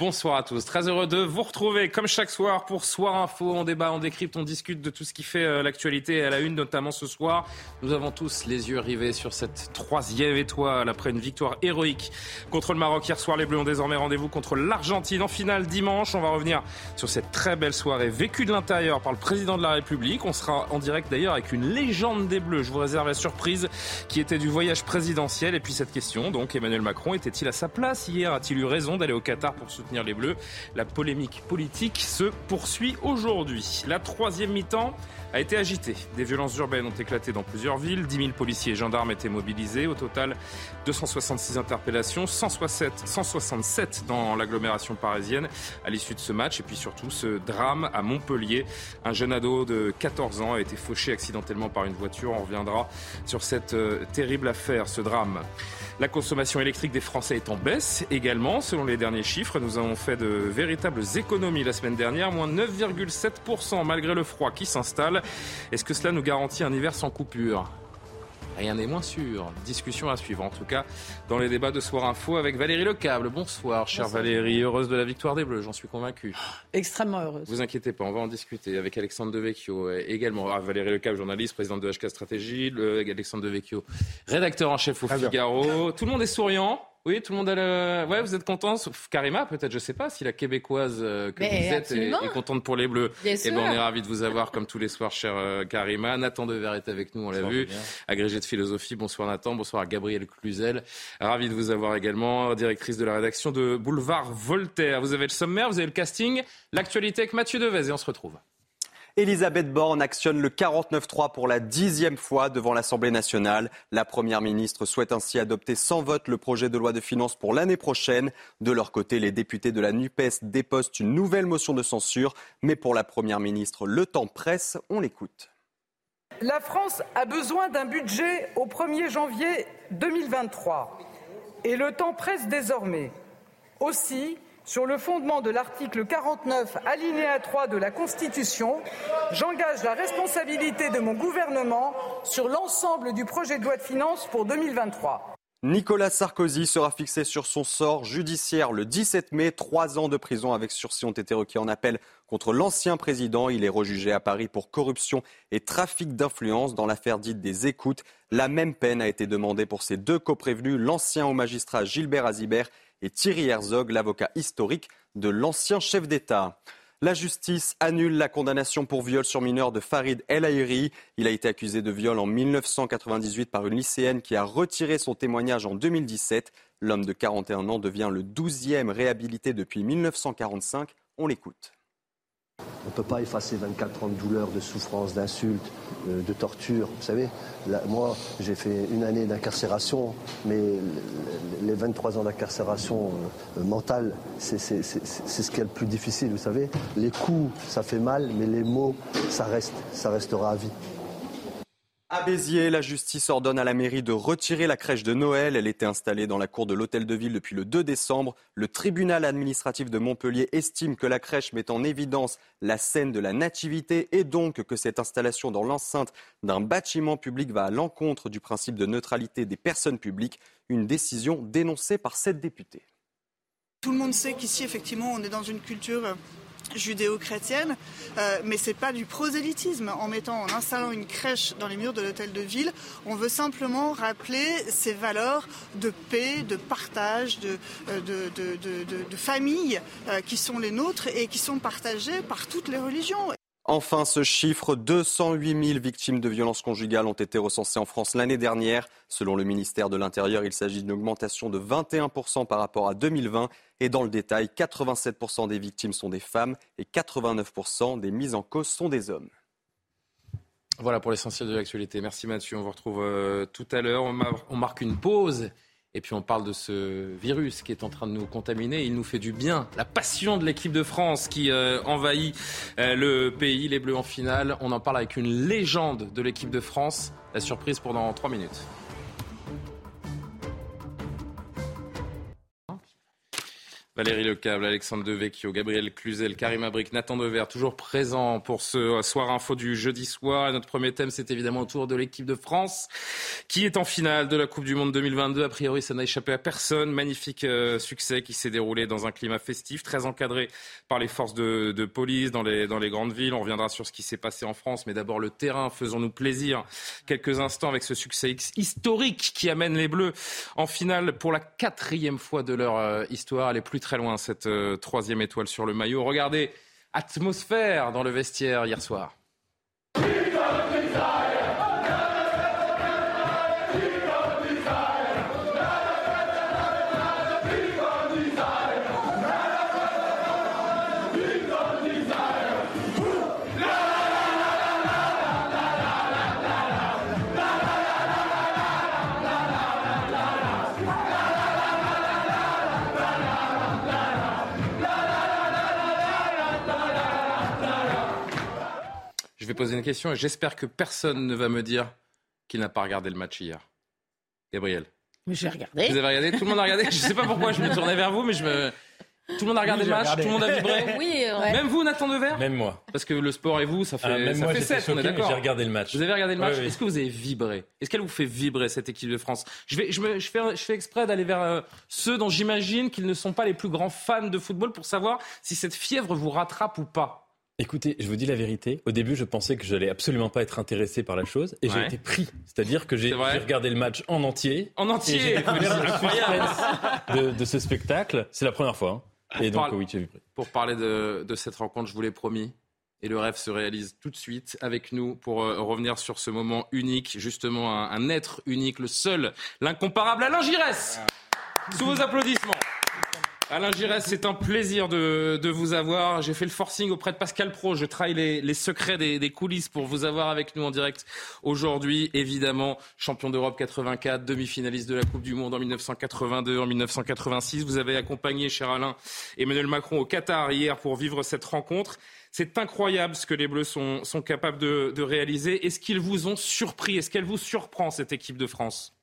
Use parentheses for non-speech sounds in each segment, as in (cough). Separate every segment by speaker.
Speaker 1: Bonsoir à tous, très heureux de vous retrouver comme chaque soir pour Soir Info. On débat, on décrypte, on discute de tout ce qui fait euh, l'actualité à la une, notamment ce soir. Nous avons tous les yeux rivés sur cette troisième étoile après une victoire héroïque contre le Maroc hier soir. Les Bleus ont désormais rendez-vous contre l'Argentine en finale dimanche. On va revenir sur cette très belle soirée vécue de l'intérieur par le président de la République. On sera en direct d'ailleurs avec une légende des Bleus. Je vous réserve la surprise qui était du voyage présidentiel. Et puis cette question, donc Emmanuel Macron était-il à sa place hier? A-t-il eu raison d'aller au Qatar pour soutenir les Bleus. La polémique politique se poursuit aujourd'hui. La troisième mi-temps a été agitée. Des violences urbaines ont éclaté dans plusieurs villes. 10 000 policiers et gendarmes étaient mobilisés. Au total, 266 interpellations, 167, 167 dans l'agglomération parisienne à l'issue de ce match. Et puis surtout, ce drame à Montpellier. Un jeune ado de 14 ans a été fauché accidentellement par une voiture. On reviendra sur cette euh, terrible affaire, ce drame. La consommation électrique des Français est en baisse également. Selon les derniers chiffres, nous avons fait de véritables économies la semaine dernière, moins 9,7% malgré le froid qui s'installe. Est-ce que cela nous garantit un hiver sans coupure? Rien n'est moins sûr. Discussion à suivre, en tout cas, dans les débats de Soir Info avec Valérie Lecable. Bonsoir, chère Valérie. Heureuse de la victoire des Bleus, j'en suis convaincu. (gasps)
Speaker 2: Extrêmement heureuse.
Speaker 1: Vous inquiétez pas, on va en discuter avec Alexandre Devecchio euh, également. Ah, Valérie Lecable, journaliste, présidente de HK Stratégie. Le, Alexandre Devecchio, rédacteur en chef au Figaro. Tout le monde est souriant? Oui, tout le monde a le. Ouais, vous êtes content, sauf Karima, peut-être, je sais pas, si la québécoise euh, que
Speaker 2: Mais
Speaker 1: vous êtes est, contente pour les Bleus.
Speaker 2: Bien
Speaker 1: Eh
Speaker 2: sûr.
Speaker 1: ben, on est ravis de vous avoir comme tous les soirs, chère euh, Karima. Nathan Dever est avec nous, on l'a vu, agrégé de philosophie. Bonsoir Nathan, bonsoir à Gabriel Cluzel. Ravi de vous avoir également, directrice de la rédaction de Boulevard Voltaire. Vous avez le sommaire, vous avez le casting, l'actualité avec Mathieu Devez et on se retrouve.
Speaker 3: Elisabeth Borne actionne le 49-3 pour la dixième fois devant l'Assemblée nationale. La Première ministre souhaite ainsi adopter sans vote le projet de loi de finances pour l'année prochaine. De leur côté, les députés de la NUPES dépostent une nouvelle motion de censure. Mais pour la Première ministre, le temps presse. On l'écoute.
Speaker 4: La France a besoin d'un budget au 1er janvier 2023 et le temps presse désormais. Aussi, sur le fondement de l'article 49, alinéa 3 de la Constitution, j'engage la responsabilité de mon gouvernement sur l'ensemble du projet de loi de finances pour 2023.
Speaker 3: Nicolas Sarkozy sera fixé sur son sort judiciaire le 17 mai. Trois ans de prison avec sursis ont été requis en appel contre l'ancien président. Il est rejugé à Paris pour corruption et trafic d'influence dans l'affaire dite des écoutes. La même peine a été demandée pour ses deux coprévenus, l'ancien haut magistrat Gilbert Azibert et Thierry Herzog, l'avocat historique de l'ancien chef d'État. La justice annule la condamnation pour viol sur mineur de Farid El Aïri. Il a été accusé de viol en 1998 par une lycéenne qui a retiré son témoignage en 2017. L'homme de 41 ans devient le 12e réhabilité depuis 1945. On l'écoute.
Speaker 5: On ne peut pas effacer 24 ans de douleur, de souffrance, d'insultes, euh, de torture. Vous savez, moi, j'ai fait une année d'incarcération, mais les 23 ans d'incarcération euh, mentale, c'est ce qui est le plus difficile, vous savez. Les coups, ça fait mal, mais les mots, ça reste, ça restera à vie.
Speaker 3: À Béziers, la justice ordonne à la mairie de retirer la crèche de Noël. Elle était installée dans la cour de l'hôtel de ville depuis le 2 décembre. Le tribunal administratif de Montpellier estime que la crèche met en évidence la scène de la nativité et donc que cette installation dans l'enceinte d'un bâtiment public va à l'encontre du principe de neutralité des personnes publiques. Une décision dénoncée par sept députés.
Speaker 6: Tout le monde sait qu'ici, effectivement, on est dans une culture judéo-chrétienne, euh, mais c'est pas du prosélytisme. En mettant, en installant une crèche dans les murs de l'hôtel de ville, on veut simplement rappeler ces valeurs de paix, de partage, de, euh, de, de, de- famille euh, qui sont les nôtres et qui sont partagées par toutes les religions.
Speaker 3: Enfin, ce chiffre, 208 000 victimes de violences conjugales ont été recensées en France l'année dernière. Selon le ministère de l'Intérieur, il s'agit d'une augmentation de 21% par rapport à 2020. Et dans le détail, 87% des victimes sont des femmes et 89% des mises en cause sont des hommes.
Speaker 1: Voilà pour l'essentiel de l'actualité. Merci Mathieu. On vous retrouve euh, tout à l'heure. On, marque une pause. Et puis on parle de ce virus qui est en train de nous contaminer. Il nous fait du bien. La passion de l'équipe de France qui euh, envahit euh, le pays, les Bleus en finale. On en parle avec une légende de l'équipe de France. La surprise pendant trois minutes. Valérie Lecable, Alexandre Devecchio, Gabriel Cluzel, Karim Abrik, Nathan Dever, toujours présents pour ce soir info du jeudi soir. Et notre premier thème, c'est évidemment autour de l'équipe de France qui est en finale de la Coupe du Monde 2022. A priori, ça n'a échappé à personne. Magnifique euh, succès qui s'est déroulé dans un climat festif, très encadré par les forces de, police dans les, dans les grandes villes. On reviendra sur ce qui s'est passé en France, mais d'abord le terrain. Faisons-nous plaisir quelques instants avec ce succès historique qui amène les Bleus en finale pour la quatrième fois de leur euh, histoire. Est plus très loin, cette euh, troisième étoile sur le maillot. Regardez, atmosphère dans le vestiaire hier soir. Poser une question et j'espère que personne ne va me dire qu'il n'a pas regardé le match hier. Gabriel.
Speaker 2: Mais j'ai regardé.
Speaker 1: Vous avez regardé? Tout le monde a regardé? Je ne sais pas pourquoi je me tournais vers vous, mais je me. Tout le monde a regardé le match, tout le monde a vibré. (laughs)
Speaker 2: Oui,
Speaker 1: Même vous, Nathan Dever
Speaker 7: Même moi.
Speaker 1: Parce que le sport et vous, ça fait, ah,
Speaker 7: même
Speaker 1: ça
Speaker 7: moi,
Speaker 1: fait 7, on est d'accord.
Speaker 7: J'ai regardé le match.
Speaker 1: Vous avez regardé le match? Est-ce que vous avez vibré? Est-ce qu'elle vous fait vibrer cette équipe de France? Je, vais, je, me, je, fais, je fais exprès d'aller vers euh, ceux dont j'imagine qu'ils ne sont pas les plus grands fans de football pour savoir si cette fièvre vous rattrape ou pas.
Speaker 7: Écoutez, je vous dis la vérité. Au début, je pensais que je n'allais absolument pas être intéressé par la chose, et j'ai été pris. C'est-à-dire que j'ai regardé le match en entier.
Speaker 1: En entier. (laughs)
Speaker 7: de, de, ce spectacle. C'est la première fois. Hein. Et donc, oui, j'ai vu.
Speaker 1: Pour parler de, de, cette rencontre, je vous l'ai promis. Et le rêve se réalise tout de suite avec nous pour euh, revenir sur ce moment unique, justement un, un être unique, le seul, l'incomparable Alain Giresse. Sous vos applaudissements. Alain Giresse, c'est un plaisir de, vous avoir. J'ai fait le forcing auprès de Pascal Pro. Je travaille les, secrets des, coulisses pour vous avoir avec nous en direct aujourd'hui. Évidemment, champion d'Europe 84, demi-finaliste de la Coupe du Monde en 1982, en 1986. Vous avez accompagné, cher Alain, Emmanuel Macron au Qatar hier pour vivre cette rencontre. C'est incroyable ce que les Bleus sont, capables de, de réaliser. Est-ce qu'ils vous ont surpris? Est-ce qu'elle vous surprend, cette équipe de France?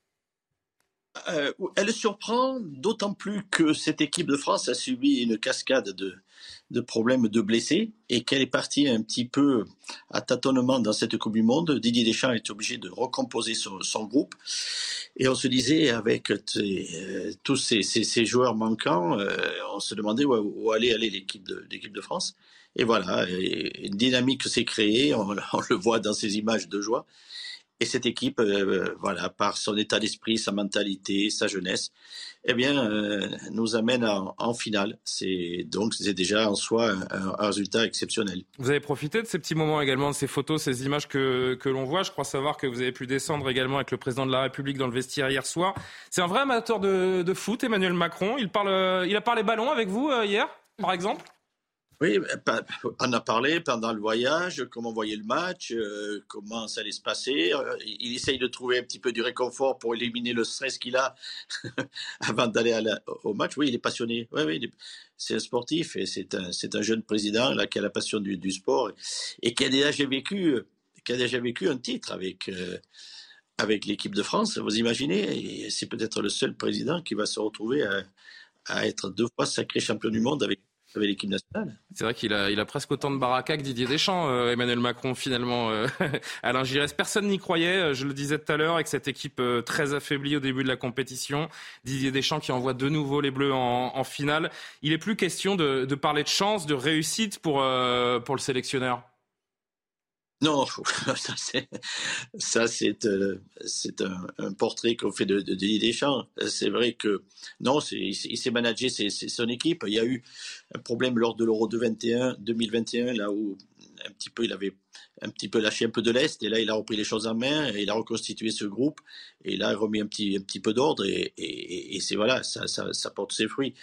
Speaker 8: Euh, elle surprend d'autant plus que cette équipe de France a subi une cascade de, problèmes de blessés et qu'elle est partie un petit peu à tâtonnement dans cette Coupe du Monde. Didier Deschamps est obligé de recomposer son, groupe. Et on se disait, avec euh, tous ces, joueurs manquants, euh, on se demandait où, allait aller l'équipe de, France. Et voilà, une dynamique s'est créée, (laughs) on, le voit dans ces images de joie. Et cette équipe, euh, voilà, par son état d'esprit, sa mentalité, sa jeunesse, eh bien, euh, nous amène en, finale. C'est donc c'est déjà en soi un, résultat exceptionnel.
Speaker 1: Vous avez profité de ces petits moments également, de ces photos, ces images que, que l'on voit. Je crois savoir que vous avez pu descendre également avec le président de la République dans le vestiaire hier soir. C'est un vrai amateur de, de foot, Emmanuel Macron. Il parle, il a parlé ballon avec vous euh, hier, par exemple?
Speaker 8: Oui, on a parlé pendant le voyage, comment on voyait le match, euh, comment ça allait se passer. Euh, il essaye de trouver un petit peu du réconfort pour éliminer le stress qu'il a (laughs) avant d'aller au match. Oui, il est passionné. Oui, oui, c'est un sportif et c'est un, jeune président là, qui a la passion du, du sport et qui a déjà vécu, qui a déjà vécu un titre avec, euh, avec l'équipe de France. Vous imaginez, c'est peut-être le seul président qui va se retrouver à, à être deux fois sacré champion du monde avec
Speaker 1: C'est vrai qu'il a, a presque autant de baraka que Didier Deschamps, euh, Emmanuel Macron, finalement. Euh, (laughs) Alain Giresse, personne n'y croyait, euh, je le disais tout à l'heure, avec cette équipe très affaiblie au début de la compétition. Didier Deschamps qui envoie de nouveau les Bleus en, finale. Il n'est plus question de, parler de chance, de réussite pour le sélectionneur.
Speaker 8: Non, (laughs) ça c'est euh, un, portrait qu'on fait de, de Deschamps. C'est vrai que non, il s'est managé c'est son équipe. Il y a eu un problème lors de l'Euro 2021, 2021 là où un petit peu il avait un petit peu lâché un peu de l'est et là il a repris les choses en main il a reconstitué ce groupe et il a remis un petit un petit peu d'ordre et, c'est voilà ça, porte ses fruits.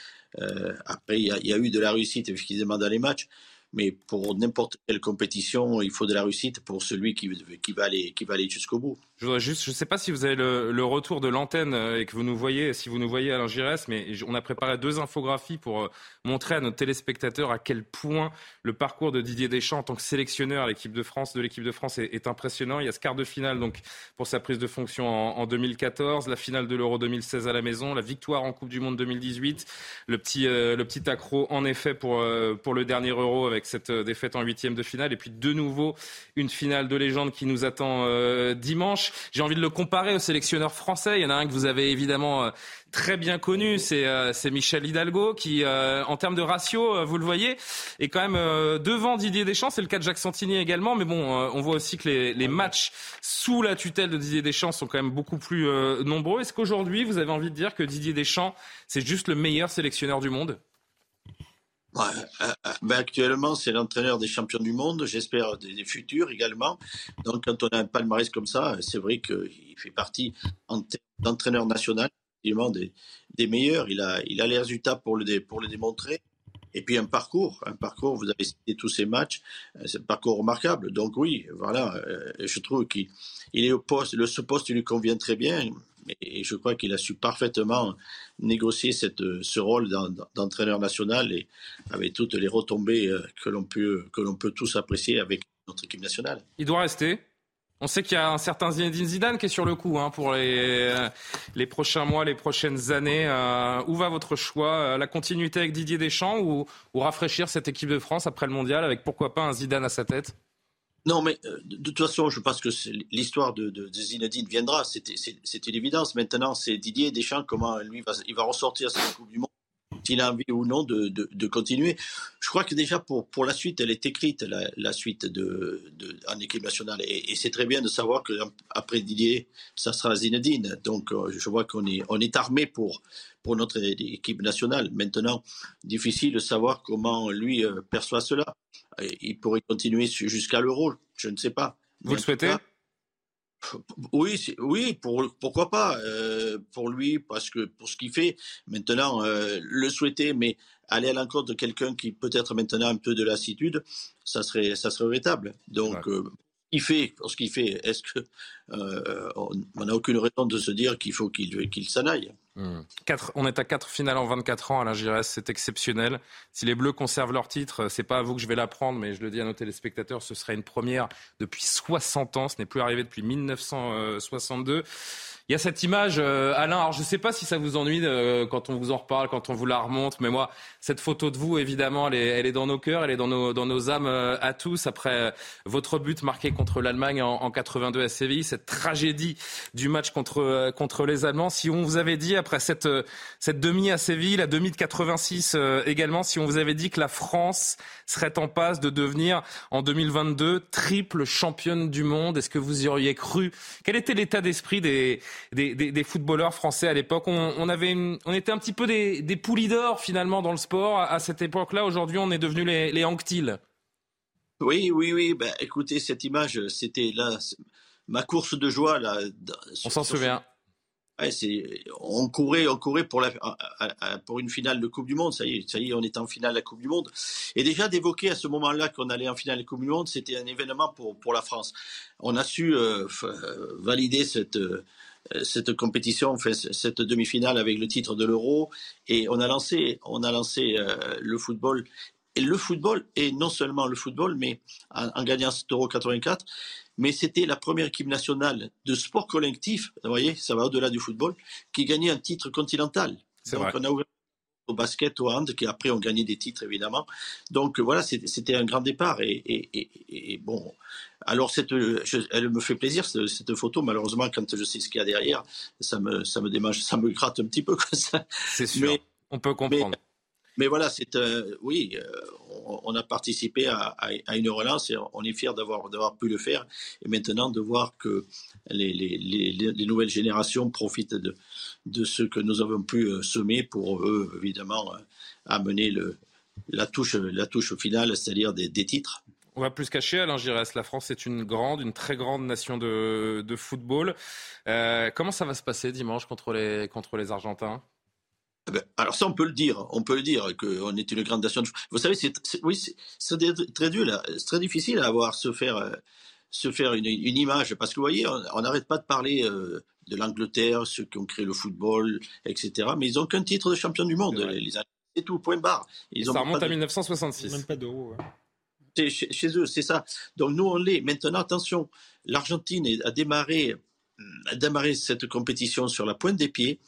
Speaker 8: Euh, après il y, a, il y, a, eu de la réussite effectivement dans les matchs mais pour n'importe quelle compétition, il faut de la réussite pour celui qui, qui va va aller jusqu'au bout.
Speaker 1: Je voudrais je ne sais pas si vous avez le, retour de l'antenne euh, et que vous nous voyez, si vous nous voyez Alain Giresse, mais on a préparé deux infographies pour euh, montrer à nos téléspectateurs à quel point le parcours de Didier Deschamps en tant que sélectionneur à l'équipe de France, de l'équipe de France est, impressionnant. Il y a ce quart de finale donc pour sa prise de fonction en, 2014, la finale de l'Euro 2016 à la maison, la victoire en Coupe du Monde 2018, le petit, euh, le petit accro en effet pour, pour le dernier Euro avec cette défaite en huitième de finale et puis de nouveau une finale de légende qui nous attend dimanche. J'ai envie de le comparer au sélectionneur français. Il y en a un que vous avez évidemment euh, très bien connu, c'est euh, Michel Hidalgo, qui, euh, en termes de ratio, vous le voyez, est quand même devant Didier Deschamps. C'est le cas de Jacques Santini également. Mais bon, on voit aussi que les, les, matchs sous la tutelle de Didier Deschamps sont quand même beaucoup plus nombreux. Est-ce qu'aujourd'hui, vous avez envie de dire que Didier Deschamps, c'est juste le meilleur sélectionneur du monde?
Speaker 8: Ouais, euh, euh, ben actuellement, c'est l'entraîneur des champions du monde, j'espère des, futurs également. Donc, quand on a un palmarès comme ça, c'est vrai qu'il fait partie d'entraîneur national, des, des meilleurs. Il a, il a les résultats pour le, pour le démontrer. Et puis un parcours, un parcours, vous avez cité tous ces matchs, euh, c'est un parcours remarquable. Donc oui, voilà, je trouve qu'il est au poste, le, ce poste lui convient très bien. Et je crois qu'il a su parfaitement négocier ce rôle d'entraîneur national et avec toutes les retombées euh, que l'on peut, peut tous apprécier avec notre équipe nationale.
Speaker 1: Il doit rester on sait qu'il y a un certain Zinedine Zidane qui est sur le coup hein, pour les, les prochains mois, les prochaines années. Euh, où va votre choix La continuité avec Didier Deschamps ou rafraîchir cette équipe de France après le mondial avec pourquoi pas un Zidane à sa tête?
Speaker 8: Non, mais euh, de toute façon, je pense que l'histoire de, de, de, Zinedine viendra. C'était une évidence. Maintenant, c'est Didier Deschamps, comment lui va, il va ressortir cette Coupe du Monde s'il a envie ou non de, de, de, continuer. Je crois que déjà pour, pour la suite, elle est écrite, la, la suite de, de, en équipe nationale. Et, et c'est très bien de savoir qu'après Didier, ça sera Zinedine. Donc euh, je vois qu'on est, on est armé pour, pour notre équipe nationale. Maintenant, difficile de savoir comment lui euh, perçoit cela. Il pourrait continuer jusqu'à l'euro, je ne sais pas.
Speaker 1: Vous le souhaitez?
Speaker 8: Oui, oui, pour, pourquoi pas euh, pour lui parce que pour ce qu'il fait maintenant euh, le souhaiter, mais aller à l'encontre de quelqu'un qui peut-être maintenant un peu de lassitude, ça serait ça serait regrettable. Donc euh, il fait, pour ce qu'il fait, est-ce que euh, on n'a aucune raison de se dire qu'il faut qu'il qu'il s'en aille
Speaker 1: hmm. On est à quatre finales en 24 ans, Alain Giresse, c'est exceptionnel. Si les Bleus conservent leur titre, c'est pas à vous que je vais l'apprendre, mais je le dis à nos téléspectateurs, ce serait une première depuis 60 ans. Ce n'est plus arrivé depuis 1962. Il y a cette image, euh, Alain. Alors je ne sais pas si ça vous ennuie euh, quand on vous en reparle, quand on vous la remonte, mais moi, cette photo de vous, évidemment, elle est, elle est dans nos cœurs, elle est dans nos, dans nos âmes euh, à tous. Après votre but marqué contre l'Allemagne en, en, 82 à Séville, cette tragédie du match contre contre les Allemands. Si on vous avait dit après cette cette demi à Séville, la demi de 86 également, si on vous avait dit que la France serait en passe de devenir en 2022 triple championne du monde, est-ce que vous y auriez cru? Quel était l'état d'esprit des des, footballeurs français à l'époque. On, avait on était un petit peu des, des poulies d'or finalement dans le sport à, cette époque-là. Aujourd'hui, on est devenus les, les Anctil.
Speaker 8: Oui, oui, oui. Ben, écoutez, cette image, c'était là ma course de joie là.
Speaker 1: On s'en souvient.
Speaker 8: Ouais, on courait, on courait pour, la, pour une finale de Coupe du Monde. Ça y est, ça y est, on est en finale de la Coupe du Monde. Et déjà d'évoquer à ce moment-là qu'on allait en finale de la Coupe du Monde, c'était un événement pour, pour la France. On a su euh, euh, valider cette, euh, cette compétition, cette demi-finale avec le titre de l'Euro, et on a lancé, on a lancé euh, le football. Et le football, et non seulement le football, mais en, gagnant cet Euro 84, mais c'était la première équipe nationale de sport collectif, vous voyez, ça va au-delà du football, qui gagnait un titre continental. Donc on a ouvert au basket, au hand, qui après ont gagné des titres évidemment. Donc voilà, c'était un grand départ. Et, et, et, bon, alors cette, elle me fait plaisir cette, photo. Malheureusement, quand je sais ce qu'il y a derrière, ça me ça me démange, ça me gratte un petit peu.
Speaker 1: C'est sûr. Mais, on peut comprendre.
Speaker 8: Mais voilà, c'est euh, oui, euh, on, a participé à, une relance et on est fier d'avoir pu le faire. Et maintenant de voir que les, les, les, nouvelles générations profitent de ce que nous avons pu euh, semer pour eux, évidemment, amener la touche la touche finale, c'est-à-dire des, titres.
Speaker 1: On va plus cacher, Alain Giresse. La France est une grande, une très grande nation de, football. comment ça va se passer dimanche contre les, Argentins?
Speaker 8: Alors ça, on peut le dire. On peut le dire qu'on est une grande nation. Vous savez, c'est oui, c'est très dur, c'est très difficile à avoir se faire euh, se faire une, image parce que vous voyez, on n'arrête pas de parler euh, de l'Angleterre, ceux qui ont créé le football, etc. Mais ils n'ont qu'un titre de champion du monde. Les, c'est tout, point barre.
Speaker 1: Ils ça remonte à 1966.
Speaker 2: Même pas d'euros.
Speaker 8: Chez, chez, eux, c'est ça. Donc nous, on l'est. Maintenant, attention, l'Argentine a démarré, a démarré cette compétition sur la pointe des pieds.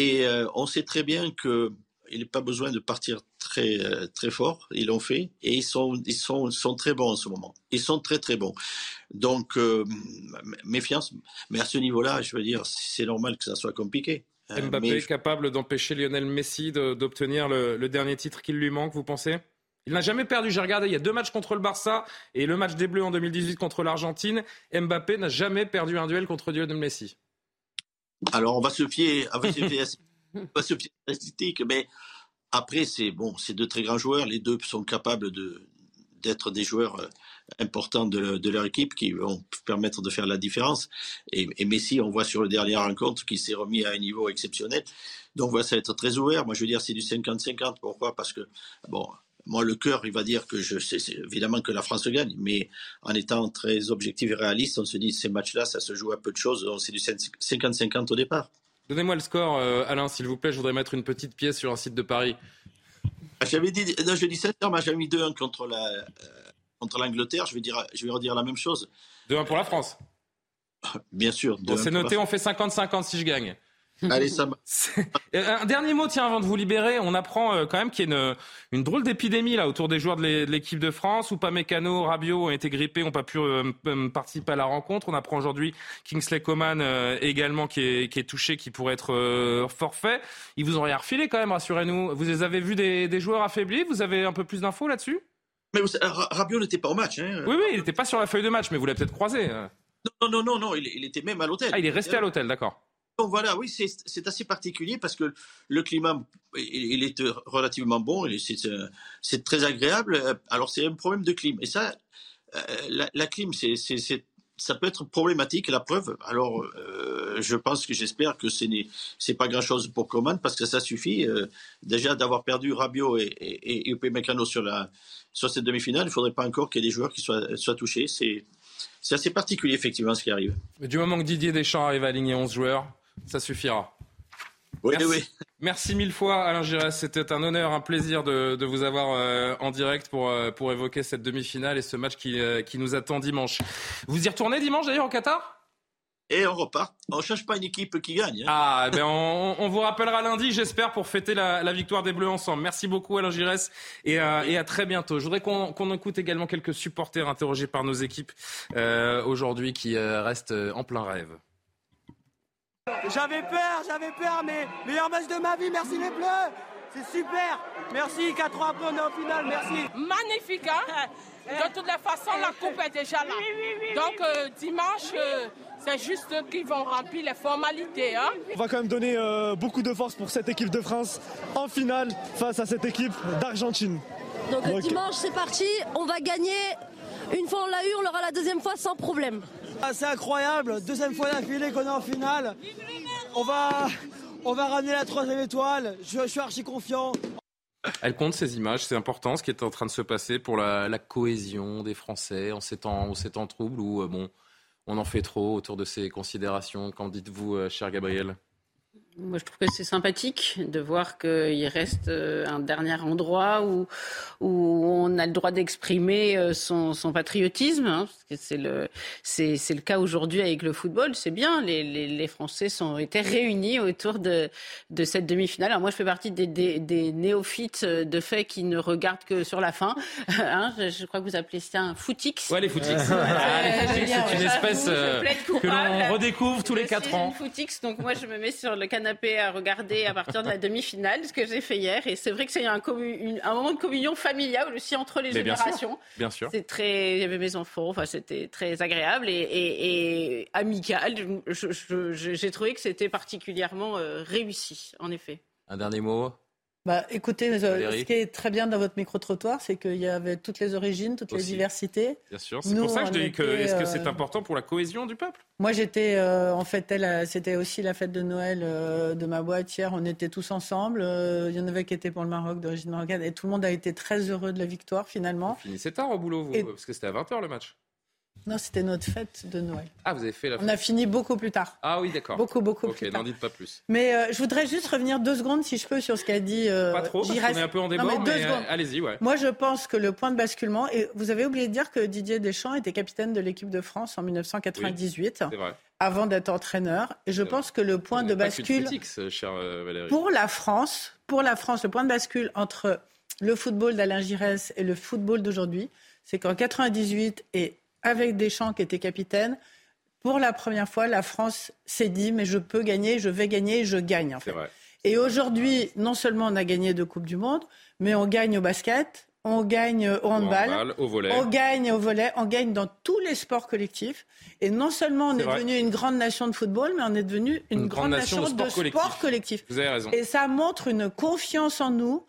Speaker 8: Et euh, on sait très bien qu'il n'y a pas besoin de partir très, euh, très fort. Ils l'ont fait. Et ils, sont, ils sont, sont très bons en ce moment. Ils sont très, très bons. Donc, euh, méfiance. Mais à ce niveau-là, je veux dire, c'est normal que ça soit compliqué.
Speaker 1: Mbappé est capable d'empêcher Lionel Messi d'obtenir le, dernier titre qu'il lui manque, vous pensez? Il n'a jamais perdu. J'ai regardé, il y a deux matchs contre le Barça et le match des Bleus en 2018 contre l'Argentine. Mbappé n'a jamais perdu un duel contre Lionel Messi.
Speaker 8: Alors on va se fier, on va se fier, (laughs) on va se fier à la mais après c'est bon, c'est deux très grands joueurs. Les deux sont capables de d'être des joueurs euh, importants de, leur équipe qui vont permettre de faire la différence. Et, Messi, on voit sur le dernier rencontre qu'il s'est remis à un niveau exceptionnel. Donc voilà, ça va être très ouvert. Moi, je veux dire, c'est du 50-50. Pourquoi? Parce que, bon, moi, le cœur, il va dire que je sais évidemment que la France gagne, mais en étant très objectif et réaliste, on se dit ces matchs-là, ça se joue à peu de choses. C'est du 50-50 au départ.
Speaker 1: Donnez-moi le score, euh, Alain, s'il vous plaît. Je voudrais mettre une petite pièce sur un site de Paris.
Speaker 8: Ah, j'avais dit, non, je dis 7 heures, mais j'avais mis 2-1 contre la, euh, contre l'Angleterre, je vais, dire, je vais redire la même chose.
Speaker 1: 2-1 pour la France
Speaker 8: Bien sûr.
Speaker 1: c'est noté, on fait 50-50 si je gagne.
Speaker 8: Allez, ça
Speaker 1: euh, Un dernier mot, tiens, avant de vous libérer. On apprend euh, quand même qu'il y a une, drôle d'épidémie là autour des joueurs de l'équipe de France. Où Mécano, Rabiot ont été grippés, n'ont pas pu euh, participer à la rencontre. On apprend aujourd'hui Kingsley Coman également qui est, touché, qui pourrait être forfait. Ils vous ont rien refilé quand même, rassurez-nous. Vous les avez vus des, des joueurs affaiblis? Vous avez un peu plus d'infos là-dessus?
Speaker 8: Mais Rabiot n'était pas au match. Hein.
Speaker 1: Oui, oui, il n'était pas sur la feuille de match, mais vous l'avez peut-être croisé. Euh.
Speaker 8: Non, non, non, non, il, était même à l'hôtel.
Speaker 1: Ah, il est resté à l'hôtel, d'accord.
Speaker 8: Donc voilà, oui, c'est assez particulier parce que le climat, il, est relativement bon, c'est très agréable. Alors c'est un problème de clim. Et ça, euh, la, la clim, c'est ça peut être problématique. La preuve, alors euh, je pense que j'espère que ce n'est pas grand chose pour Coman parce que ça suffit euh, déjà d'avoir perdu Rabiot et, et, et sur cette demi-finale. Il ne faudrait pas encore qu'il y ait des joueurs qui soient touchés. C'est assez particulier effectivement ce qui arrive.
Speaker 1: Du moment que Didier Deschamps arrive à aligner 11 joueurs, ça suffira.
Speaker 8: Oui, Merci. oui.
Speaker 1: Merci mille fois, Alain Giresse. C'était un honneur, un plaisir de, de vous avoir euh, en direct pour, euh, pour évoquer cette demi-finale et ce match qui, euh, qui nous attend dimanche. Vous y retournez dimanche d'ailleurs au Qatar?
Speaker 8: Et on repart. On ne cherche pas une équipe qui gagne. Hein.
Speaker 1: Ah, eh ben on, on, vous rappellera lundi, j'espère, pour fêter la, la, victoire des Bleus ensemble. Merci beaucoup, Alain Giresse, et, et à très bientôt. Je voudrais qu'on qu'on écoute également quelques supporters interrogés par nos équipes aujourd'hui qui restent en plein rêve.
Speaker 9: J'avais peur, j'avais peur, mais meilleur match de ma vie, merci les Bleus C'est super Merci, 4 ans après on est en finale, merci
Speaker 10: Magnifique, hein? (laughs) De toutes les façons, la coupe est déjà là. Donc euh, dimanche, euh, c'est juste qu'ils vont remplir les formalités. Hein?
Speaker 11: On va quand même donner euh, beaucoup de force pour cette équipe de France en finale face à cette équipe d'Argentine.
Speaker 12: Donc, dimanche, c'est parti, on va gagner. Une fois on l'a eu, on l'aura la deuxième fois sans problème.
Speaker 9: Ah, c'est incroyable, deuxième fois d'affilée qu'on est en finale. On va, on va ramener la troisième étoile, je, suis archi confiant.
Speaker 1: Elle compte ces images, c'est important ce qui est en train de se passer pour la, cohésion des Français en ces temps, en troubles où euh, bon, on en fait trop autour de ces considérations. Qu'en dites-vous, euh, cher Gabriel?
Speaker 13: Moi, je trouve que c'est sympathique de voir qu'il reste euh, un dernier endroit où, où on a le droit d'exprimer euh, son, son patriotisme. Hein, c'est le, c'est, c'est le cas aujourd'hui avec le football. C'est bien. Les, les, les, Français sont été réunis autour de, de cette demi-finale. Alors moi, je fais partie des, des, des, néophytes de fait qui ne regardent que sur la fin. (laughs) hein, je, crois que vous appelez ça un footix.
Speaker 1: Ouais, les footix. Ah, les footix, c'est une espèce euh, que l'on redécouvre tous les quatre ans.
Speaker 13: Footix, donc moi, je me mets sur le canapé à regarder à partir de la demi-finale, ce que j'ai fait hier. Et c'est vrai que c'est un, un, moment de communion familiale aussi entre les générations.
Speaker 1: Bien sûr.
Speaker 13: C'est très, il y avait mes enfants, enfin c'était très agréable et, et, amical. J'ai trouvé que c'était particulièrement euh, réussi, en effet.
Speaker 1: Un dernier mot?
Speaker 2: Bah, écoutez, euh, ce qui est très bien dans votre micro-trottoir, c'est qu'il y avait toutes les origines, toutes les diversités.
Speaker 1: Bien sûr, c'est pour ça que je dis que est-ce que c'est important pour la cohésion du peuple?
Speaker 2: Moi, j'étais, en fait, c'était aussi la fête de Noël de ma boîte hier. On était tous ensemble. Il y en avait qui étaient pour le Maroc, d'origine marocaine, et tout le monde a été très heureux de la victoire finalement.
Speaker 1: Vous finissez tard au boulot, vous, parce que c'était à 20h le match.
Speaker 2: Non, c'était notre fête de Noël.
Speaker 1: Ah, vous avez fait la fête.
Speaker 2: On a fini beaucoup plus tard.
Speaker 1: Ah oui, d'accord.
Speaker 2: Beaucoup, beaucoup plus
Speaker 1: tard. Ok, n'en dites pas plus.
Speaker 2: Mais euh, je voudrais juste revenir deux secondes, si je peux, sur ce qu'a dit.
Speaker 1: Euh, pas trop, parce qu'on est un peu en débat, mais, mais euh, allez-y, ouais.
Speaker 2: Moi, je pense que le point de basculement, et vous avez oublié de dire que Didier Deschamps était capitaine de l'équipe de France en 1998. c'est vrai. Avant d'être entraîneur. Et je pense que le point de bascule.
Speaker 1: Critique, cher Valérie.
Speaker 2: Pour la France, pour la France, le point de bascule entre le football d'Alain Giresse et le football d'aujourd'hui, c'est qu'en 98 et avec Deschamps qui était capitaine, pour la première fois, la France s'est dit mais je peux gagner, je vais gagner, je gagne en fait. Et aujourd'hui, non seulement on a gagné deux coupes du monde, mais on gagne au basket, on gagne au handball,
Speaker 1: au volet.
Speaker 2: on gagne au volet, on gagne dans tous les sports collectifs. Et non seulement on est, devenu une grande nation de football, mais on est devenu une, grande, nation, de sport collectif.
Speaker 1: Vous avez raison.
Speaker 2: Et ça montre une confiance en nous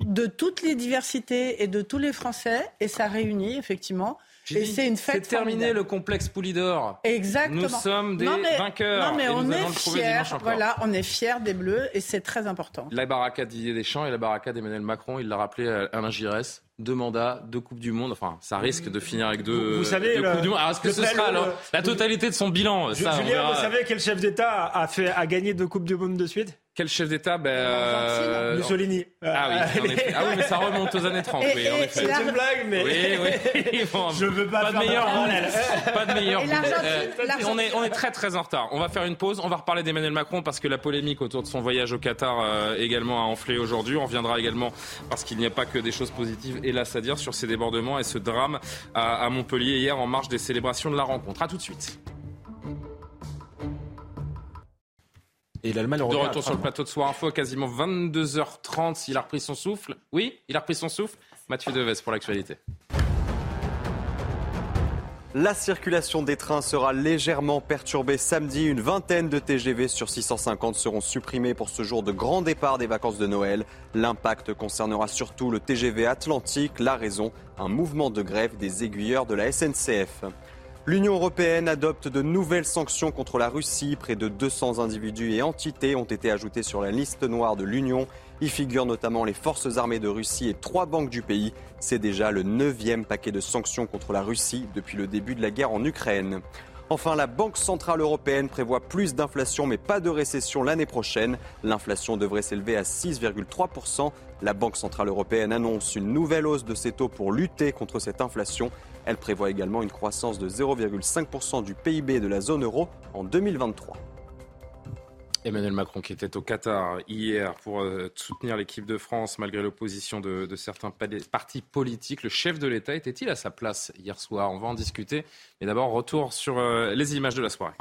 Speaker 2: de toutes les diversités et de tous les Français, et ça réunit effectivement et c'est une fête.
Speaker 1: C'est terminé le complexe Poulidor.
Speaker 2: Exactement.
Speaker 1: Nous sommes des vainqueurs.
Speaker 2: Non, mais on est fiers. Voilà, on est fiers des Bleus et c'est très important.
Speaker 1: La baraka Didier Deschamps et la baraka d'Emmanuel Macron, il l'a rappelé à Alain Giresse deux mandats, deux Coupes du Monde. Enfin, ça risque de finir avec deux,
Speaker 14: vous, savez,
Speaker 1: Coupes du Monde. Alors, est-ce que ce sera alors, la totalité de son bilan
Speaker 14: ça, Julien, vous savez quel chef d'État a, fait, a gagné deux Coupes du Monde de suite?
Speaker 1: Quel chef d'État ben, euh...
Speaker 14: Mussolini.
Speaker 1: Ah oui, en effet. ah oui, mais ça remonte aux années 30. oui, en effet.
Speaker 14: C'est une blague, mais.
Speaker 1: Oui, oui. (laughs)
Speaker 14: Je veux pas,
Speaker 1: pas de meilleur Pas de meilleur euh, on, est, on est très très en retard. On va faire une pause. On va reparler d'Emmanuel Macron parce que la polémique autour de son voyage au Qatar euh, également a enflé aujourd'hui. On reviendra également parce qu'il n'y a pas que des choses positives, hélas à dire, sur ces débordements et ce drame à, à Montpellier hier en marge des célébrations de la rencontre. A tout de suite.
Speaker 14: Et l'Allemagne
Speaker 1: De retour sur le plateau de Soir Info, quasiment 22h30. Il a repris son souffle. Oui, il a repris son souffle. Mathieu Deves pour l'actualité.
Speaker 3: La circulation des trains sera légèrement perturbée samedi. Une vingtaine de TGV sur 650 seront supprimés pour ce jour de grand départ des vacances de Noël. L'impact concernera surtout le TGV Atlantique. La raison, un mouvement de grève des aiguilleurs de la SNCF. L'Union européenne adopte de nouvelles sanctions contre la Russie. Près de 200 individus et entités ont été ajoutés sur la liste noire de l'Union. Y figurent notamment les forces armées de Russie et trois banques du pays. C'est déjà le neuvième paquet de sanctions contre la Russie depuis le début de la guerre en Ukraine. Enfin, la Banque Centrale Européenne prévoit plus d'inflation mais pas de récession l'année prochaine. L'inflation devrait s'élever à 6,3%. La Banque Centrale Européenne annonce une nouvelle hausse de ses taux pour lutter contre cette inflation. Elle prévoit également une croissance de 0,5% du PIB de la zone euro en 2023.
Speaker 1: Emmanuel Macron qui était au Qatar hier pour euh, soutenir l'équipe de France malgré l'opposition de, certains partis politiques. Le chef de l'État était-il à sa place hier soir? On va en discuter. Mais d'abord, retour sur euh, les images de la soirée.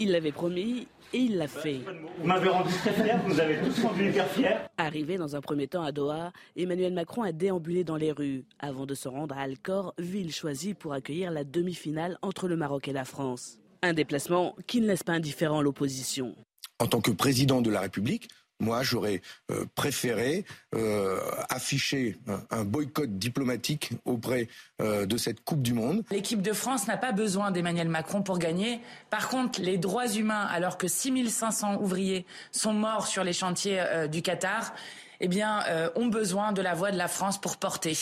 Speaker 15: Il l'avait promis, et il l'a fait.
Speaker 14: Vous m'avez rendu très fier, vous avez tous rendu hyper fier.
Speaker 15: Arrivé dans un premier temps à Doha, Emmanuel Macron a déambulé dans les rues avant de se rendre à Alcor, ville choisie pour accueillir la demi-finale entre le Maroc et la France. Un déplacement qui ne laisse pas indifférent l'opposition.
Speaker 16: En tant que président de la République, moi, j'aurais euh, préféré euh, afficher un, boycott diplomatique auprès euh, de cette Coupe du Monde.
Speaker 17: L'équipe de France n'a pas besoin d'Emmanuel Macron pour gagner. Par contre, les droits humains, alors que 6500 ouvriers sont morts sur les chantiers du Qatar, eh bien, ont besoin de la voix de la France pour porter.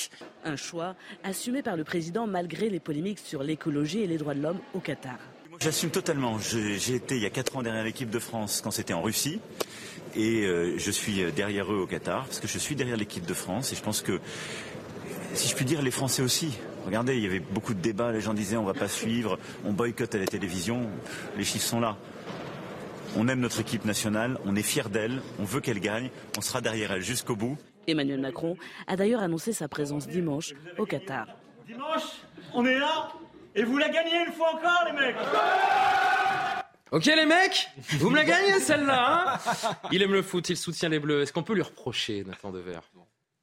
Speaker 15: Un choix assumé par le président malgré les polémiques sur l'écologie et les droits de l'homme au Qatar.
Speaker 18: J'assume totalement. J'ai été il y a 4 ans derrière l'équipe de France quand c'était en Russie et euh, je suis derrière eux au Qatar parce que je suis derrière l'équipe de France et je pense que si je puis dire les Français aussi. Regardez, il y avait beaucoup de débats, les gens disaient on va pas suivre, on boycotte à la télévision, les chiffres sont là. On aime notre équipe nationale, on est fier d'elle, on veut qu'elle gagne, on sera derrière elle jusqu'au bout.
Speaker 15: Emmanuel Macron a d'ailleurs annoncé sa présence dimanche au Qatar.
Speaker 14: Dimanche, on est là et vous la gagnez une fois encore les mecs
Speaker 1: Ok les mecs, vous me la gagnez celle-là. Hein il aime le foot, il soutient les Bleus. Est-ce qu'on peut lui reprocher Nathan Dever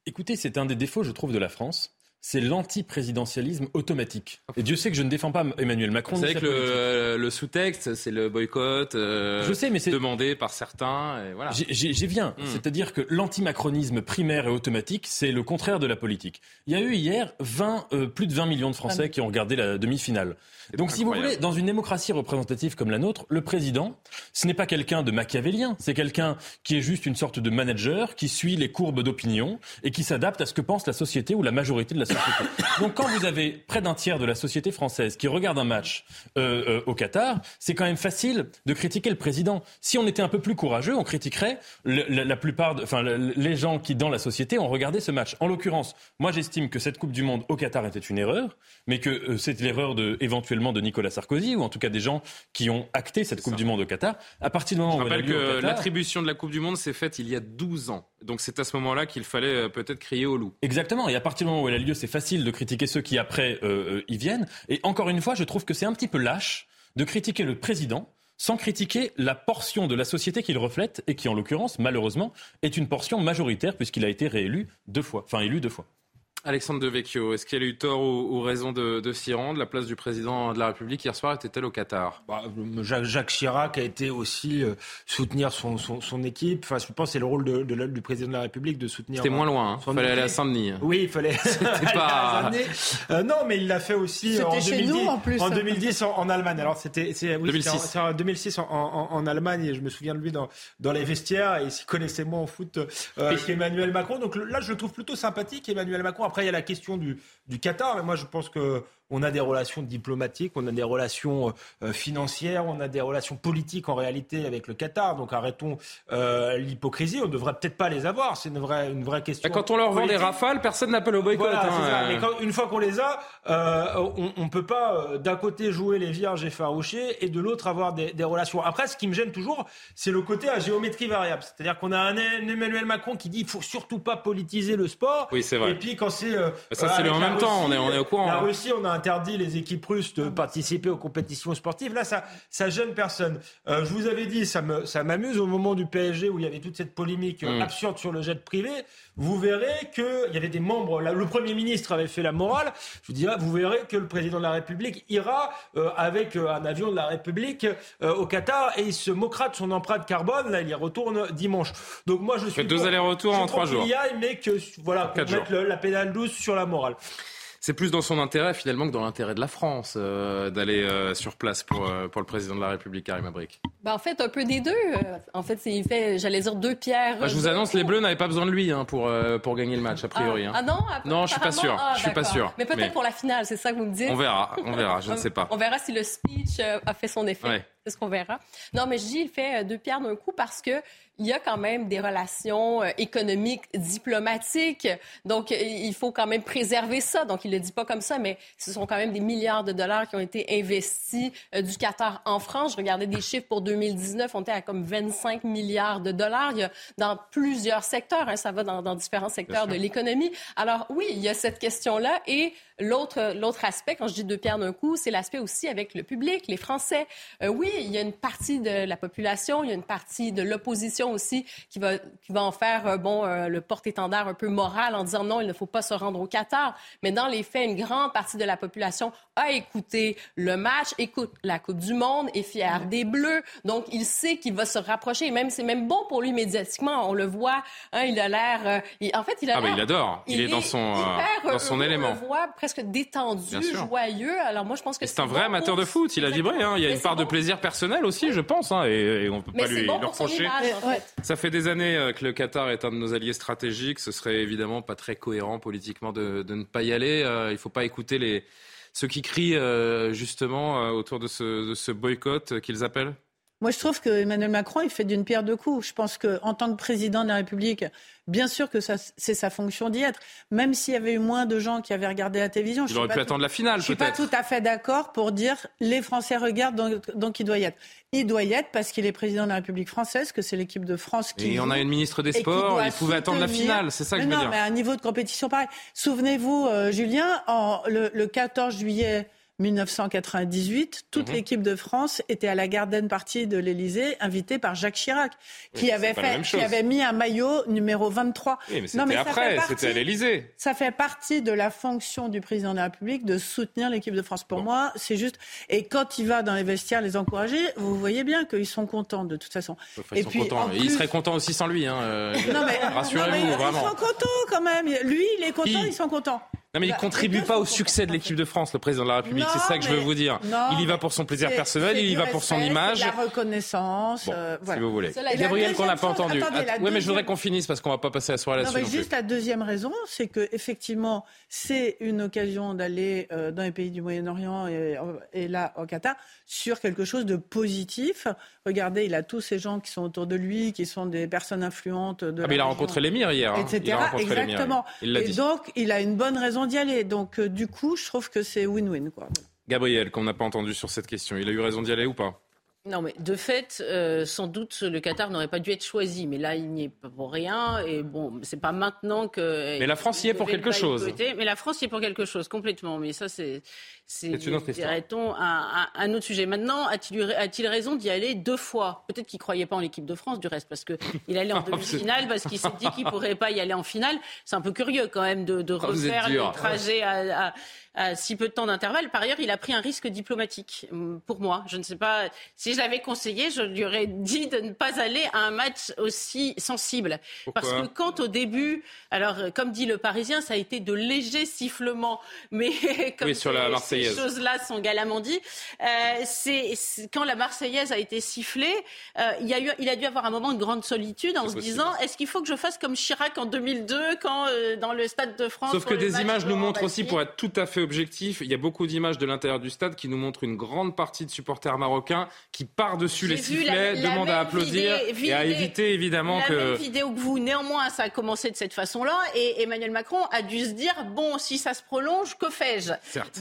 Speaker 7: Écoutez, c'est un des défauts, je trouve, de la France. C'est l'anti-présidentialisme automatique. Et Dieu sait que je ne défends pas Emmanuel Macron.
Speaker 1: Vous savez que le, le sous-texte, c'est le boycott euh,
Speaker 7: je sais, mais c'est
Speaker 1: demandé par certains. Et voilà.
Speaker 7: J'y viens.
Speaker 1: Hmm.
Speaker 7: C'est-à-dire que l'anti-macronisme primaire et automatique, c'est le contraire de la politique. Il y a eu hier 20, euh, plus de 20 millions de Français qui ont regardé la demi-finale. Donc, si vous voulez, dans une démocratie représentative comme la nôtre, le président, ce n'est pas quelqu'un de machiavélien, c'est quelqu'un qui est juste une sorte de manager qui suit les courbes d'opinion et qui s'adapte à ce que pense la société ou la majorité de la société. Donc, quand vous avez près d'un tiers de la société française qui regarde un match euh, euh, au Qatar, c'est quand même facile de critiquer le président. Si on était un peu plus courageux, on critiquerait le, la, la, plupart, de, enfin, le, les gens qui dans la société ont regardé ce match. En l'occurrence, moi, j'estime que cette Coupe du Monde au Qatar était une erreur, mais que euh, c'est l'erreur de éventuellement de Nicolas Sarkozy, ou en tout cas des gens qui ont acté cette Coupe du Monde au Qatar. À partir du moment
Speaker 1: Je
Speaker 7: où
Speaker 1: rappelle que l'attribution de la Coupe du Monde s'est faite il y a 12 ans. Donc c'est à ce moment-là qu'il fallait euh, peut-être crier au loup.
Speaker 7: Exactement. Et à partir du moment où elle a lieu, c'est facile de critiquer ceux qui après euh, euh, y viennent. Et encore une fois, je trouve que c'est un petit peu lâche de critiquer le président sans critiquer la portion de la société qu'il reflète et qui, en l'occurrence, malheureusement, est une portion majoritaire puisqu'il a été réélu deux fois, enfin élu deux fois.
Speaker 1: Alexandre Devecchio, est-ce qu'il a eu tort ou, ou raison de, de s'y rendre? La place du président de la République hier soir était-elle au Qatar?
Speaker 19: Bah, Jacques, Jacques Chirac a été aussi euh, soutenir son, son, son équipe. Enfin, je pense que c'est le rôle de, de, du président de la République de soutenir.
Speaker 1: C'était moins loin. Il
Speaker 19: son
Speaker 1: fallait aller à. Saint-Denis.
Speaker 19: Oui, il fallait. (laughs)
Speaker 1: C'était
Speaker 19: aller
Speaker 1: pas-
Speaker 19: à Saint-Denis. Euh, non, mais il l'a fait aussi
Speaker 2: C'était
Speaker 19: en
Speaker 2: chez
Speaker 19: 2010.
Speaker 2: nous, en plus.
Speaker 19: En 2010 en, en Allemagne. Alors c'était c'est oui,
Speaker 1: 2006.
Speaker 19: c'était en- c'est en 2006 en, en, en Allemagne et je me souviens de lui dans dans les vestiaires et il s'y connaissait moins en foot euh, qu'Emmanuel Macron. Donc là, je le trouve plutôt sympathique Emmanuel Macron. Après, il y a la question du Qatar, mais moi je pense que on a des relations diplomatiques, on a des relations euh, financières, on a des relations politiques en réalité avec le Qatar. Donc arrêtons euh, l'hypocrisie. On ne devrait peut-être pas les avoir. C'est une vraie, une vraie question.
Speaker 1: Et quand on leur vend des rafales, personne n'appelle au boycott.
Speaker 19: Voilà,
Speaker 1: hein,
Speaker 19: c'est ça.
Speaker 1: euh.
Speaker 19: Quand- une fois qu'on les a, euh, on, on peut pas euh, d'un côté jouer les vierges effarouchées et de l'autre avoir des, des relations. Après, ce qui me gêne toujours, c'est le côté à géométrie variable. C'est-à-dire qu'on a un, Emmanuel Macron qui dit il faut surtout pas politiser le sport.
Speaker 1: Oui, c'est vrai.
Speaker 19: Et puis quand c'est euh,
Speaker 1: Ça,
Speaker 19: euh,
Speaker 1: c'est en même temps, on est- on est au courant,
Speaker 19: La
Speaker 1: hein.
Speaker 19: Russie, on a interdit les équipes russes de participer aux compétitions sportives. Là, ça, ça gêne personne. Euh, je vous avais dit, ça me, ça m'amuse au moment du PSG où il y avait toute cette polémique euh,
Speaker 1: Mm.
Speaker 19: absurde sur le jet privé. Vous verrez que il y avait des membres. là, le premier ministre avait fait la morale. Je vous dirais, vous verrez que le président de la République ira euh, avec un avion de la République euh, au Qatar et il se moquera de son empreinte carbone. Là, il y retourne dimanche. Donc moi, je suis
Speaker 1: deux allers-retours en trois jours.
Speaker 19: y aille, mais que voilà, qu'on mette le- la pédale douce sur la morale.
Speaker 1: C'est plus dans son intérêt finalement que dans l'intérêt de la France euh, d'aller euh, sur place pour, euh, pour le président de la République, Karim Abric.
Speaker 20: Ben, en fait, un peu des deux. En fait, il fait, j'allais dire, deux pierres.
Speaker 1: Bah, je vous annonce, les Bleus n'avaient pas besoin de lui hein, pour, pour gagner le match, a priori. hein.
Speaker 20: Ah non ah,
Speaker 1: Non, je suis pas sûr.
Speaker 20: ah,
Speaker 1: Je suis pas
Speaker 20: d'accord.
Speaker 1: sûr.
Speaker 20: Mais peut-être
Speaker 1: Mais-
Speaker 20: pour la finale, c'est ça que vous me dites?
Speaker 1: On verra, on verra, je ne sais pas.
Speaker 20: On verra si le speech a fait son effet.
Speaker 1: Ouais.
Speaker 20: C'est ce qu'on verra. Non, mais je dis, il fait deux pierres d'un coup parce que il y a quand même des relations euh, économiques, diplomatiques. Donc, euh, il faut quand même préserver ça. Donc, il le dit pas comme ça, mais ce sont quand même des milliards de dollars qui ont été investis euh, du Qatar en France. Je regardais des chiffres pour 2019, on était à comme 25 milliards de dollars. Il y a dans plusieurs secteurs, hein, ça va dans, dans différents secteurs de l'économie. Alors, oui, il y a cette question-là et L'autre, l'autre aspect, quand je dis deux pierres d'un coup, c'est l'aspect aussi avec le public, les Français. Euh, oui, il y a une partie de la population, il y a une partie de l'opposition aussi qui va, qui va en faire euh, bon euh, le porte-étendard un peu moral en disant non, il ne faut pas se rendre au Qatar. Mais dans les faits, une grande partie de la population a écouté le match, écoute la Coupe du Monde, est fier des Bleus. Donc, il sait qu'il va se rapprocher. Et même, c'est même bon pour lui médiatiquement. On le voit, hein, il a l'air... euh, il- en fait, il a
Speaker 1: Ah,
Speaker 20: l'air-
Speaker 1: il adore. Il est dans son, euh,
Speaker 20: hyper
Speaker 1: dans son élément.
Speaker 20: On le voit presque détendu,
Speaker 1: Bien sûr.
Speaker 20: joyeux. Alors moi, je pense que
Speaker 1: C'est un vrai amateur de foot, il a vibré. Hein. Il y a une part de plaisir personnel aussi, je pense, hein, et, et on peut
Speaker 20: Mais
Speaker 1: pas lui
Speaker 20: bon
Speaker 1: reprocher.
Speaker 20: image, en fait.
Speaker 1: Ça fait des années euh, que le Qatar est un de nos alliés stratégiques. Ce serait évidemment pas très cohérent politiquement de, de ne pas y aller. Euh, il faut pas écouter les ceux qui crient euh, justement euh, autour de ce, de ce boycott euh, qu'ils appellent?
Speaker 2: Moi, je trouve que Emmanuel Macron, il fait d'une pierre deux coups. Je pense qu'en tant que président de la République, bien sûr que ça, c'est sa fonction d'y être. Même s'il y avait eu moins de gens qui avaient regardé la télévision. je
Speaker 1: Il
Speaker 2: suis
Speaker 1: aurait
Speaker 2: pas
Speaker 1: pu
Speaker 2: tout-
Speaker 1: attendre la finale,
Speaker 2: Je suis pas tout à fait d'accord pour dire les Français regardent, donc, donc il doit y être. Il doit y être parce qu'il est président de la République française, que c'est l'équipe de France qui.
Speaker 1: Et on a une ministre des Sports, il pouvait attendre la finale, c'est ça que
Speaker 2: mais
Speaker 1: je veux
Speaker 2: non,
Speaker 1: dire.
Speaker 2: mais à un niveau de compétition pareil. Souvenez-vous, euh, Julien, en, le, le 14 juillet 1998, toute
Speaker 1: Mhm.
Speaker 2: l'équipe de France était à la garden party de l'Elysée, invitée par Jacques Chirac, qui,
Speaker 1: Oui,
Speaker 2: avait, fait, qui avait mis un maillot numéro 23.
Speaker 1: Oui, mais
Speaker 2: Non,
Speaker 1: après, c'était à l'Elysée.
Speaker 2: Ça fait partie de la fonction du président de la République de soutenir l'équipe de France. Pour moi, c'est juste. Et quand il va dans les vestiaires les encourager, vous voyez bien qu'ils sont contents de toute façon.
Speaker 1: Enfin,
Speaker 2: Et
Speaker 1: ils sont
Speaker 2: puis,
Speaker 1: contents. Ils seraient contents aussi sans lui. Hein. euh,
Speaker 2: Non, mais-
Speaker 1: Rassurez-vous, vraiment.
Speaker 2: Ils sont contents quand même. Lui, il est content,
Speaker 1: Qui
Speaker 2: ils sont contents.
Speaker 1: Non mais il
Speaker 2: Bah,
Speaker 1: contribue pas au succès de l'équipe de France, le président de la République. C'est ça que je veux vous dire.
Speaker 2: non,
Speaker 1: il y va pour son plaisir personnel, il y va pour son image.
Speaker 2: la reconnaissance.
Speaker 1: Bon,
Speaker 2: euh,
Speaker 1: si
Speaker 2: voilà.
Speaker 1: vous voulez.
Speaker 2: Et la
Speaker 1: Gabriel qu'on n'a pas
Speaker 2: chose-
Speaker 1: entendu.
Speaker 2: attendez,
Speaker 1: ouais, mais je voudrais qu'on finisse parce qu'on va pas passer la soirée là-dessus.
Speaker 2: juste la deuxième raison, c'est que effectivement, c'est une occasion d'aller euh, dans les pays du Moyen-Orient et, euh, et là au Qatar sur quelque chose de positif. Regardez, il a tous ces gens qui sont autour de lui, qui sont des personnes influentes de
Speaker 1: Ah, mais il a rencontré l'émir hier. hein.
Speaker 2: etc.
Speaker 1: Il a rencontré
Speaker 2: Exactement. Et donc, il a une bonne raison d'y aller. Donc, euh, du coup, je trouve que c'est win-win. quoi.
Speaker 1: Gabriel, qu'on n'a pas entendu sur cette question, il a eu raison d'y aller ou pas?
Speaker 13: Non, mais de fait, euh, sans doute, le Qatar n'aurait pas dû être choisi. Mais là, il n'y est pas pour rien. Et bon, c'est pas maintenant que.
Speaker 1: Mais la France y est pour quelque chose.
Speaker 13: Mais la France y est pour quelque chose, complètement. Mais ça, c'est.
Speaker 1: C'est
Speaker 13: dirait-on, un, un- un autre sujet. Maintenant, a-t-il raison d'y aller deux fois? Peut-être qu'il croyait pas en l'équipe de France, du reste, parce qu'il allait en (laughs)
Speaker 1: c'est-
Speaker 13: demi-finale, parce qu'il s'est dit qu'il pourrait pas y aller en finale. C'est un peu curieux, quand même, de, de
Speaker 1: êtes
Speaker 13: refaire le trajet à, à- à si peu de temps d'intervalle. Par ailleurs, il a pris un risque diplomatique. hum, Pour moi, je ne sais pas si je l'avais conseillé, je lui aurais dit de ne pas aller à un match aussi sensible.
Speaker 1: Pourquoi?
Speaker 13: Parce que quand au début, alors euh, comme dit le Parisien, ça a été de légers sifflements, mais (laughs) comme
Speaker 1: Oui, sur la
Speaker 13: ces-
Speaker 1: Marseillaise.
Speaker 13: ces choses-là sont galamment euh, c'est c'est- quand la Marseillaise a été sifflée, euh, il, y a eu, il a dû avoir un moment de grande solitude en se
Speaker 1: possible.
Speaker 13: disant est-ce qu'il faut que je fasse comme Chirac en 2002 quand euh, dans le Stade de France
Speaker 1: Sauf que des images nous montrent aussi, pour être tout à fait objectif, il y a beaucoup d'images de l'intérieur du stade qui nous montrent une grande partie de supporters marocains qui par-dessus les sifflets
Speaker 13: la- la
Speaker 1: demandent à applaudir
Speaker 13: vidéo-
Speaker 1: et à
Speaker 13: vidéo-
Speaker 1: éviter évidemment
Speaker 13: la
Speaker 1: que...
Speaker 13: même vidéo que vous, néanmoins, ça a commencé de cette façon-là, et Emmanuel Macron a dû se dire bon, si ça se prolonge, que fais-je?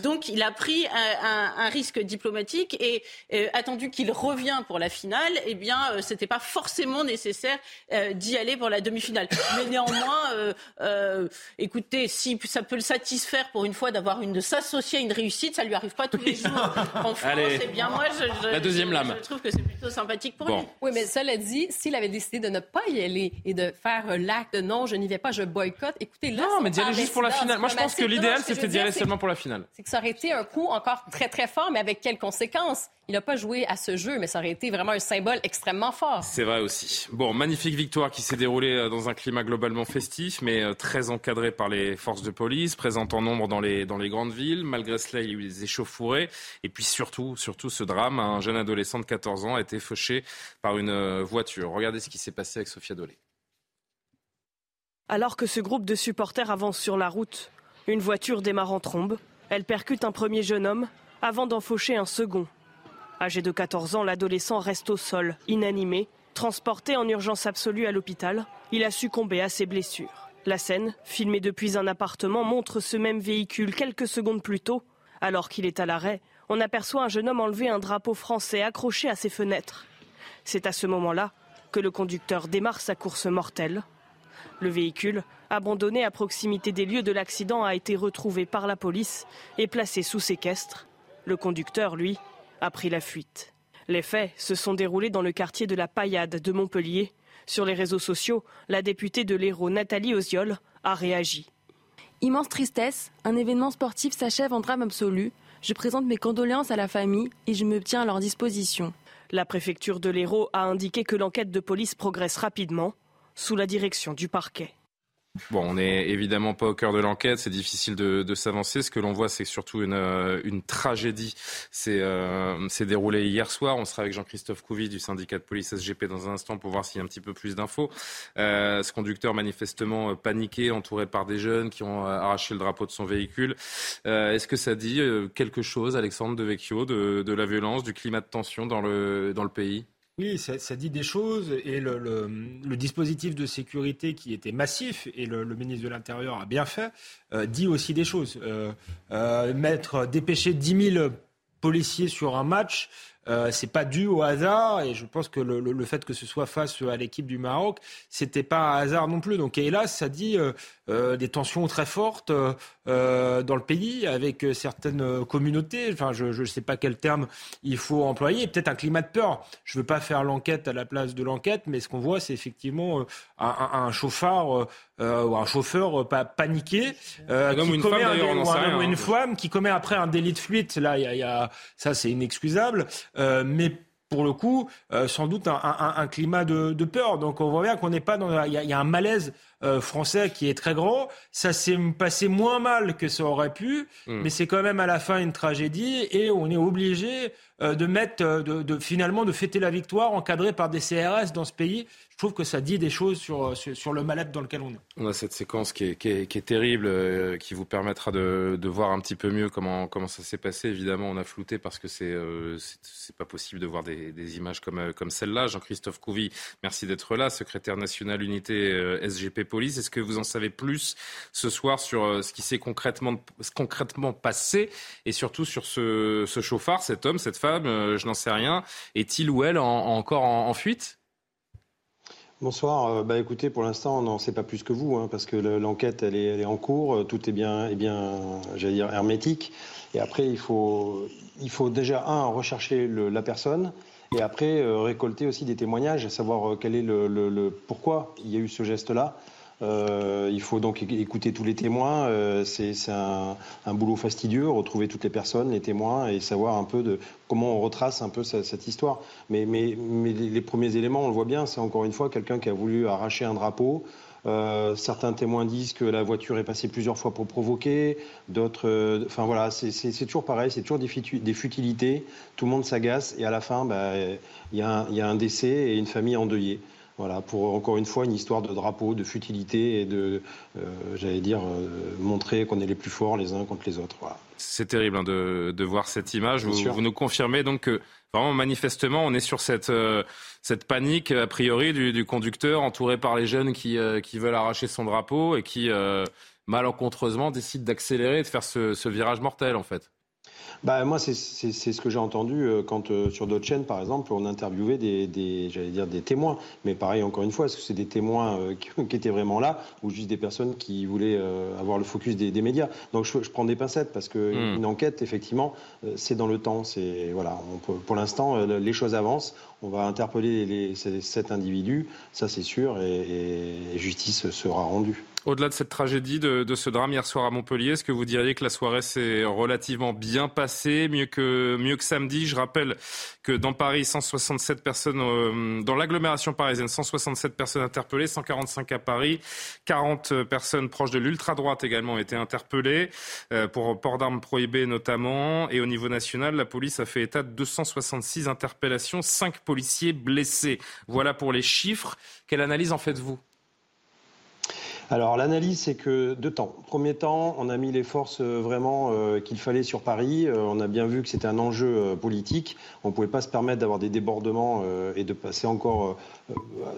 Speaker 13: Donc, il a pris un, un- un risque diplomatique et euh, attendu qu'il revient pour la finale, eh bien, euh, c'était pas forcément nécessaire euh, d'y aller pour la demi-finale. Mais néanmoins, euh, euh, écoutez, si ça peut le satisfaire pour une fois d'avoir une de s'associer à une réussite, ça lui arrive pas tous les jours en France.
Speaker 1: Allez.
Speaker 13: Eh bien, moi, je, je-
Speaker 1: La deuxième
Speaker 13: je-
Speaker 1: lame.
Speaker 13: Je trouve que c'est plutôt sympathique pour
Speaker 1: Bon.
Speaker 13: lui.
Speaker 20: Oui, mais cela dit, s'il avait décidé de ne pas y aller et de faire l'acte de non, je n'y vais pas, je boycotte, écoutez, là,
Speaker 1: Non, mais d'y aller juste pour la finale. Moi, je pense que l'idéal, c'était d'y aller seulement pour la finale.
Speaker 20: C'est que ça aurait été un coup encore très, très fort, mais avec quelles conséquences? Il n'a pas joué à ce jeu, mais ça aurait été vraiment un symbole extrêmement fort.
Speaker 1: C'est vrai aussi. Bon, magnifique victoire qui s'est déroulée euh, dans un climat globalement festif, mais euh, très encadré par les forces de police, présentes en nombre dans les, dans les grandes villes. Malgré cela, il y a eu des échauffourées. Et puis surtout, surtout ce drame, un jeune adolescent de 14 ans a été fauché par une euh, voiture. Regardez ce qui s'est passé avec Sophia Dolé.
Speaker 21: Alors que ce groupe de supporters avance sur la route, une voiture démarre en trombe. Elle percute un premier jeune homme avant d'en faucher un second. Âgé de 14 ans, l'adolescent reste au sol, inanimé. Transporté en urgence absolue à l'hôpital, il a succombé à ses blessures. La scène, filmée depuis un appartement, montre ce même véhicule quelques secondes plus tôt. Alors qu'il est à l'arrêt, on aperçoit un jeune homme enlever un drapeau français accroché à ses fenêtres. C'est à ce moment-là que le conducteur démarre sa course mortelle. Le véhicule, abandonné à proximité des lieux de l'accident, a été retrouvé par la police et placé sous séquestre. Le conducteur, lui, a pris la fuite. Les faits se sont déroulés dans le quartier de la Paillade de Montpellier. Sur les réseaux sociaux, la députée de l'Hérault, Nathalie Oziol, a réagi.
Speaker 22: Immense tristesse, un événement sportif s'achève en drame absolu. Je présente mes condoléances à la famille et je me tiens à leur disposition.
Speaker 21: La préfecture de l'Hérault a indiqué que l'enquête de police progresse rapidement, sous la direction du parquet.
Speaker 1: Bon, on n'est évidemment pas au cœur de l'enquête, c'est difficile de, s'avancer. Ce que l'on voit, c'est surtout une, euh, tragédie. C'est euh, déroulé hier soir. On sera avec Jean-Christophe Couvi du syndicat de police SGP dans un instant pour voir s'il y a un petit peu plus d'infos. Euh, ce conducteur manifestement paniqué, entouré par des jeunes qui ont arraché le drapeau de son véhicule. Est-ce que ça dit quelque chose, Alexandre de Vecchio, de, de la violence, du climat de tension dans le, dans le pays?
Speaker 19: Oui, ça, dit des choses et le, dispositif de sécurité qui était massif et le, le ministre de l'Intérieur a bien fait, euh, dit aussi des choses. Euh, euh, mettre, dépêcher 10 000 policiers sur un match, Euh, c'est pas dû au hasard et je pense que le, le, fait que ce soit face à l'équipe du Maroc, c'était pas un hasard non plus. Donc hélas, ça dit euh, euh des tensions très fortes euh, dans le pays avec certaines communautés. Enfin, je ne sais pas quel terme il faut employer. Peut-être un climat de peur. Je veux pas faire l'enquête à la place de l'enquête, mais ce qu'on voit, c'est effectivement un, un, chauffard ou un chauffeur paniqué
Speaker 1: un une femme,
Speaker 19: un, une femme qui commet après un délit de fuite. Là, il y a, y a, ça, c'est inexcusable. Euh, mais pour le coup, euh, sans doute un, climat de, peur. Donc on voit bien qu'on n'est pas dans... Il y, a un malaise euh, français qui est très grand. Ça s'est passé moins mal que ça aurait pu, hmm. mais c'est quand même à la fin une tragédie et on est obligé de mettre, de, finalement, de fêter la victoire encadrée par des CRS dans ce pays je trouve que ça dit des choses sur, sur, le mal-être dans lequel on est.
Speaker 1: On a cette séquence qui est, qui est, terrible, euh, qui vous permettra de, de, voir un petit peu mieux comment, comment ça s'est passé. Évidemment, on a flouté parce que c'est euh, c'est pas possible de voir des, des images comme, euh, comme celle-là. Jean-Christophe Couvi, merci d'être là, secrétaire national unité SGP Police. Est-ce que vous en savez plus ce soir sur ce qui s'est concrètement, concrètement passé et surtout sur ce, ce chauffard, cet homme, cette femme, je n'en sais rien. Est-il ou elle encore en fuite?
Speaker 23: Bonsoir. Euh, bah, écoutez, pour l'instant, on n'en sait pas plus que vous, hein, parce que l'enquête, elle est, elle est, en cours. Euh, tout est bien, est bien j'allais dire, hermétique. Et après, il faut, il faut déjà, un, rechercher la personne, et après, euh, récolter aussi des témoignages, savoir quel est le, le pourquoi il y a eu ce geste-là. Euh, il faut donc écouter tous les témoins. Euh, c'est un, boulot fastidieux, retrouver toutes les personnes, les témoins, et savoir un peu comment on retrace un peu cette, histoire. Mais, les premiers éléments, on le voit bien, c'est encore une fois quelqu'un qui a voulu arracher un drapeau. Euh, certains témoins disent que la voiture est passée plusieurs fois pour provoquer, d'autres. Enfin voilà, c'est toujours pareil, c'est toujours des, futilités. Tout le monde s'agace et à la fin, bah, il y, a un décès et une famille endeuillée. Voilà, pour encore une fois une histoire de drapeau, de futilité et de, euh, j'allais dire, euh, montrer qu'on est les plus forts les uns contre les autres. Voilà.
Speaker 1: C'est terrible hein, de, de, voir cette image. Vous, vous, nous confirmez donc que vraiment manifestement on est sur cette, euh, cette panique a priori du, du, conducteur entouré par les jeunes qui, qui veulent arracher son drapeau et qui malencontreusement décident d'accélérer et de faire ce, ce virage mortel en fait.
Speaker 23: Bah, moi, c'est ce que j'ai entendu euh, quand, euh, sur d'autres chaînes, par exemple, on interviewait des, des j'allais dire, des témoins. Mais pareil, encore une fois, est-ce que c'est des témoins euh, qui, (laughs) qui, étaient vraiment là ou juste des personnes qui voulaient avoir le focus des, des médias Donc, je, je, prends des pincettes parce que hmm. une enquête, effectivement, c'est dans le temps. C'est voilà, on pour l'instant, les choses avancent. On va interpeller les, ces sept individus, ça c'est sûr, et, et justice sera rendue.
Speaker 1: Au-delà de cette tragédie, de, ce drame hier soir à Montpellier, est-ce que vous diriez que la soirée s'est relativement bien passée, mieux que, mieux que samedi? Je rappelle que dans Paris, 167 personnes, euh, dans l'agglomération parisienne, 167 personnes interpellées, 145 à Paris, 40 personnes proches de l'ultra-droite également ont été interpellées euh, pour port d'armes prohibées notamment. Et au niveau national, la police a fait état de 266 interpellations, 5 policiers blessés. Voilà pour les chiffres. Quelle analyse en faites-vous?
Speaker 23: Alors l'analyse, c'est que deux temps. Premier temps, on a mis les forces euh, vraiment euh, qu'il fallait sur Paris. Euh, on a bien vu que c'était un enjeu politique. On ne pouvait pas se permettre d'avoir des débordements et de passer encore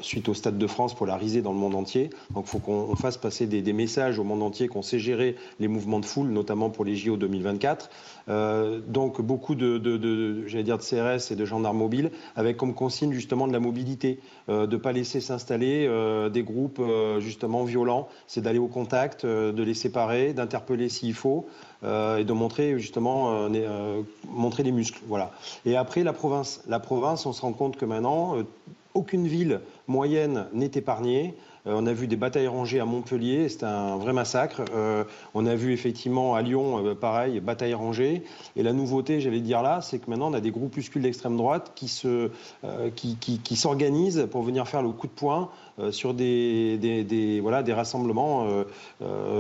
Speaker 23: suite au Stade de France polariser dans le monde entier. Donc il faut qu'on fasse passer des, messages au monde entier qu'on sait gérer les mouvements de foule, notamment pour les JO 2024. Donc beaucoup de, de, j'allais dire de CRS et de gendarmes mobiles, avec comme consigne justement de la mobilité, de ne pas laisser s'installer des groupes justement violents c'est d'aller au contact, euh, de les séparer, d'interpeller s'il faut, euh, et de montrer justement euh, montrer les muscles. Voilà. Et après la province, la province, on se rend compte que maintenant aucune ville moyenne n'est épargnée. Euh, on a vu des batailles rangées à Montpellier, c'était un vrai massacre. Euh, on a vu effectivement à Lyon, euh, pareil, batailles rangées. Et la nouveauté, j'allais dire là, c'est que maintenant on a des groupuscules d'extrême droite qui qui, qui, s'organisent pour venir faire le coup de poing sur des, des, voilà, des rassemblements.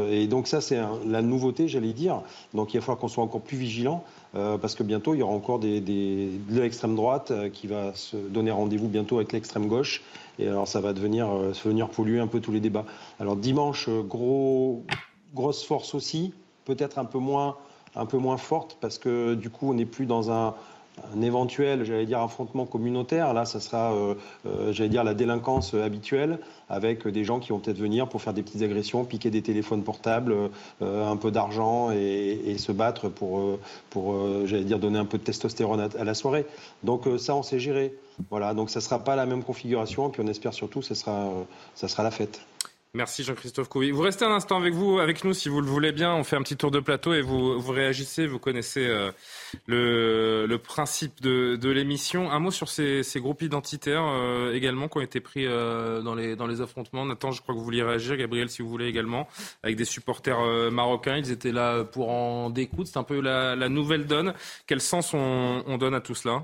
Speaker 23: et donc ça, c'est la nouveauté, j'allais dire. Donc il va falloir qu'on soit encore plus vigilant. Parce que bientôt il y aura encore des, de l'extrême droite qui va se donner rendez-vous bientôt avec l'extrême gauche et alors ça va devenir, euh, venir polluer un peu tous les débats. Alors dimanche, euh, gros, grosse force aussi, peut-être un peu moins un peu moins forte parce que du coup on n'est plus dans un un éventuel, j'allais dire, affrontement communautaire. Là, ça sera, euh, euh, j'allais dire, la délinquance habituelle, avec des gens qui vont peut-être venir pour faire des petites agressions, piquer des téléphones portables, euh, un peu d'argent et, se battre pour, pour j'allais dire, donner un peu de testostérone à, la soirée. Donc ça, on sait gérer. Voilà, donc ça ne sera pas la même configuration, et puis on espère surtout que ça sera, ça sera la fête.
Speaker 1: Merci Jean-Christophe Couvi. Vous restez un instant avec vous, avec nous, si vous le voulez bien. On fait un petit tour de plateau et vous, réagissez. Vous connaissez euh, le, principe de, l'émission. Un mot sur ces, groupes identitaires euh, également qui ont été pris euh, dans, les, affrontements. Nathan, je crois que vous vouliez réagir. Gabriel, si vous voulez également, avec des supporters marocains. Ils étaient là pour en découdre. C'est un peu la, nouvelle donne. Quel sens on donne à tout cela?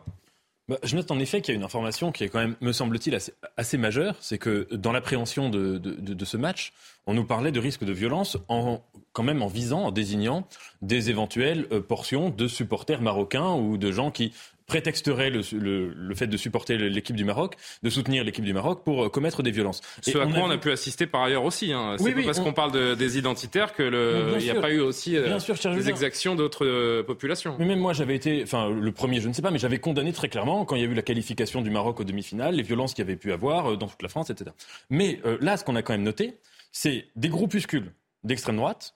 Speaker 7: Bah, je note en effet qu'il y a une information qui est quand même, me semble-t-il, assez, majeure. C'est que dans l'appréhension de, ce match, on nous parlait de risque de violence en, quand même en visant, en désignant des éventuelles euh, portions de supporters marocains ou de gens qui prétexterait le, le, le fait de supporter l'équipe du Maroc, de soutenir l'équipe du Maroc pour euh, commettre des violences.
Speaker 1: Ce à quoi on a pu assister par ailleurs aussi. Hein. C'est pas parce qu'on parle de, des identitaires que le, n'y a pas eu aussi euh, des exactions d'autres euh, populations.
Speaker 7: Mais même moi, j'avais été, enfin le premier, je ne sais pas, mais j'avais condamné très clairement quand il y a eu la qualification du Maroc aux demi-finales, les violences qu'il y avait pu avoir dans toute la France, etc. Mais là, ce qu'on a quand même noté, c'est des groupuscules d'extrême droite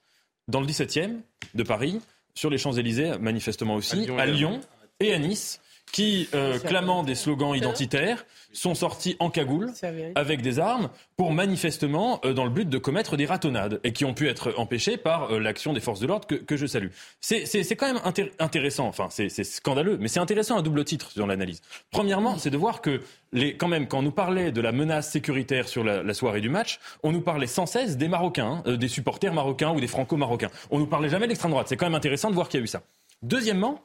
Speaker 7: dans le 17e de Paris, sur les Champs-Élysées, manifestement aussi, à Lyon et à Nice qui, euh, clamant des slogans identitaires, sont sortis en cagoule avec des armes pour manifestement euh, dans le but de commettre des ratonnades et qui ont pu être empêchés par euh, l'action des forces de l'ordre que, que, je salue. C'est quand même intéressant, enfin c'est scandaleux, mais c'est intéressant à double titre dans l'analyse. Premièrement, c'est de voir que les, quand même, quand on nous parlait de la menace sécuritaire sur la, la soirée du match, on nous parlait sans cesse des Marocains, des supporters marocains ou des Franco-marocains. On nous parlait jamais de l'extrême droite. C'est quand même intéressant de voir qu'il y a eu ça. Deuxièmement,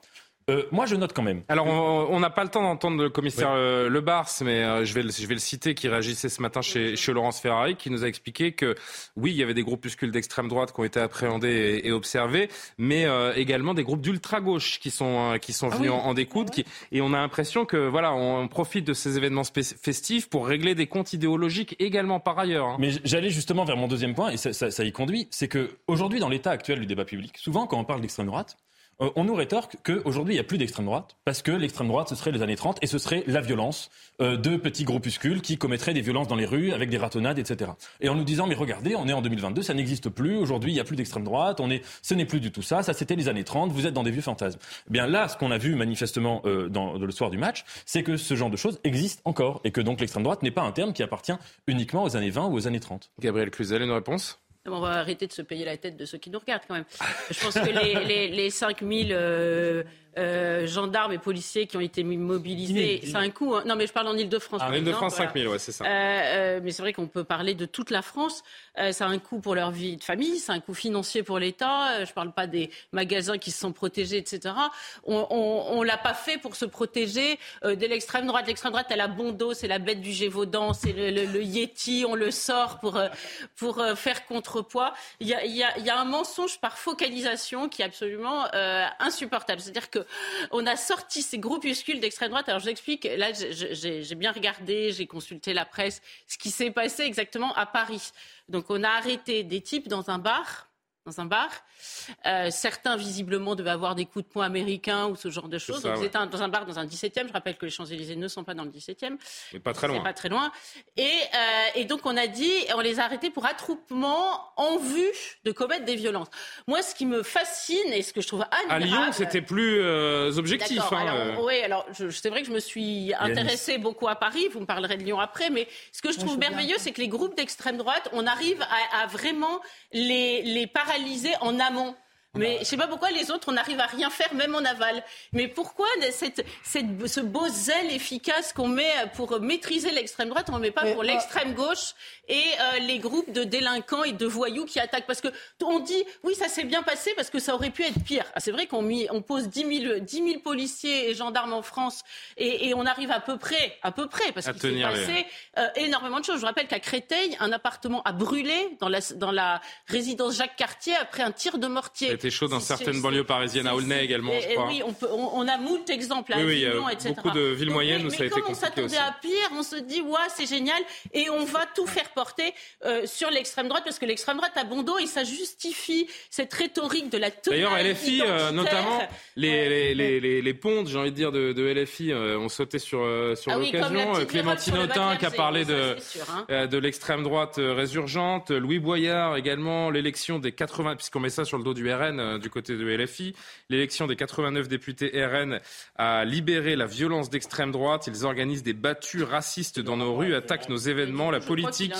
Speaker 7: euh, moi, je note quand même.
Speaker 1: Alors, on n'a pas le temps d'entendre le commissaire euh, Le Bars, mais euh, je, vais le, je vais le citer, qui réagissait ce matin chez, chez Laurence Ferrari, qui nous a expliqué que oui, il y avait des groupuscules d'extrême droite qui ont été appréhendés et, observés, mais également des groupes d'ultra gauche qui sont qui sont ah venus en, découdre. Qui, et on a l'impression que voilà, on, profite de ces événements festifs pour régler des comptes idéologiques également par ailleurs. Hein.
Speaker 7: Mais j'allais justement vers mon deuxième point, et ça, ça, ça y conduit, c'est que aujourd'hui, dans l'état actuel du débat public, souvent quand on parle d'extrême droite, euh, on nous rétorque qu'aujourd'hui, il n'y a plus d'extrême droite, parce que l'extrême droite, ce serait les années 30, et ce serait la violence euh, de petits groupuscules qui commettraient des violences dans les rues avec des ratonnades, etc. Et en nous disant, mais regardez, on est en 2022, ça n'existe plus, aujourd'hui, il n'y a plus d'extrême droite, on est, ce n'est plus du tout ça, ça c'était les années 30, vous êtes dans des vieux fantasmes. Eh bien là, ce qu'on a vu manifestement euh, dans, le soir du match, c'est que ce genre de choses existe encore, et que donc l'extrême droite n'est pas un terme qui appartient uniquement aux années 20 ou aux années 30.
Speaker 1: Gabriel Cluzel, une réponse?
Speaker 13: On va arrêter de se payer la tête de ceux qui nous regardent quand même. Je pense que les, les, les 5000 euh, euh, gendarmes et policiers qui ont été mobilisés. C'est un coût. Hein. Non, mais je parle en Ile-de-France.
Speaker 1: En Ile-de-France, 5 000, ouais, c'est ça. Euh,
Speaker 13: euh, mais c'est vrai qu'on peut parler de toute la France. Euh, ça a un coût pour leur vie de famille, c'est un coût financier pour l'État. je ne parle pas des magasins qui se sont protégés, etc. On ne l'a pas fait pour se protéger de l'extrême droite. L'extrême droite, elle a bon dos, c'est la bête du Gévaudan, c'est le, le, Yeti, on le sort pour, pour faire contrepoids. Il y a, y, a, y a, un mensonge par focalisation qui est absolument insupportable. C'est-à-dire que on a sorti ces groupuscules d'extrême droite. Alors je là j'ai bien regardé, j'ai consulté la presse, ce qui s'est passé exactement à Paris. Donc on a arrêté des types dans un bar dans un bar. Euh, certains, visiblement, devaient avoir des coups de poing américains ou ce genre de choses. ils étaient dans un bar dans un 17e. Je rappelle que les Champs-Élysées ne sont pas dans le 17e.
Speaker 1: Mais pas très loin.
Speaker 13: pas très loin. Et, euh, et, donc, on a dit, on les a arrêtés pour attroupement en vue de commettre des violences. Moi, ce qui me fascine et ce que je trouve admirable...
Speaker 1: À Lyon, c'était plus euh, objectif.
Speaker 13: Hein, alors, oui, alors c'est vrai que je me suis intéressée beaucoup à Paris. Vous me parlerez de Lyon après. Mais ce que je trouve merveilleux, c'est que les groupes d'extrême droite, on arrive à, à vraiment les, les paralyser en amont. Mais je sais pas pourquoi les autres, on n'arrive à rien faire, même en aval. Mais pourquoi cette, cette, ce beau zèle efficace qu'on met pour maîtriser l'extrême droite, on ne met pas pour l'extrême gauche et euh, les groupes de délinquants et de voyous qui attaquent? Parce que on dit, oui, ça s'est bien passé parce que ça aurait pu être pire. Ah, c'est vrai qu'on on pose 10 000, 10 000, policiers et gendarmes en France et, et, on arrive à peu près, à peu près, parce qu'il s'est passé euh, énormément de choses. Je vous rappelle qu'à Créteil, un appartement a brûlé dans la, dans la résidence Jacques Cartier après un tir de mortier
Speaker 1: chaud dans certaines banlieues parisiennes, à Aulnay également, je crois.
Speaker 13: Oui, on, peut, on, a moult exemples à
Speaker 1: oui, oui,
Speaker 13: Avignon, etc.
Speaker 1: Beaucoup de villes moyennes où ça a été compliqué
Speaker 13: on s'attendait à pire, on se dit, ouais, c'est génial, et on va tout faire porter euh, sur l'extrême droite, parce que l'extrême droite a bon dos, et ça justifie cette rhétorique de la
Speaker 1: D'ailleurs, LFI, euh, notamment, les, les, les, les, pontes, j'ai envie de dire, de, de LFI euh, ont sauté sur, sur
Speaker 13: ah
Speaker 1: l'occasion. Clémentine Autain qui a parlé de, hein. de l'extrême droite résurgente, Louis Boyard également, l'élection des 80, puisqu'on met ça sur le dos du RN du côté de LFI, l'élection des 89 députés RN a libéré la violence d'extrême droite. Ils organisent des battues racistes dans nos rues, attaquent nos événements, la politique,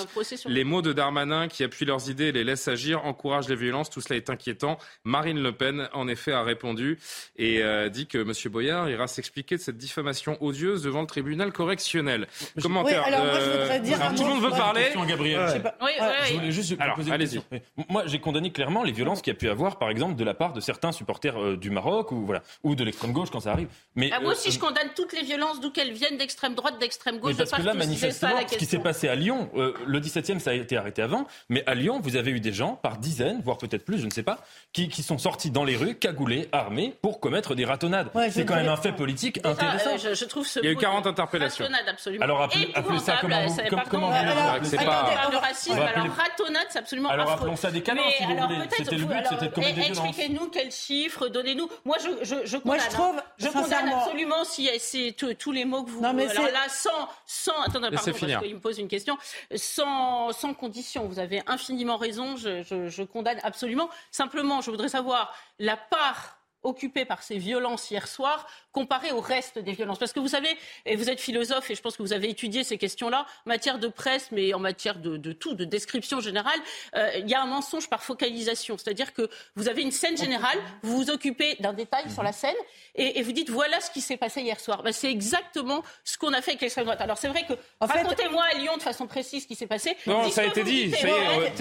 Speaker 1: les mots de Darmanin qui appuient leurs idées et les laissent agir, encouragent les violences. Tout cela est inquiétant. Marine Le Pen, en effet, a répondu et euh, dit que M. Boyard ira s'expliquer de cette diffamation odieuse devant le tribunal correctionnel. Commentaire.
Speaker 2: Oui, alors, moi, je voudrais dire
Speaker 1: tout le monde veut parler.
Speaker 7: Gabriel.
Speaker 13: Oui,
Speaker 7: je voulais juste
Speaker 1: alors, allez-y.
Speaker 7: Moi, j'ai condamné clairement les violences qu'il y a pu avoir, par exemple, de la part de certains supporters euh, du Maroc ou voilà, ou de l'extrême gauche quand ça arrive.
Speaker 13: Mais ah, moi aussi, euh, je condamne toutes les violences d'où qu'elles viennent, d'extrême droite, d'extrême gauche.
Speaker 7: Mais parce
Speaker 13: que
Speaker 7: là, manifestement, ce qui s'est passé à Lyon, euh, le 17e, ça a été arrêté avant, mais à Lyon, vous avez eu des gens, par dizaines, voire peut-être plus, je ne sais pas, qui, qui, sont sortis dans les rues, cagoulés, armés, pour commettre des ratonnades. c'est quand même un fait politique intéressant.
Speaker 13: Euh, je, trouve ce
Speaker 1: Il y a eu 40 interpellations.
Speaker 13: Ratonnade, absolument.
Speaker 7: Alors, appelez, ça comment vous, comme, comment
Speaker 13: vous C'est pas le racisme. Alors, ratonnade, c'est absolument
Speaker 7: Alors, appelons ça des canons, si vous voulez. C'était le but, c'était de commettre des.
Speaker 13: Expliquez-nous quels chiffres, donnez-nous. Moi, je condamne. Je condamne absolument si c'est tous les mots que vous. Non, mais alors là, sans, sans, attendez, pardon, parce qu'il me pose une question, sans, sans condition. Vous avez infiniment raison. Je, je, je condamne absolument. Simplement, je voudrais savoir la part occupée par ces violences hier soir comparé au reste des violences Parce que vous savez, et vous êtes philosophe, et je pense que vous avez étudié ces questions-là, en matière de presse, mais en matière de, de tout, de description générale, euh, il y a un mensonge par focalisation. C'est-à-dire que vous avez une scène générale, vous vous occupez d'un détail sur la scène, et, et, vous dites voilà ce qui s'est passé hier soir. Ben, c'est exactement ce qu'on a fait avec l'extrême droite. Alors c'est vrai que racontez-moi à Lyon de façon précise ce qui s'est passé.
Speaker 1: Non, ça a été dit.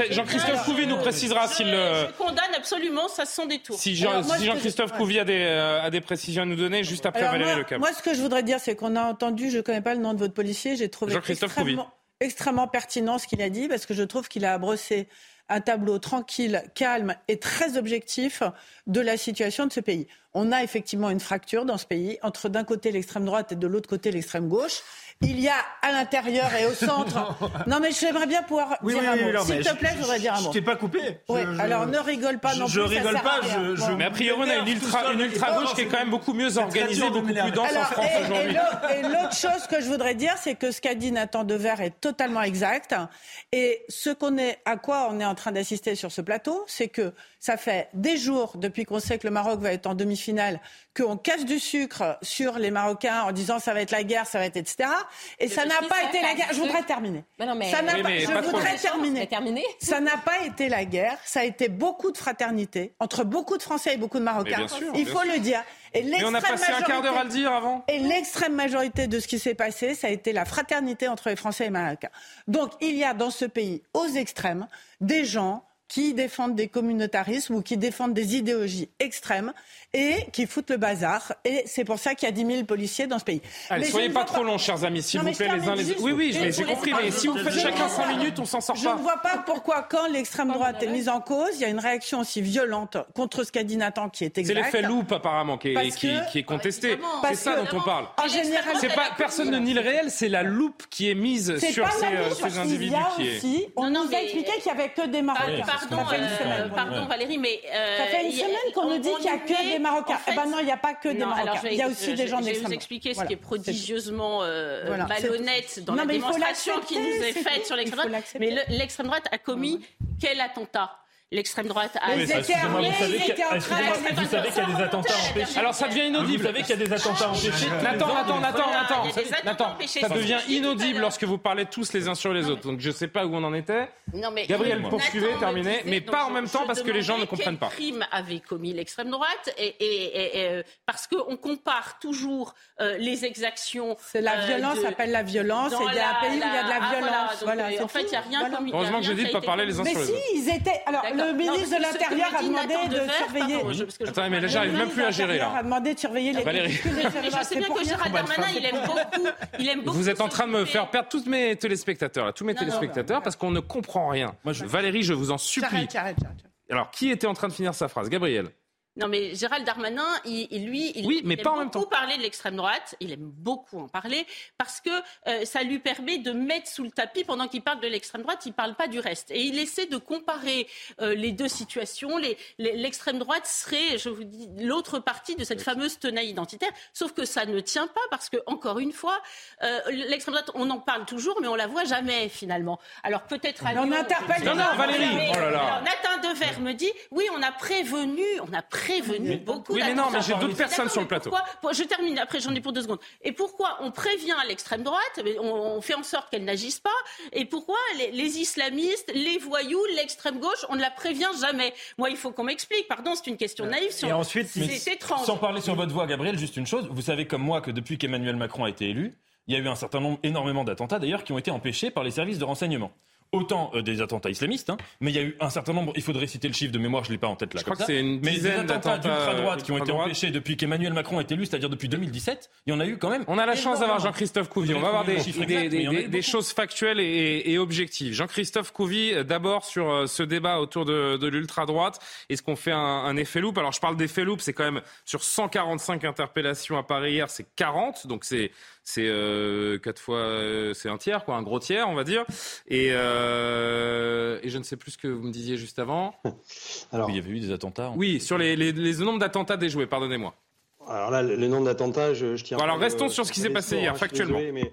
Speaker 1: Jean-Christophe Couvi nous précisera s'il.
Speaker 13: Je, je condamne absolument ça sans détour.
Speaker 1: Si Jean-Christophe Jean Couvi a des, euh, a des précisions à nous donner, juste
Speaker 2: moi, ce que je voudrais dire, c'est qu'on a entendu, je ne connais pas le nom de votre policier, j'ai trouvé extrêmement, extrêmement pertinent ce qu'il a dit, parce que je trouve qu'il a brossé un tableau tranquille, calme et très objectif de la situation de ce pays. On a effectivement une fracture dans ce pays entre d'un côté l'extrême droite et de l'autre côté l'extrême gauche. Il y a à l'intérieur et au (laughs) centre. non, mais j'aimerais bien pouvoir dire un mot. S'il te plaît, je voudrais dire un mot.
Speaker 19: Je t'ai pas coupé.
Speaker 2: Oui, alors ne rigole pas non
Speaker 19: je,
Speaker 2: plus.
Speaker 19: Je rigole pas. Je,
Speaker 1: Mais a priori, on a une ultra, une ultra gauche qui est quand même beaucoup mieux organisée, beaucoup plus dense en France aujourd'hui.
Speaker 2: Et l'autre chose que je voudrais dire, c'est que ce qu'a dit Nathan Dever est totalement exact. Et ce qu'on est, à quoi on est en train d'assister sur ce plateau, c'est que ça fait des jours depuis qu'on sait que le Maroc va être en demi-finale qu'on casse du sucre sur les Marocains en disant ça va être la guerre, ça va être etc. Et ça n'a pas été la guerre. Je voudrais terminer.
Speaker 20: ça
Speaker 2: n'a pas, je voudrais
Speaker 20: terminer. (laughs)
Speaker 2: Ça n'a pas été la guerre. Ça a été beaucoup de fraternité entre beaucoup de Français et beaucoup de Marocains. Il faut le dire.
Speaker 1: Et mais on a passé un quart d'heure à le dire avant.
Speaker 2: Et l'extrême majorité de ce qui s'est passé, ça a été la fraternité entre les Français et les Marocains. Donc il y a dans ce pays, aux extrêmes, des gens qui défendent des communautarismes ou qui défendent des idéologies extrêmes et qui foutent le bazar. Et c'est pour ça qu'il y a 10 000 policiers dans ce pays.
Speaker 1: Allez, soyez pas trop longs, chers amis, s'il vous plaît, les uns les autres. Oui, oui, j'ai compris, mais si vous faites chacun 5 minutes, on s'en sort pas.
Speaker 2: Je ne vois pas pourquoi, quand l'extrême droite est mise en cause, il y a une réaction aussi violente contre ce qu'a dit Nathan, qui est exact.
Speaker 1: C'est l'effet loupe, apparemment, qui est, qui, qui est contesté. C'est ça dont on parle.
Speaker 2: En général,
Speaker 1: pas, personne ne nie le réel, c'est la loupe qui est mise sur ces, euh, individus. Qui est...
Speaker 2: On nous a expliqué qu'il n'y avait que des Marocains.
Speaker 13: Pardon, pardon Valérie, mais...
Speaker 2: Ça fait une semaine qu'on nous dit qu'il n'y a que des Marocains. Eh ben non, il n'y a pas que des Marocains. il y a aussi des gens
Speaker 13: d'extrême Je vais vous expliquer ce qui est prodigieusement euh, malhonnête dans la démonstration qui nous est faite sur l'extrême droite. Mais l'extrême droite a commis quel attentat? L'extrême droite a.
Speaker 7: Vous savez qu'il y a des attentats empêchés.
Speaker 1: Alors ça devient inaudible.
Speaker 7: Vous savez qu'il y a des attentats empêchés.
Speaker 1: Attends, attends, attends, attends. Ça devient inaudible lorsque vous parlez tous les uns sur les autres. Donc je ne sais pas où on en était. Gabriel, poursuivez, terminez. Mais pas en même temps parce que les gens ne comprennent pas.
Speaker 13: Quel crime avait commis l'extrême droite et parce qu'on compare toujours euh, les exactions.
Speaker 2: C'est la euh, violence s'appelle la violence. Et il y a un pays où il y a de la ah, violence.
Speaker 13: En fait, il n'y a rien commis.
Speaker 1: Heureusement que j'ai dit de ne pas parler les uns sur les autres.
Speaker 2: Mais si, ils étaient. Alors le ministre de l'Intérieur a demandé de surveiller.
Speaker 1: Attends, mais là, j'arrive même plus à gérer.
Speaker 2: a demandé de surveiller les
Speaker 1: Valérie.
Speaker 13: Je sais bien que Gérald Darmanin, il aime beaucoup. Il aime beaucoup.
Speaker 1: Vous êtes en train de me faire perdre tous mes téléspectateurs, tous mes téléspectateurs, parce qu'on ne comprend rien. Valérie, je vous en supplie. Alors, qui était en train de finir sa phrase? Gabriel
Speaker 13: non, mais Gérald Darmanin, il, lui, il,
Speaker 1: oui, mais
Speaker 13: aime
Speaker 1: pas en
Speaker 13: beaucoup
Speaker 1: même temps.
Speaker 13: parler de l'extrême droite. Il aime beaucoup en parler parce que euh, ça lui permet de mettre sous le tapis pendant qu'il parle de l'extrême droite. Il parle pas du reste et il essaie de comparer euh, les deux situations. Les- les- L'extrême droite serait, je vous dis, l'autre partie de cette fameuse tenaille identitaire. Sauf que ça ne tient pas parce que encore une fois, euh, l'extrême droite, on en parle toujours, mais on la voit jamais finalement. Alors peut-être
Speaker 2: on interpelle les gens.
Speaker 1: Valérie,
Speaker 13: Mais-
Speaker 1: oh là là.
Speaker 13: Alors, Nathan Dever me dit, oui, on a prévenu, on a prévenu beaucoup.
Speaker 1: oui, mais non, mais j'ai d'autres personnes sur le plateau.
Speaker 13: pourquoi- je termine, après j'en ai pour deux secondes. Et pourquoi on prévient l'extrême droite, mais on, on fait en sorte qu'elle n'agisse pas, et pourquoi les, les islamistes, les voyous, l'extrême gauche, on ne la prévient jamais Moi, il faut qu'on m'explique, pardon, c'est une question naïve. Si
Speaker 7: Et ensuite, mais
Speaker 13: c'est étrange.
Speaker 7: Sans parler sur votre voix, Gabriel, juste une chose. Vous savez comme moi que depuis qu'Emmanuel Macron a été élu, il y a eu un certain nombre, énormément d'attentats d'ailleurs, qui ont été empêchés par les services de renseignement. Autant euh, des attentats islamistes, hein, mais il y a eu un certain nombre, il faudrait citer le chiffre de mémoire, je ne l'ai pas en tête là.
Speaker 1: Je
Speaker 7: comme
Speaker 1: crois que c'est une
Speaker 7: mais des attentats d'ultra-droite qui ont été
Speaker 1: d'ultra-droite.
Speaker 7: empêchés depuis qu'Emmanuel Macron est élu, c'est-à-dire depuis 2017, il y en a eu quand même.
Speaker 1: On a la chance d'avoir. Jean-Christophe Couvi. On va avoir des, des- des- des- des choses factuelles et, et objectives. Jean-Christophe Couvi, euh, d'abord sur euh, ce débat autour de, de l'ultra-droite. Est-ce qu'on fait un, un effet loupe Alors je parle d'effet loupe, c'est quand même sur 145 interpellations à Paris hier, c'est 40. Donc c'est c'est euh, quatre fois, euh, c'est un tiers, quoi, un gros tiers, on va dire. Et, euh, et je ne sais plus ce que vous me disiez juste avant. (laughs)
Speaker 23: Alors,
Speaker 7: il y avait eu des attentats.
Speaker 1: Oui, sur les, les, les nombres d'attentats déjoués, pardonnez-moi.
Speaker 23: Alors là, le nombre d'attentats, je, je tiens.
Speaker 1: Bon, alors, restons
Speaker 23: euh,
Speaker 1: sur ce qui s'est passé hier,
Speaker 23: hein,
Speaker 1: factuellement.
Speaker 23: désolé, mais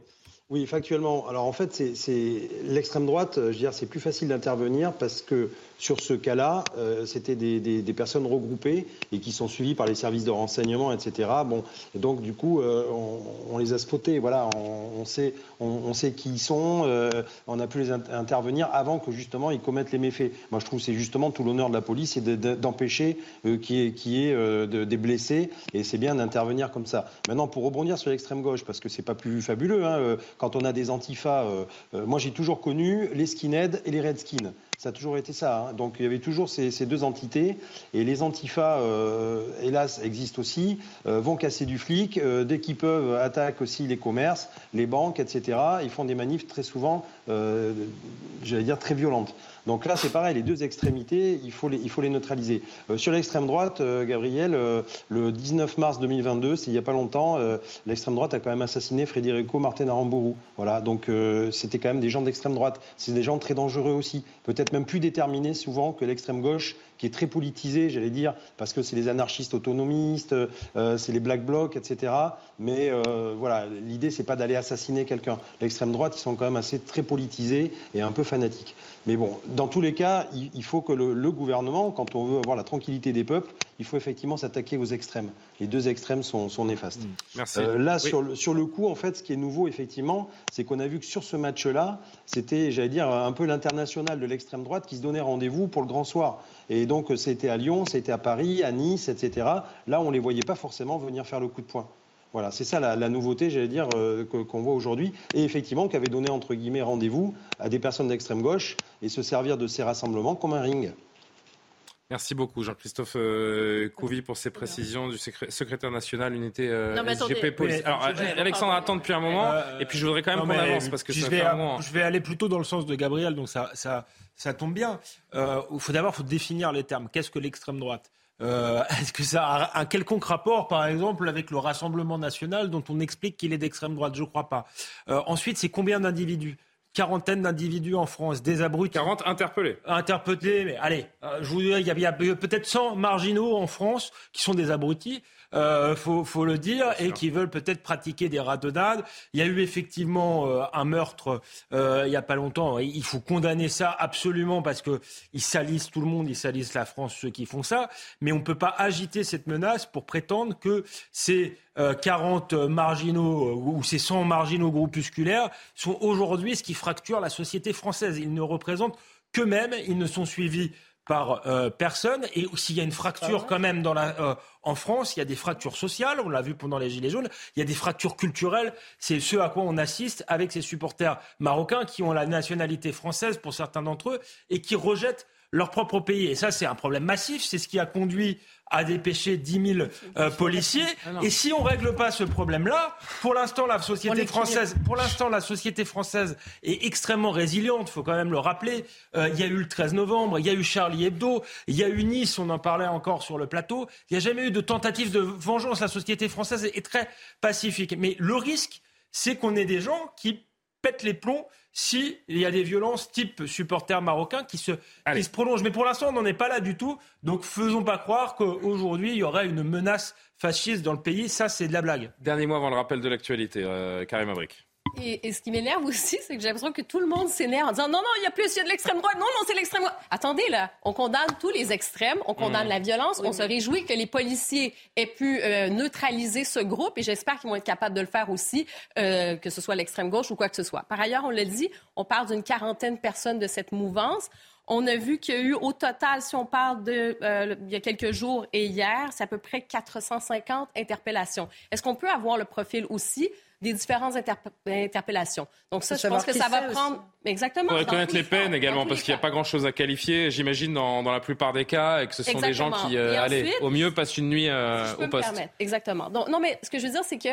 Speaker 23: oui, factuellement. Alors en fait, c'est- l'extrême droite. Je veux dire, c'est plus facile d'intervenir parce que sur ce cas-là, euh, c'était des, personnes regroupées et qui sont suivies par les services de renseignement, etc. Bon, donc du coup, euh, on, les a spotés. Voilà, on, sait, on, sait qui ils sont. euh, on a pu les int- intervenir avant que justement ils commettent les méfaits. Moi, je trouve c'est justement tout l'honneur de la police, c'est de- de- d'empêcher y ait, qu'il y ait, euh, de- des blessés, et c'est bien d'intervenir comme ça. Maintenant, pour rebondir sur l'extrême gauche, parce que c'est pas plus fabuleux, hein, quand on a des antifas, moi j'ai toujours connu les skinheads et les redskins. Ça a toujours été ça. hein. Donc il y avait toujours ces, deux entités. Et les antifas, euh, hélas, existent aussi, euh, vont casser du flic. euh, dès qu'ils peuvent, attaquent aussi les commerces, les banques, etc. Ils font des manifs très souvent, j'allais dire, très violentes. Donc là, c'est pareil, les deux extrémités, il faut les, neutraliser. Euh, sur l'extrême droite, euh, Gabriel, euh, le 19 mars 2022, c'est il n'y a pas longtemps, l'extrême droite a quand même assassiné Federico Martin Aramburu. Voilà, donc c'était quand même des gens d'extrême droite. C'est des gens très dangereux aussi, peut-être même plus déterminés souvent que l'extrême gauche, qui est très politisée, j'allais dire, parce que c'est les anarchistes autonomistes, euh, c'est les black blocs, etc. Mais euh, voilà, l'idée, c'est pas d'aller assassiner quelqu'un. L'extrême droite, ils sont quand même assez très politisés et un peu fanatiques. Mais bon, dans tous les cas, il, faut que le gouvernement, quand on veut avoir la tranquillité des peuples, il faut effectivement s'attaquer aux extrêmes. Les deux extrêmes sont, sont néfastes.
Speaker 1: Merci.
Speaker 23: Euh, là,
Speaker 1: Oui.
Speaker 23: sur, le, sur le coup, en fait, ce qui est nouveau, effectivement, c'est qu'on a vu que sur ce match-là, c'était, j'allais dire, un peu l'international de l'extrême droite qui se donnait rendez-vous pour le grand soir. Et donc, c'était à Lyon, c'était à Paris, à Nice, etc. Là, on ne les voyait pas forcément venir faire le coup de poing. Voilà, c'est ça la, la nouveauté, j'allais dire, euh, qu'on voit aujourd'hui. Et effectivement, qui avait donné, entre guillemets, rendez-vous à des personnes d'extrême gauche et se servir de ces rassemblements comme un ring.
Speaker 1: Merci beaucoup, Jean-Christophe euh, Couvi, pour ces précisions du secré- secrétaire national unité euh,
Speaker 19: Non, mais attendez.
Speaker 1: SGP Police. Alors,
Speaker 19: je-
Speaker 1: Alexandre attend depuis un moment,
Speaker 19: Euh,
Speaker 1: et puis je voudrais quand même qu'on avance, parce que
Speaker 19: je vais,
Speaker 1: un moment.
Speaker 19: je vais aller plutôt dans le sens de Gabriel, donc ça, ça, ça tombe bien. Euh, Il faut d'abord faut définir les termes. Qu'est-ce que l'extrême droite? Euh, (laughs) Est-ce que ça a un quelconque rapport, par exemple, avec le Rassemblement national dont on explique qu'il est d'extrême droite? Je ne crois pas. Euh, ensuite, c'est combien d'individus? Quarantaine d'individus en France, des abrutis.
Speaker 1: 40 interpellés.
Speaker 19: Interpellés, mais allez, euh, je vous dis, il y a, il y a peut-être 100 marginaux en France qui sont des abrutis. Euh, faut, faut le dire, et qui veulent peut-être pratiquer des ratonnades. Il y a eu effectivement euh, un meurtre euh, il y a pas longtemps. Et Il faut condamner ça absolument parce que ils salissent tout le monde, ils salissent la France ceux qui font ça. Mais on peut pas agiter cette menace pour prétendre que ces euh, 40 marginaux euh, ou ces 100 marginaux groupusculaires sont aujourd'hui ce qui fracture la société française. Ils ne représentent qu'eux-mêmes. Ils ne sont suivis par euh, personne. Et s'il y a une fracture quand même dans la, euh, en France, il y a des fractures sociales, on l'a vu pendant les Gilets jaunes, il y a des fractures culturelles, c'est ce à quoi on assiste avec ces supporters marocains qui ont la nationalité française pour certains d'entre eux et qui rejettent leur propre pays. Et ça, c'est un problème massif, c'est ce qui a conduit à dépêcher 10 000 euh, policiers. Et si on règle pas ce problème-là, pour l'instant, la société française, pour l'instant, la société française est extrêmement résiliente. Il faut quand même le rappeler. Euh, il y a eu le 13 novembre, il y a eu Charlie Charlie Hebdo, il y a eu Nice, on en parlait encore sur le plateau. Il n'y a jamais eu de tentative de vengeance. La société française est très pacifique. Mais le risque, c'est qu'on ait des gens qui pètent les plombs s'il y a des violences type supporters marocains qui se, qui se prolongent. Mais pour l'instant, on n'en est pas là du tout. Donc faisons pas croire qu'aujourd'hui, il y aurait une menace fasciste dans le pays. Ça, c'est de la blague.
Speaker 1: Dernier mot avant le rappel de l'actualité, euh, Karim Abrik.
Speaker 20: Et, ce qui m'énerve aussi, c'est que j'ai l'impression que tout le monde s'énerve en disant non, non, il y a plus, il y a de l'extrême droite, non, non, c'est l'extrême droite. Attendez, là, on condamne tous les extrêmes, on condamne mmh. la violence, on se réjouit que les policiers aient pu euh, neutraliser ce groupe et j'espère qu'ils vont être capables de le faire aussi, euh, que ce soit l'extrême gauche ou quoi que ce soit. Par ailleurs, on l'a dit, on parle d'une quarantaine de personnes de cette mouvance. On a vu qu'il y a eu au total, si on parle de euh, il y a quelques jours et hier, c'est à peu près 450 interpellations. Est-ce qu'on peut avoir le profil aussi des différentes interpellations. Donc ça, je pense que ça va prendre... Exactement.
Speaker 1: Il faudrait connaître les peines également, parce qu'il n'y a pas grand-chose à qualifier, j'imagine, dans, la plupart des cas, et que ce sont des gens qui, euh, allez, au mieux, passent une nuit euh, au poste.
Speaker 20: Exactement. Donc, non, mais ce que je veux dire, c'est que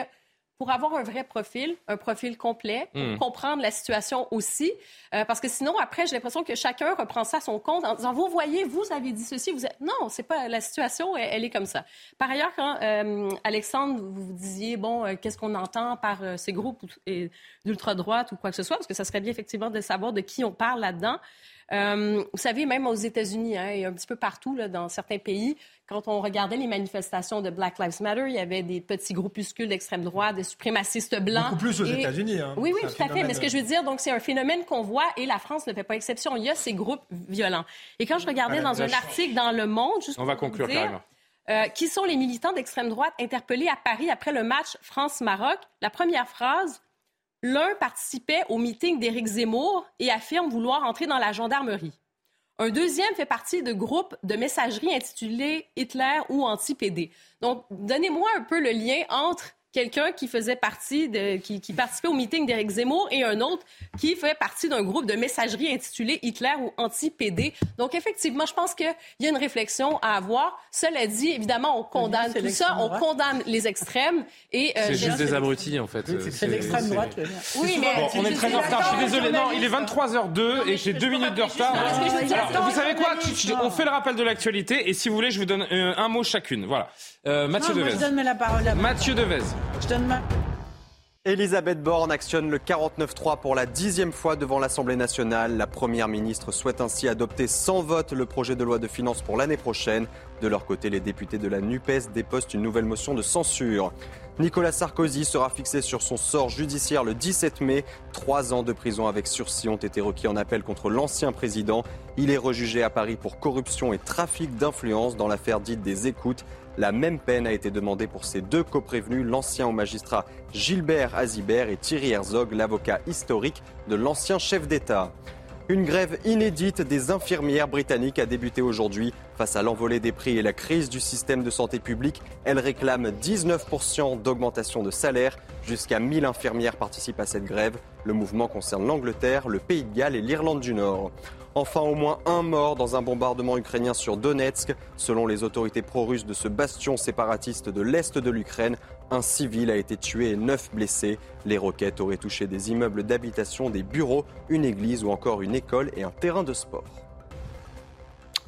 Speaker 20: pour avoir un vrai profil, un profil complet, pour hmm. comprendre la situation aussi. Euh, parce que sinon, après, j'ai l'impression que chacun reprend ça à son compte en disant, vous voyez, vous avez dit ceci, vous êtes... Non, c'est pas la situation, elle, est comme ça. Par ailleurs, quand euh, Alexandre, vous, vous disiez, bon, euh, qu'est-ce qu'on entend par ces groupes d'ultra-droite ou quoi que ce soit, parce que ça serait bien effectivement de savoir de qui on parle là-dedans. Vous savez, même aux États-Unis hein, et un petit peu partout là, dans certains pays, quand on regardait les manifestations de Black Lives Matter, il y avait des petits groupuscules d'extrême droite, des suprémacistes blancs.
Speaker 19: Beaucoup plus aux États-Unis. Hein.
Speaker 20: Oui, oui, tout à fait. Mais ce que je veux dire, donc, c'est un phénomène qu'on voit et la France ne fait pas exception. Il y a ces groupes violents. Et quand je regardais dans un article dans Le Monde, juste
Speaker 1: on va conclure,
Speaker 20: dire, euh, qui sont les militants d'extrême droite interpellés à Paris après le match France-Maroc. La première phrase, l'un participait au meeting d'Éric Zemmour et affirme vouloir entrer dans la gendarmerie. Un deuxième fait partie de groupes de messagerie intitulés Hitler ou anti-PD. Donc, donnez-moi un peu le lien entre quelqu'un qui faisait partie de, qui, qui participait au meeting d'Éric Zemmour et un autre qui fait partie d'un groupe de messagerie intitulé Hitler ou anti-PD. Donc, effectivement, je pense qu'il y a une réflexion à avoir. Cela dit, évidemment, on condamne tout ça, on condamne les extrêmes et...
Speaker 1: Euh, c'est juste des abrutis, en fait.
Speaker 2: c'est l'extrême droite.
Speaker 20: Oui, mais...
Speaker 1: on est très en retard, je suis désolé. Non, il est 23h02 et j'ai deux minutes de retard. vous savez quoi On fait le rappel de l'actualité et si vous voulez, je vous donne euh, un mot chacune. Voilà. Euh, Mathieu Devez.
Speaker 2: je donne la parole à
Speaker 1: Mathieu Devez.
Speaker 3: Elisabeth Borne actionne le 49-3 pour la dixième fois devant l'Assemblée nationale. La Première ministre souhaite ainsi adopter sans vote le projet de loi de finances pour l'année prochaine. De leur côté, les députés de la NUPES dépostent une nouvelle motion de censure. Nicolas Sarkozy sera fixé sur son sort judiciaire le 17 mai. Trois ans de prison avec sursis ont été requis en appel contre l'ancien président. Il est rejugé à Paris pour corruption et trafic d'influence dans l'affaire dite des écoutes. La même peine a été demandée pour ces deux coprévenus, l'ancien magistrat Gilbert Azibert et Thierry Herzog, l'avocat historique de l'ancien chef d'État. Une grève inédite des infirmières britanniques a débuté aujourd'hui. Face à l'envolée des prix et la crise du système de santé publique, elles réclament 19% d'augmentation de salaire. Jusqu'à 1000 infirmières participent à cette grève. Le mouvement concerne l'Angleterre, le Pays de Galles et l'Irlande du Nord. Enfin, au moins un mort dans un bombardement ukrainien sur Donetsk. Selon les autorités pro-russes de ce bastion séparatiste de l'Est de l'Ukraine, un civil a été tué et neuf blessés. Les roquettes auraient touché des immeubles d'habitation, des bureaux, une église ou encore une école et un terrain de sport.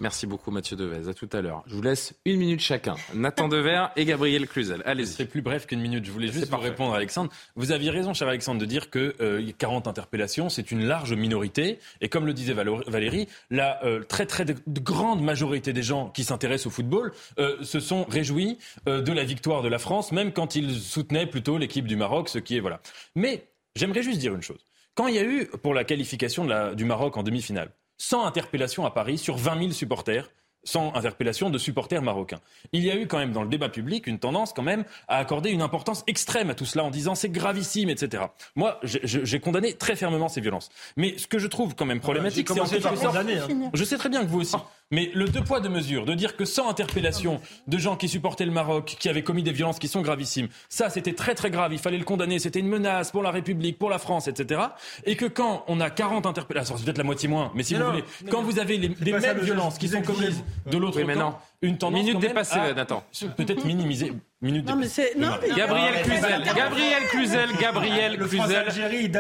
Speaker 1: Merci beaucoup Mathieu Devez. À tout à l'heure. Je vous laisse une minute chacun. Nathan Dever et Gabriel Cluzel. Allez-y.
Speaker 7: C'est plus bref qu'une minute. Je voulais juste vous répondre à Alexandre. Vous aviez raison, cher Alexandre, de dire que euh, 40 interpellations, c'est une large minorité. Et comme le disait Valérie, la euh, très très grande majorité des gens qui s'intéressent au football euh, se sont réjouis euh, de la victoire de la France, même quand ils soutenaient plutôt l'équipe du Maroc, ce qui est voilà. Mais j'aimerais juste dire une chose. Quand il y a eu pour la qualification de la, du Maroc en demi-finale, 100 interpellations à Paris sur 20 000 supporters sans interpellation de supporters marocains. Il y a eu quand même dans le débat public une tendance quand même à accorder une importance extrême à tout cela en disant c'est gravissime, etc. Moi, j'ai condamné très fermement ces violences. Mais ce que je trouve quand même ah bah, problématique, c'est en quelque sorte... Hein. Je sais très bien que vous aussi. Mais le deux poids, deux mesures, de dire que sans interpellation de gens qui supportaient le Maroc, qui avaient commis des violences qui sont gravissimes, ça c'était très très grave, il fallait le condamner, c'était une menace pour la République, pour la France, etc. Et que quand on a 40 interpellations, c'est peut-être la moitié moins, mais si vous voulez, quand vous avez les, mêmes violences qui sont commises De l'autre
Speaker 1: Oui,
Speaker 7: camp, une tendance
Speaker 1: Minute dépassée, Nathan.
Speaker 7: Peut-être minimiser. Minute
Speaker 2: Non, mais c'est. Non, mais-
Speaker 1: Gabriel Cluzel, Gabriel Cluzel, Gabriel
Speaker 19: Le
Speaker 1: Cluzel,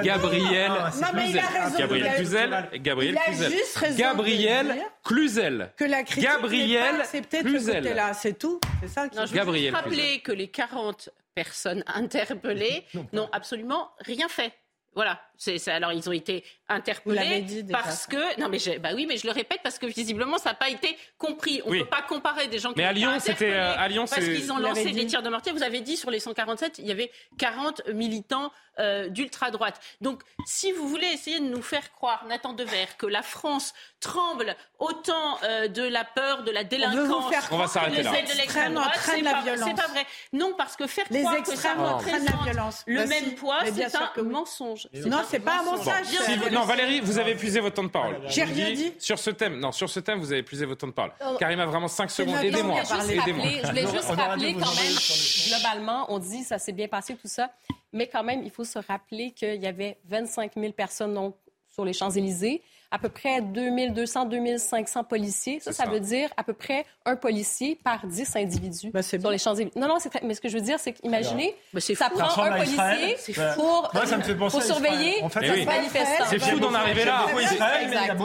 Speaker 1: Gabriel
Speaker 19: Ah,
Speaker 1: Cluzel, Gabriel Cluzel, Gabriel Cluzel, Gabriel Cluzel,
Speaker 2: Que la critique n'est
Speaker 1: Gabriel
Speaker 2: pas acceptée de ce
Speaker 1: Cluzel.
Speaker 2: côté-là, c'est tout. C'est ça qui
Speaker 13: Non, je veux
Speaker 1: Gabriel
Speaker 13: rappeler que les 40 personnes (laughs) interpellées n'ont absolument rien fait. Voilà. C'est, c'est- alors, ils ont été
Speaker 2: Vous
Speaker 13: interpellés
Speaker 2: dit
Speaker 13: parce que. Non, mais je, bah oui, mais je le répète parce que visiblement, ça n'a pas été compris. On ne
Speaker 1: Oui.
Speaker 13: peut pas comparer des gens qui
Speaker 1: Mais à
Speaker 13: ont été
Speaker 1: Lyon, c'était,
Speaker 13: interpellés
Speaker 1: à Lyon,
Speaker 13: parce
Speaker 1: c'est-
Speaker 13: qu'ils ont lancé des
Speaker 2: dit.
Speaker 13: tirs de mortier. Vous avez dit sur les 147, il y avait 40 militants euh, d'ultra-droite. Donc, si vous voulez essayer de nous faire croire, Nathan Devers, que la France tremble autant euh, de la peur, de la délinquance,
Speaker 2: faire
Speaker 1: On va
Speaker 13: que
Speaker 1: s'arrêter
Speaker 13: les
Speaker 1: là.
Speaker 13: l'extrême
Speaker 2: Extrêmes
Speaker 13: droite,
Speaker 2: entraînent
Speaker 13: c'est
Speaker 2: la
Speaker 13: pas,
Speaker 2: violence.
Speaker 13: c'est pas vrai. Non, parce que faire
Speaker 2: Les
Speaker 13: croire que ça
Speaker 2: extrêmes entraînent la
Speaker 13: représente
Speaker 2: violence.
Speaker 13: le
Speaker 2: Bah
Speaker 13: même
Speaker 2: si.
Speaker 13: poids, c'est un
Speaker 2: oui.
Speaker 13: Mensonge.
Speaker 2: Non, c'est pas un mensonge.
Speaker 1: Si vous- non, Valérie, vous avez épuisé votre temps de parole.
Speaker 2: J'ai rien dit.
Speaker 1: Sur ce thème, non, sur ce thème, vous avez épuisé votre temps de parole.
Speaker 20: Oh.
Speaker 1: Karim a vraiment 5 secondes. Aidez-moi.
Speaker 20: je voulais juste rappeler quand même, globalement, on dit ça s'est bien passé, tout ça, mais quand même, il faut se rappeler qu'il y avait 25 000 personnes donc, sur les Champs-Élysées, à peu près 2200, 2500 policiers. Ça, ça,
Speaker 1: ça.
Speaker 20: veut dire à peu près un policier par 10 individus
Speaker 2: c'est
Speaker 20: sur les Champs-Élysées. Non, non, c'est très- mais ce que je veux dire, c'est qu'imaginez, ça
Speaker 13: fou.
Speaker 20: prend un policier
Speaker 19: C'est
Speaker 20: pour,
Speaker 19: Moi, ça me fait penser
Speaker 20: pour
Speaker 19: à Israël.
Speaker 20: surveiller
Speaker 19: En fait,
Speaker 20: les
Speaker 1: oui.
Speaker 20: manifestants.
Speaker 1: C'est fou d'en arriver là.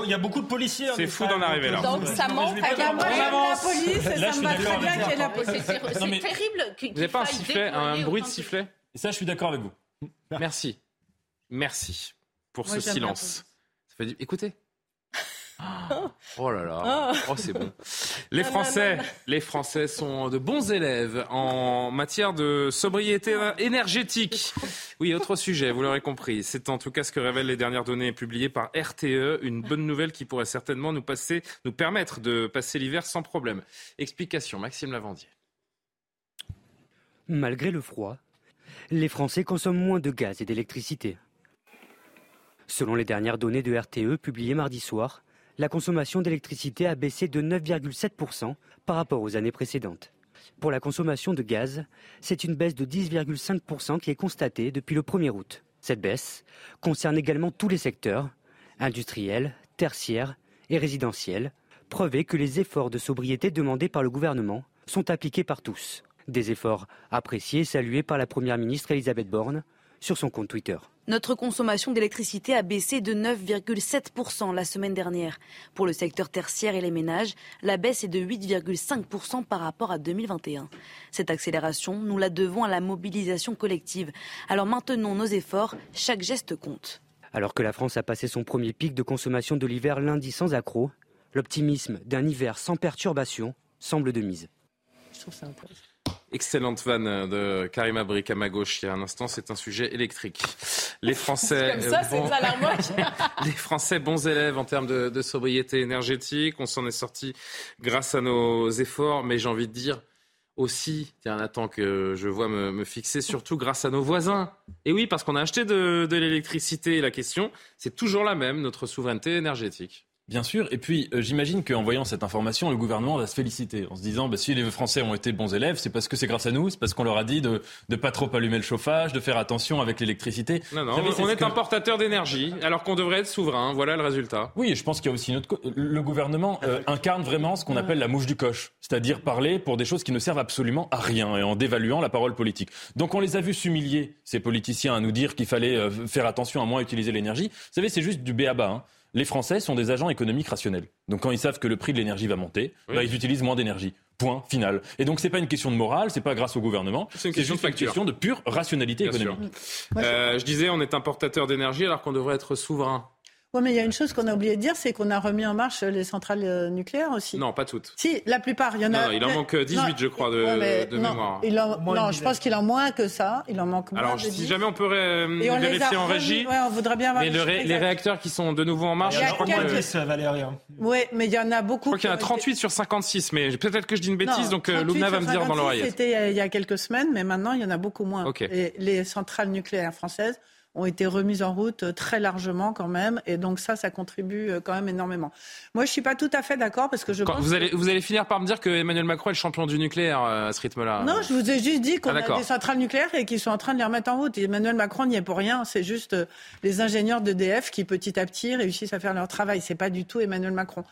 Speaker 19: Il y a beaucoup de policiers.
Speaker 1: C'est fou d'en arriver là.
Speaker 20: Donc, ça montre à quel point-
Speaker 2: la police ça
Speaker 7: je
Speaker 2: me va très bien qu'il y ait la
Speaker 13: C'est,
Speaker 2: police.
Speaker 13: c'est- terrible. qu'il-
Speaker 1: Vous n'avez pas un sifflet, un bruit de sifflet
Speaker 7: Et ça, je suis d'accord avec vous.
Speaker 1: Merci. Merci pour
Speaker 2: Moi,
Speaker 1: ce silence. Fait du... Écoutez. Oh là là, oh c'est bon. (laughs) Les Français,
Speaker 20: non, non.
Speaker 1: les Français sont de bons élèves en matière de sobriété énergétique. Oui, autre sujet, vous l'aurez compris. C'est en tout cas ce que révèlent les dernières données publiées par RTE, une bonne nouvelle qui pourrait certainement nous passer, nous permettre de passer l'hiver sans problème. Explication, Maxime Lavandier.
Speaker 24: Malgré le froid, les Français consomment moins de gaz et d'électricité. Selon les dernières données de RTE publiées mardi soir, la consommation d'électricité a baissé de 9,7% par rapport aux années précédentes. Pour la consommation de gaz, c'est une baisse de 10,5% qui est constatée depuis le 1er août. Cette baisse concerne également tous les secteurs, industriels, tertiaires et résidentiels, preuve que les efforts de sobriété demandés par le gouvernement sont appliqués par tous. Des efforts appréciés et salués par la Première ministre Elisabeth Borne sur son compte Twitter.
Speaker 25: Notre consommation d'électricité a baissé de 9,7% la semaine dernière. Pour le secteur tertiaire et les ménages, la baisse est de 8,5% par rapport à 2021. Cette accélération, nous la devons à la mobilisation collective. Alors maintenons nos efforts, chaque geste compte.
Speaker 24: Alors que la France a passé son premier pic de consommation de l'hiver lundi sans accroc, l'optimisme d'un hiver sans perturbation semble de mise.
Speaker 20: Je trouve ça intéressant.
Speaker 1: Excellente vanne de Karima Brick à ma gauche il y a un instant, c'est un sujet électrique. Les Français,
Speaker 20: Comme ça, c'est
Speaker 1: bons- (laughs) les Français bons élèves en termes de, de sobriété énergétique, on s'en est sorti grâce à nos efforts, mais j'ai envie de dire aussi, tiens Nathan que je vois me, me fixer, surtout grâce à nos voisins. Et oui, parce qu'on a acheté de, de l'électricité, la question, c'est toujours la même, notre souveraineté énergétique.
Speaker 7: Bien sûr. Et puis, euh, j'imagine qu'en voyant cette information, le gouvernement va se féliciter en se disant bah, si les Français ont été bons élèves, c'est parce que c'est grâce à nous, c'est parce qu'on leur a dit de ne pas trop allumer le chauffage, de faire attention avec l'électricité.
Speaker 1: Non, non,
Speaker 7: savez,
Speaker 1: on
Speaker 7: ce
Speaker 1: est
Speaker 7: que-
Speaker 1: importateur d'énergie, alors qu'on devrait être souverain. Voilà le résultat.
Speaker 7: Oui, et je pense qu'il y a aussi une autre. Le gouvernement euh, incarne vraiment ce qu'on appelle la mouche du coche, c'est-à-dire parler pour des choses qui ne servent absolument à rien et en dévaluant la parole politique. Donc on les a vus s'humilier, ces politiciens, à nous dire qu'il fallait euh, faire attention à moins utiliser l'énergie. Vous savez, c'est juste du béaba. Hein. Les Français sont des agents économiques rationnels. Donc quand ils savent que le prix de l'énergie va monter,
Speaker 1: Oui.
Speaker 7: bah, ils utilisent moins d'énergie. Point final. Et donc c'est pas une question de morale, c'est pas grâce au gouvernement,
Speaker 1: C'est une question
Speaker 7: juste
Speaker 1: de
Speaker 7: une question de pure rationalité
Speaker 1: Bien
Speaker 7: économique.
Speaker 1: Euh, je disais, on est importateur d'énergie alors qu'on devrait être souverain.
Speaker 2: Oui, mais il y a une chose qu'on a oublié de dire, c'est qu'on a remis en marche les centrales euh, nucléaires aussi.
Speaker 1: Non, pas toutes.
Speaker 2: Si, la plupart, il y en a.
Speaker 1: Non, il en manque 18, je crois, de-
Speaker 2: Ouais,
Speaker 1: de
Speaker 2: non,
Speaker 1: mémoire.
Speaker 2: il en-
Speaker 19: Moins
Speaker 2: non, je pense qu'il en moins que ça. Il en manque moins.
Speaker 1: Alors, si
Speaker 2: 10.
Speaker 1: jamais on peut euh,
Speaker 2: Et on les
Speaker 1: vérifier
Speaker 2: a
Speaker 1: en
Speaker 2: remis-
Speaker 1: régie,
Speaker 2: ouais, on voudrait bien
Speaker 1: mais
Speaker 2: les
Speaker 1: le ré-
Speaker 2: chiffres
Speaker 1: les
Speaker 2: exacts.
Speaker 1: réacteurs qui sont de nouveau en marche,
Speaker 2: Il y a
Speaker 1: je crois
Speaker 2: quelques-
Speaker 1: que...
Speaker 19: 10, Valérie. hein.
Speaker 2: Oui, mais il y en a beaucoup.
Speaker 1: Je crois qu'il y en a
Speaker 2: qui ont
Speaker 1: 38 sur 56, mais peut-être que je dis une bêtise,
Speaker 2: Non,
Speaker 1: donc euh,
Speaker 2: 38
Speaker 1: Loubna va me dire dans
Speaker 2: 56,
Speaker 1: l'oreillette.
Speaker 2: C'était euh, il y a quelques semaines, mais maintenant, il y en a beaucoup moins. Les centrales nucléaires françaises ont été remises en route très largement quand même. Et donc ça, ça contribue quand même énormément. Moi, je suis pas tout à fait d'accord parce que je pense
Speaker 1: vous, allez, vous allez finir par me dire que Emmanuel Macron est le champion du nucléaire à ce rythme-là.
Speaker 2: Non, je vous ai juste dit qu'on
Speaker 1: Ah,
Speaker 2: a des centrales nucléaires et qu'ils sont en train de les remettre en route. Et Emmanuel Macron n'y est pour rien. C'est juste euh, les ingénieurs d'EDF qui, petit à petit, réussissent à faire leur travail. C'est pas du tout Emmanuel Macron.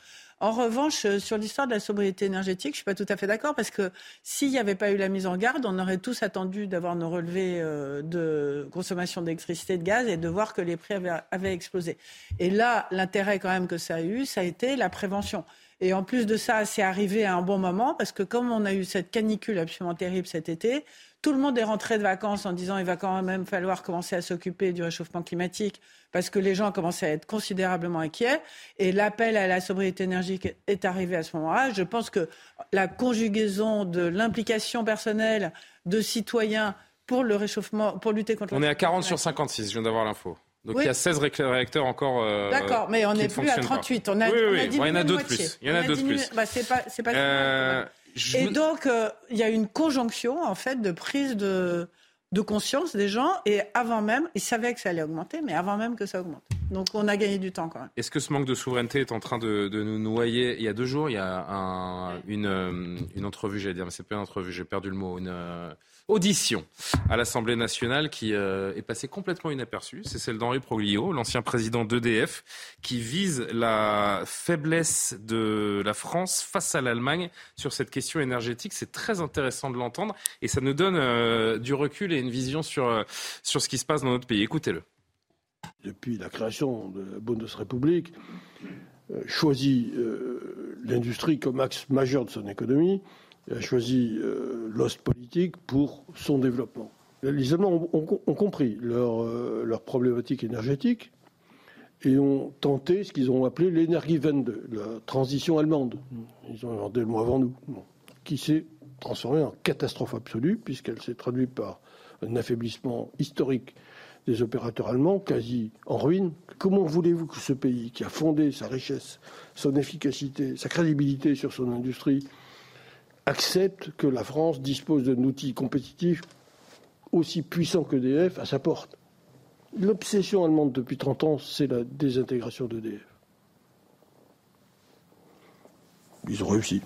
Speaker 2: En revanche, euh, sur l'histoire de la sobriété énergétique, je suis pas tout à fait d'accord parce que s'il n'y avait pas eu la mise en garde, on aurait tous attendu d'avoir nos relevés euh, de consommation d'électricité et de gaz et de voir que les prix avaient explosé. Et là, l'intérêt quand même que ça a eu, ça a été la prévention. Et en plus de ça, c'est arrivé à un bon moment parce que comme on a eu cette canicule absolument terrible cet été, tout le monde est rentré de vacances en disant il va quand même falloir commencer à s'occuper du réchauffement climatique parce que les gens commençaient à être considérablement inquiets. Et l'appel à la sobriété énergétique est arrivé à ce moment-là. Je pense que la conjugaison de l'implication personnelle de citoyens pour le réchauffement, pour lutter contre
Speaker 1: On est à 40
Speaker 2: réchauffement
Speaker 1: sur 56, je viens d'avoir l'info. Donc
Speaker 2: Oui.
Speaker 1: il y a 16 ré- réacteurs encore. euh,
Speaker 2: D'accord, mais on n'est
Speaker 1: ne
Speaker 2: plus à
Speaker 1: fonctionnent pas.
Speaker 2: 38. On a,
Speaker 1: oui,
Speaker 2: on a
Speaker 1: oui,
Speaker 2: diminué
Speaker 1: Bon, il y en a
Speaker 2: de
Speaker 1: d'autres
Speaker 2: moitié.
Speaker 1: plus. Il y en
Speaker 2: On
Speaker 1: a d'autres
Speaker 2: diminué-
Speaker 1: plus.
Speaker 2: Bah, c'est pas, c'est pas
Speaker 1: Euh, je
Speaker 2: Et donc, euh, il y a une conjonction, en fait, de prise de, de conscience des gens. Et avant même, ils savaient que ça allait augmenter, mais avant même que ça augmente. Donc, on a gagné du temps quand même.
Speaker 1: Est-ce que ce manque de souveraineté est en train de, de nous noyer? Il y a deux jours, il y a un- une, une entrevue, j'allais dire, mais c'est pas une entrevue, j'ai perdu le mot, une audition à l'Assemblée nationale qui euh, est passée complètement inaperçue. C'est celle d'Henri Proglio, l'ancien président d'EDF, qui vise la faiblesse de la France face à l'Allemagne sur cette question énergétique. C'est très intéressant de l'entendre et ça nous donne euh, du recul et une vision sur, euh, sur ce qui se passe dans notre pays. Écoutez-le.
Speaker 26: depuis la création de la Bundesrepublik, choisit l'industrie comme axe majeur de son économie, a choisi euh, l'ost politique pour son développement. Les Allemands ont, compris leur, euh, leur problématique énergétique et ont tenté ce qu'ils ont appelé l'énergie-Wende, la transition allemande. Ils ont inventé le mot avant nous, qui s'est transformée en catastrophe absolue puisqu'elle s'est traduite par un affaiblissement historique des opérateurs allemands quasi en ruine. Comment voulez-vous que ce pays, qui a fondé sa richesse, son efficacité, sa crédibilité sur son industrie, accepte que la France dispose d'un outil compétitif aussi puissant qu'EDF à sa porte L'obsession allemande depuis 30 ans, c'est la désintégration d'EDF. Ils ont réussi.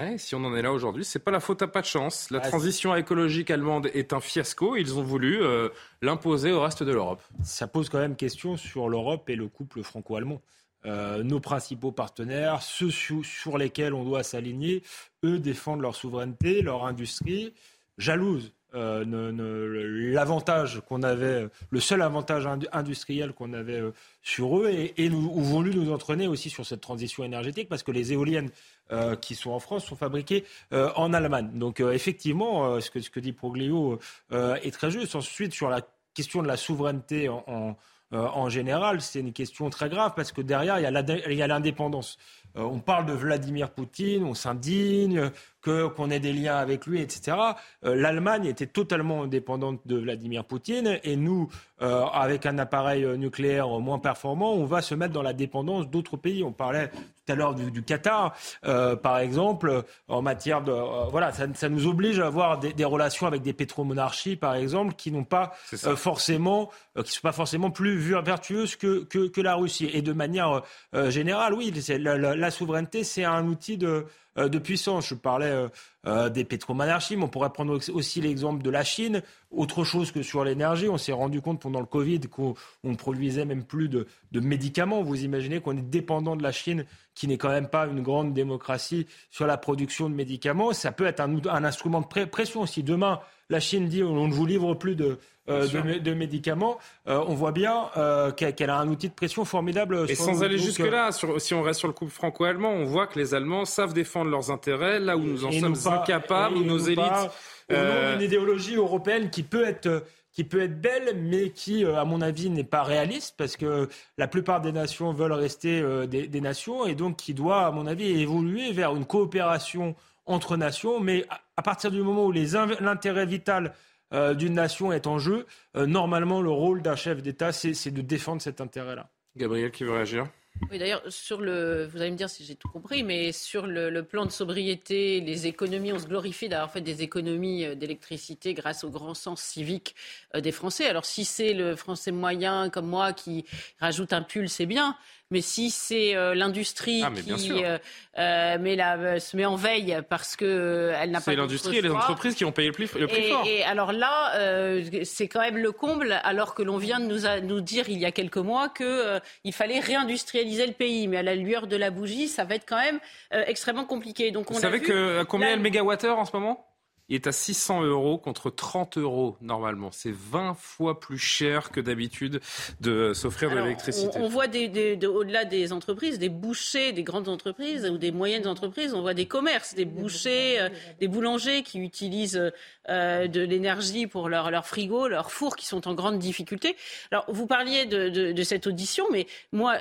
Speaker 1: Ouais, si on en est là aujourd'hui, c'est pas la faute à pas de chance. La transition écologique allemande est un fiasco. Ils ont voulu euh, l'imposer au reste de l'Europe.
Speaker 19: Ça pose quand même question sur l'Europe et le couple franco-allemand. Euh, nos principaux partenaires, ceux sur, lesquels on doit s'aligner, eux défendent leur souveraineté, leur industrie, jalouse. euh, l'avantage qu'on avait, le seul avantage indu- industriel qu'on avait euh, sur eux, et, nous, ont voulu nous entraîner aussi sur cette transition énergétique, parce que les éoliennes euh, qui sont en France sont fabriquées en Allemagne. Donc effectivement, ce, que, dit Proglio est très juste. Ensuite, sur la question de la souveraineté en, en, en général, c'est une question très grave parce que derrière, il y a l'ade- il y a l'indépendance. Euh, on parle de Vladimir Poutine, on s'indigne, que qu'on ait des liens avec lui, etc. Euh, L'Allemagne était totalement indépendante de Vladimir Poutine et nous, euh, avec un appareil euh, nucléaire moins performant, on va se mettre dans la dépendance d'autres pays. On parlait tout à l'heure du, du Qatar, euh, par exemple, en matière de euh, voilà, ça, ça nous oblige à avoir des, des relations avec des pétromonarchies, par exemple, qui n'ont pas forcément, qui sont pas forcément plus vertueuses que, que, que la Russie. Et de manière générale, oui, la, la- la souveraineté, c'est un outil de, de puissance. Je parlais euh, euh, des pétromonarchies, mais on pourrait prendre aussi l'exemple de la Chine. Autre chose que sur l'énergie, on s'est rendu compte pendant le Covid qu'on on ne produisait même plus de, médicaments. Vous imaginez qu'on est dépendant de la Chine, qui n'est quand même pas une grande démocratie sur la production de médicaments. Ça peut être un, un instrument de pression. Si demain la Chine dit on ne vous livre plus de, euh, de, mé- de médicaments, euh, on voit bien euh, qu'elle a un outil de pression formidable.
Speaker 1: Et sans
Speaker 19: nous.
Speaker 1: aller jusque-là, si on reste sur le couple franco-allemand, on voit que les Allemands savent défendre leurs intérêts là où nous en sommes
Speaker 19: pas-
Speaker 1: incapables, où nos élites.
Speaker 19: pas Au nom d'une idéologie européenne qui peut être qui peut être belle, mais qui, à mon avis, n'est pas réaliste, parce que la plupart des nations veulent rester des, des nations, et donc qui doit, à mon avis, évoluer vers une coopération entre nations, mais à, à partir du moment où l'intérêt vital euh, d'une nation est en jeu, euh, normalement, le rôle d'un chef d'État, c'est de défendre cet intérêt-là.
Speaker 1: Gabriel qui veut réagir?
Speaker 13: Oui, d'ailleurs, sur le, vous allez me dire si j'ai tout compris, mais sur le, plan de sobriété, les économies, on se glorifie d'avoir fait des économies euh, d'électricité grâce au grand sens civique des Français. Alors, si c'est le Français moyen comme moi qui rajoute un pull, c'est bien. Mais si c'est euh, l'industrie
Speaker 1: ah,
Speaker 13: qui euh, euh, met la, se met en veille parce que elle n'a pas.
Speaker 1: C'est l'industrie et les entreprises qui ont payé le plus, le
Speaker 13: et,
Speaker 1: fort.
Speaker 13: Et alors là, c'est quand même le comble, alors que l'on vient de nous, nous dire il y a quelques mois qu'il il fallait réindustrialiser le pays. Mais à la lueur de la bougie, ça va être quand même extrêmement compliqué. Donc on
Speaker 1: Vous savez que, combien est le mégawattheure en ce moment? Il est à 600 euros contre 30 euros normalement. C'est 20 fois plus cher que d'habitude de s'offrir de l'électricité.
Speaker 13: On, voit des, au-delà des entreprises, des bouchers, des grandes entreprises ou des moyennes entreprises, on voit des commerces, des bouchers, euh, des boulangers qui utilisent euh, de l'énergie pour leur, leur frigo, leurs fours qui sont en grande difficulté. Alors vous parliez de, cette audition, mais moi,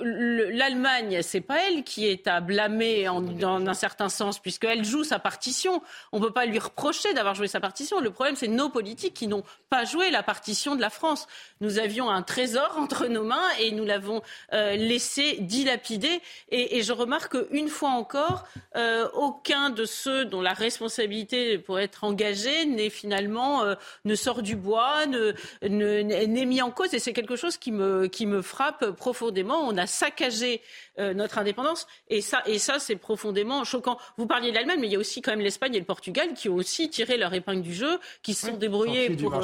Speaker 13: l'Allemagne, c'est pas elle qui est à blâmer en, dans un certain sens, puisqu'elle joue sa partition. On peut pas lui reprocher d'avoir joué sa partition. Le problème, c'est nos politiques qui n'ont pas joué la partition de la France. Nous avions un trésor (laughs) entre nos mains et nous l'avons euh, laissé dilapider. Et, je remarque qu'une fois encore, euh, aucun de ceux dont la responsabilité pourrait être engagée n'est finalement euh, ne sort du bois, ne, n'est mis en cause. Et c'est quelque chose qui me, qui me frappe profondément. On a saccagé notre indépendance et ça, et ça c'est profondément choquant. Vous parliez de l'Allemagne, mais il y a aussi quand même l'Espagne et le Portugal qui ont aussi tiré leur épingle du jeu, qui se sont débrouillés pour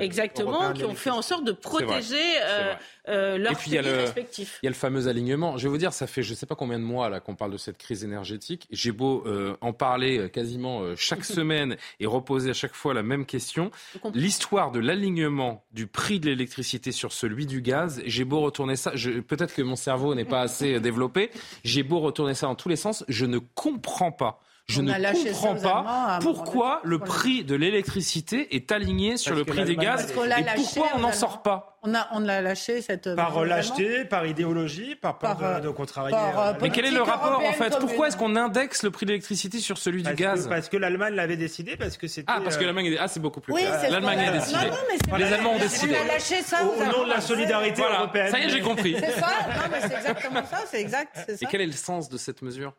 Speaker 13: exactement, qui ont fait en sorte de protéger euh, euh, leurs pays respectifs.
Speaker 1: Il y a le fameux alignement. Je vais vous dire, ça fait je ne sais pas combien de mois là qu'on parle de cette crise énergétique. J'ai beau euh, en parler quasiment chaque (laughs) semaine et reposer à chaque fois la même question. L'histoire de l'alignement du prix de l'électricité sur celui du gaz, j'ai beau retourner ça, peut-être que mon cerveau n'est pas assez développé, j'ai beau retourner ça dans tous les sens, je ne comprends pas je ne comprends pas pourquoi le prix de l'électricité est aligné sur le prix des gaz et pourquoi on n'en sort pas.
Speaker 2: On a, on l'a lâché cette.
Speaker 19: Par lâcheté, par idéologie, par peur de, euh, contrarier. Euh,
Speaker 1: mais quel est le rapport en fait Pourquoi est-ce qu'on indexe le prix de l'électricité sur celui du gaz
Speaker 19: Parce que l'Allemagne l'avait décidé, parce que c'était.
Speaker 1: Ah, parce que euh, l'Allemagne ah, c'est beaucoup plus. Oui, l'Allemagne a décidé. Les Allemands ont décidé.
Speaker 2: On a lâché ça.
Speaker 19: Au nom de la solidarité européenne.
Speaker 1: Ça y est, j'ai compris.
Speaker 2: C'est ça. Non, mais c'est exactement ça. C'est exact.
Speaker 1: Et quel est le sens de cette mesure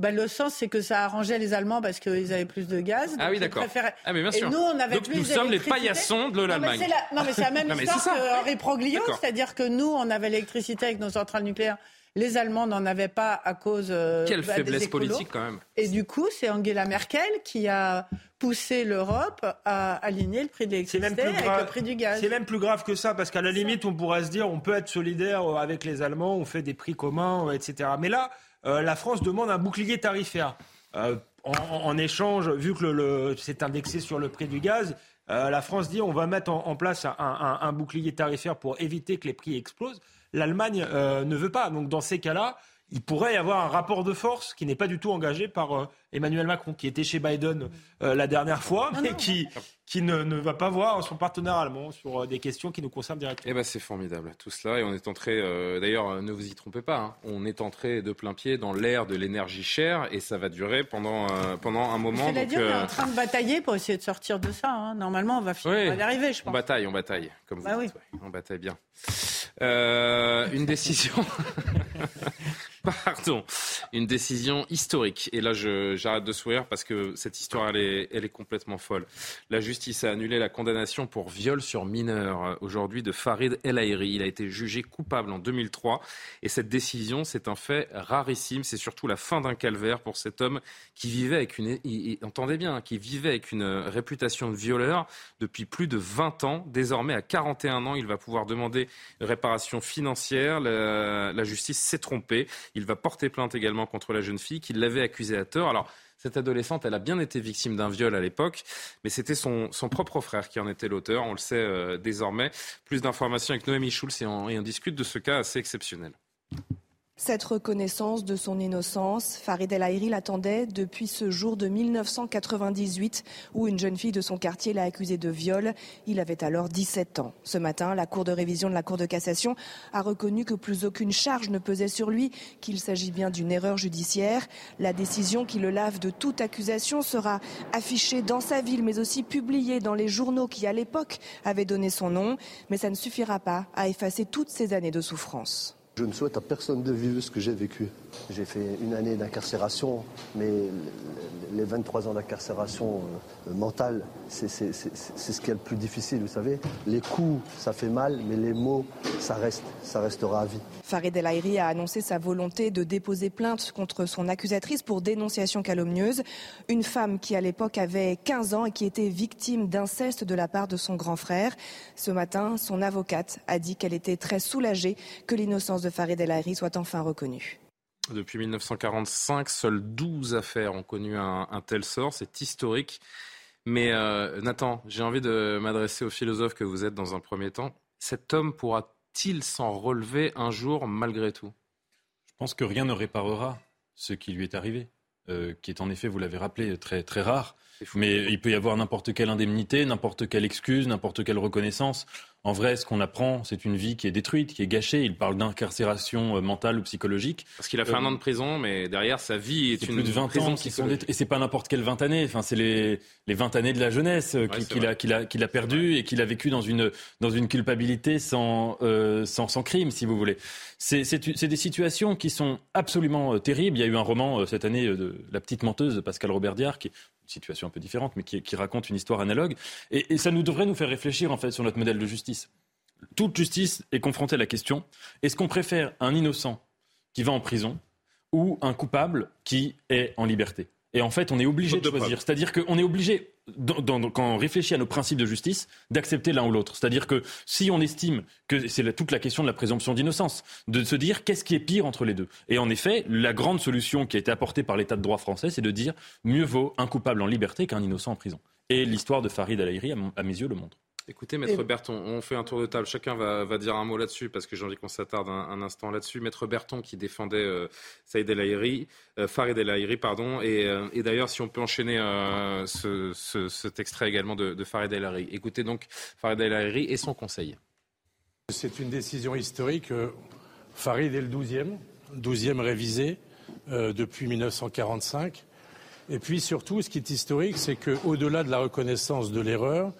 Speaker 2: bah, le sens, c'est que ça arrangeait les Allemands parce qu'ils avaient plus de gaz.
Speaker 1: Ah oui, d'accord. Ah, mais bien sûr.
Speaker 2: Et nous, on avait
Speaker 1: donc,
Speaker 2: plus
Speaker 1: nous sommes les paillassons de l'Allemagne.
Speaker 2: Non, mais c'est la, (laughs) même histoire qu'Henri Proglio, c'est-à-dire que nous, on avait l'électricité avec nos centrales nucléaires. Les Allemands n'en avaient pas à cause.
Speaker 1: Euh, Quelle bah, faiblesse politique, quand même.
Speaker 2: Et du coup, c'est Angela Merkel qui a poussé l'Europe à aligner le prix de l'électricité avec le prix du gaz.
Speaker 19: C'est même plus grave que ça, parce qu'à la limite, on pourrait se dire on peut être solidaire avec les Allemands, on fait des prix communs, etc. Mais là, euh, la France demande un bouclier tarifaire. Euh, en, échange, vu que c'est indexé sur le prix du gaz, euh, la France dit on va mettre en, place un, bouclier tarifaire pour éviter que les prix explosent. L'Allemagne ne veut pas. Donc dans ces cas-là, il pourrait y avoir un rapport de force qui n'est pas du tout engagé par euh, Emmanuel Macron, qui était chez Biden euh, la dernière fois, mais qui, qui ne, ne, va pas voir son partenaire allemand sur euh, des questions qui nous concernent directement.
Speaker 1: Eh ben, c'est formidable, tout cela. Et on est entré, d'ailleurs, ne vous y trompez pas, hein, on est entré de plein pied dans l'ère de l'énergie chère et ça va durer pendant, pendant un moment.
Speaker 2: C'est dire on est en train de batailler pour essayer de sortir de ça. Hein. Normalement, on va, finir, on va y arriver, je pense.
Speaker 1: On bataille, on bataille, comme vous
Speaker 2: bah
Speaker 1: dites. On bataille bien. une décision. (laughs) Pardon, une décision historique. Et là, j'arrête de sourire parce que cette histoire, elle est, complètement folle. La justice a annulé la condamnation pour viol sur mineur euh, aujourd'hui de Farid El Aïri. Il a été jugé coupable en 2003 et cette décision, c'est un fait rarissime. C'est surtout la fin d'un calvaire pour cet homme qui vivait avec une, entendez bien, qui vivait avec une réputation de violeur depuis plus de 20 ans. Désormais, à 41 ans, il va pouvoir demander réparation financière. La, la justice s'est trompée. Il va porter plainte également contre la jeune fille qui l'avait accusée à tort. Alors, cette adolescente, elle a bien été victime d'un viol à l'époque, mais c'était son, propre frère qui en était l'auteur, on le sait euh, désormais. Plus d'informations avec Noémie Schulz et on discute de ce cas assez exceptionnel.
Speaker 27: Cette reconnaissance de son innocence, Farid El Aïri l'attendait depuis ce jour de 1998 où une jeune fille de son quartier l'a accusé de viol. Il avait alors 17 ans. Ce matin, la Cour de révision de la Cour de cassation a reconnu que plus aucune charge ne pesait sur lui, qu'il s'agit bien d'une erreur judiciaire. La décision qui le lave de toute accusation sera affichée dans sa ville mais aussi publiée dans les journaux qui à l'époque avaient donné son nom. Mais ça ne suffira pas à effacer toutes ces années de souffrance.
Speaker 28: Je ne souhaite à personne de vivre ce que j'ai vécu. J'ai fait une année d'incarcération, mais les 23 ans d'incarcération euh, mentale, c'est ce qui est le plus difficile, vous savez. Les coups, ça fait mal, mais les mots, ça reste, ça restera à vie.
Speaker 27: Farid El Aïri a annoncé sa volonté de déposer plainte contre son accusatrice pour dénonciation calomnieuse. Une femme qui, à l'époque, avait 15 ans et qui était victime d'inceste de la part de son grand frère. Ce matin, son avocate a dit qu'elle était très soulagée que l'innocence de Farid El Aïri soit enfin reconnue.
Speaker 1: Depuis 1945, seules 12 affaires ont connu un, tel sort. C'est historique. Mais euh, Nathan, j'ai envie de m'adresser au philosophe que vous êtes dans un premier temps. Cet homme pourra-t-il s'en relever un jour malgré tout?
Speaker 7: Je pense que rien ne réparera ce qui lui est arrivé, euh, qui est en effet, vous l'avez rappelé, très, très rare. Mais il peut y avoir n'importe quelle indemnité, n'importe quelle excuse, n'importe quelle reconnaissance. En vrai, ce qu'on apprend, c'est une vie qui est détruite, qui est gâchée. Il parle d'incarcération euh, mentale ou psychologique.
Speaker 1: Parce qu'il a fait un euh, an de prison, mais derrière, sa vie est, une
Speaker 7: plus de 20 ans qui sont Et c'est pas n'importe quelle 20 années. Enfin, c'est les, les 20 années de la jeunesse euh, qu'il a, qu'il a, qu'il a perdu et qu'il a vécu dans une, dans une culpabilité sans, sans, sans crime, si vous voulez. C'est des situations qui sont absolument terribles. Il y a eu un roman cette année de La petite menteuse de Pascal Robert Diard, qui est situation un peu différente, mais qui, raconte une histoire analogue. Et, et ça nous devrait nous faire réfléchir, en fait, sur notre modèle de justice toute justice est confrontée à la question est-ce qu'on préfère un innocent qui va en prison ou un coupable qui est en liberté? Et en fait, on est obligé de choisir. C'est-à-dire qu'on est obligé, quand on réfléchit à nos principes de justice, d'accepter l'un ou l'autre. C'est-à-dire que si on estime que c'est toute la question de la présomption d'innocence, de se dire qu'est-ce qui est pire entre les deux. Et en effet, la grande solution qui a été apportée par l'État de droit français, c'est de dire mieux vaut un coupable en liberté qu'un innocent en prison. Et l'histoire de Farid Alaïri, à mes yeux, le montre.
Speaker 1: Écoutez, Maître Berton, on fait un tour de table. Chacun va, dire un mot là-dessus parce que j'ai envie qu'on s'attarde un, instant là-dessus. Maître Berton qui défendait euh, Saïd El Aïri, euh, Farid El Aïri, pardon. Euh, et, d'ailleurs, si on peut enchaîner cet extrait également de, Farid El Aïri. Écoutez donc Farid El Aïri et son conseil.
Speaker 29: C'est une décision historique. Farid est le 12e, 12e révisé depuis 1945. Et puis surtout, ce qui est historique, c'est qu'au-delà de la reconnaissance de l'erreur,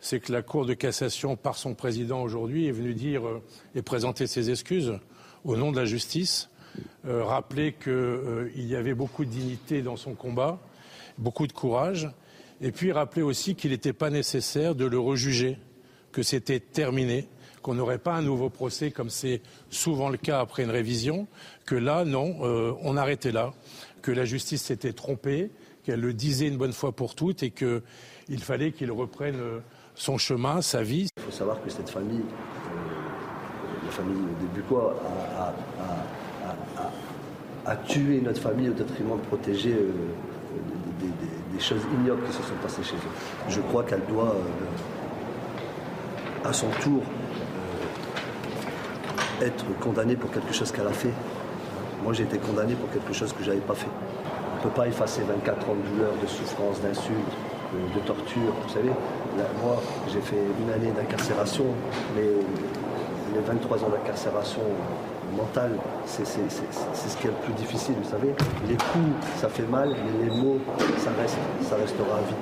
Speaker 29: c'est que la Cour de cassation, par son président aujourd'hui, est venue dire euh, et présenter ses excuses au nom de la justice, euh, rappeler qu'il euh, y avait beaucoup de dignité dans son combat, beaucoup de courage, et puis rappeler aussi qu'il n'était pas nécessaire de le rejuger, que c'était terminé, qu'on n'aurait pas un nouveau procès comme c'est souvent le cas après une révision, que là, non, on arrêtait là, que la justice s'était trompée, qu'elle le disait une bonne fois pour toutes et qu'il fallait qu'il reprenne son chemin, sa vie.
Speaker 28: Il faut savoir que cette famille, euh, la famille des Bucois, a, tué notre famille au détriment de protéger euh, des, choses ignobles qui se sont passées chez eux. Je crois qu'elle doit, euh, à son tour, être condamnée pour quelque chose qu'elle a fait. Moi, j'ai été condamné pour quelque chose que je n'avais pas fait. On ne peut pas effacer 24 ans de douleur, de souffrance, d'insultes, de torture. Vous savez, moi, j'ai fait une année d'incarcération, mais les 23 ans d'incarcération mentale, c'est ce qui est le plus difficile, vous savez. Les coups, ça fait mal, mais les mots, ça, reste, ça restera à vie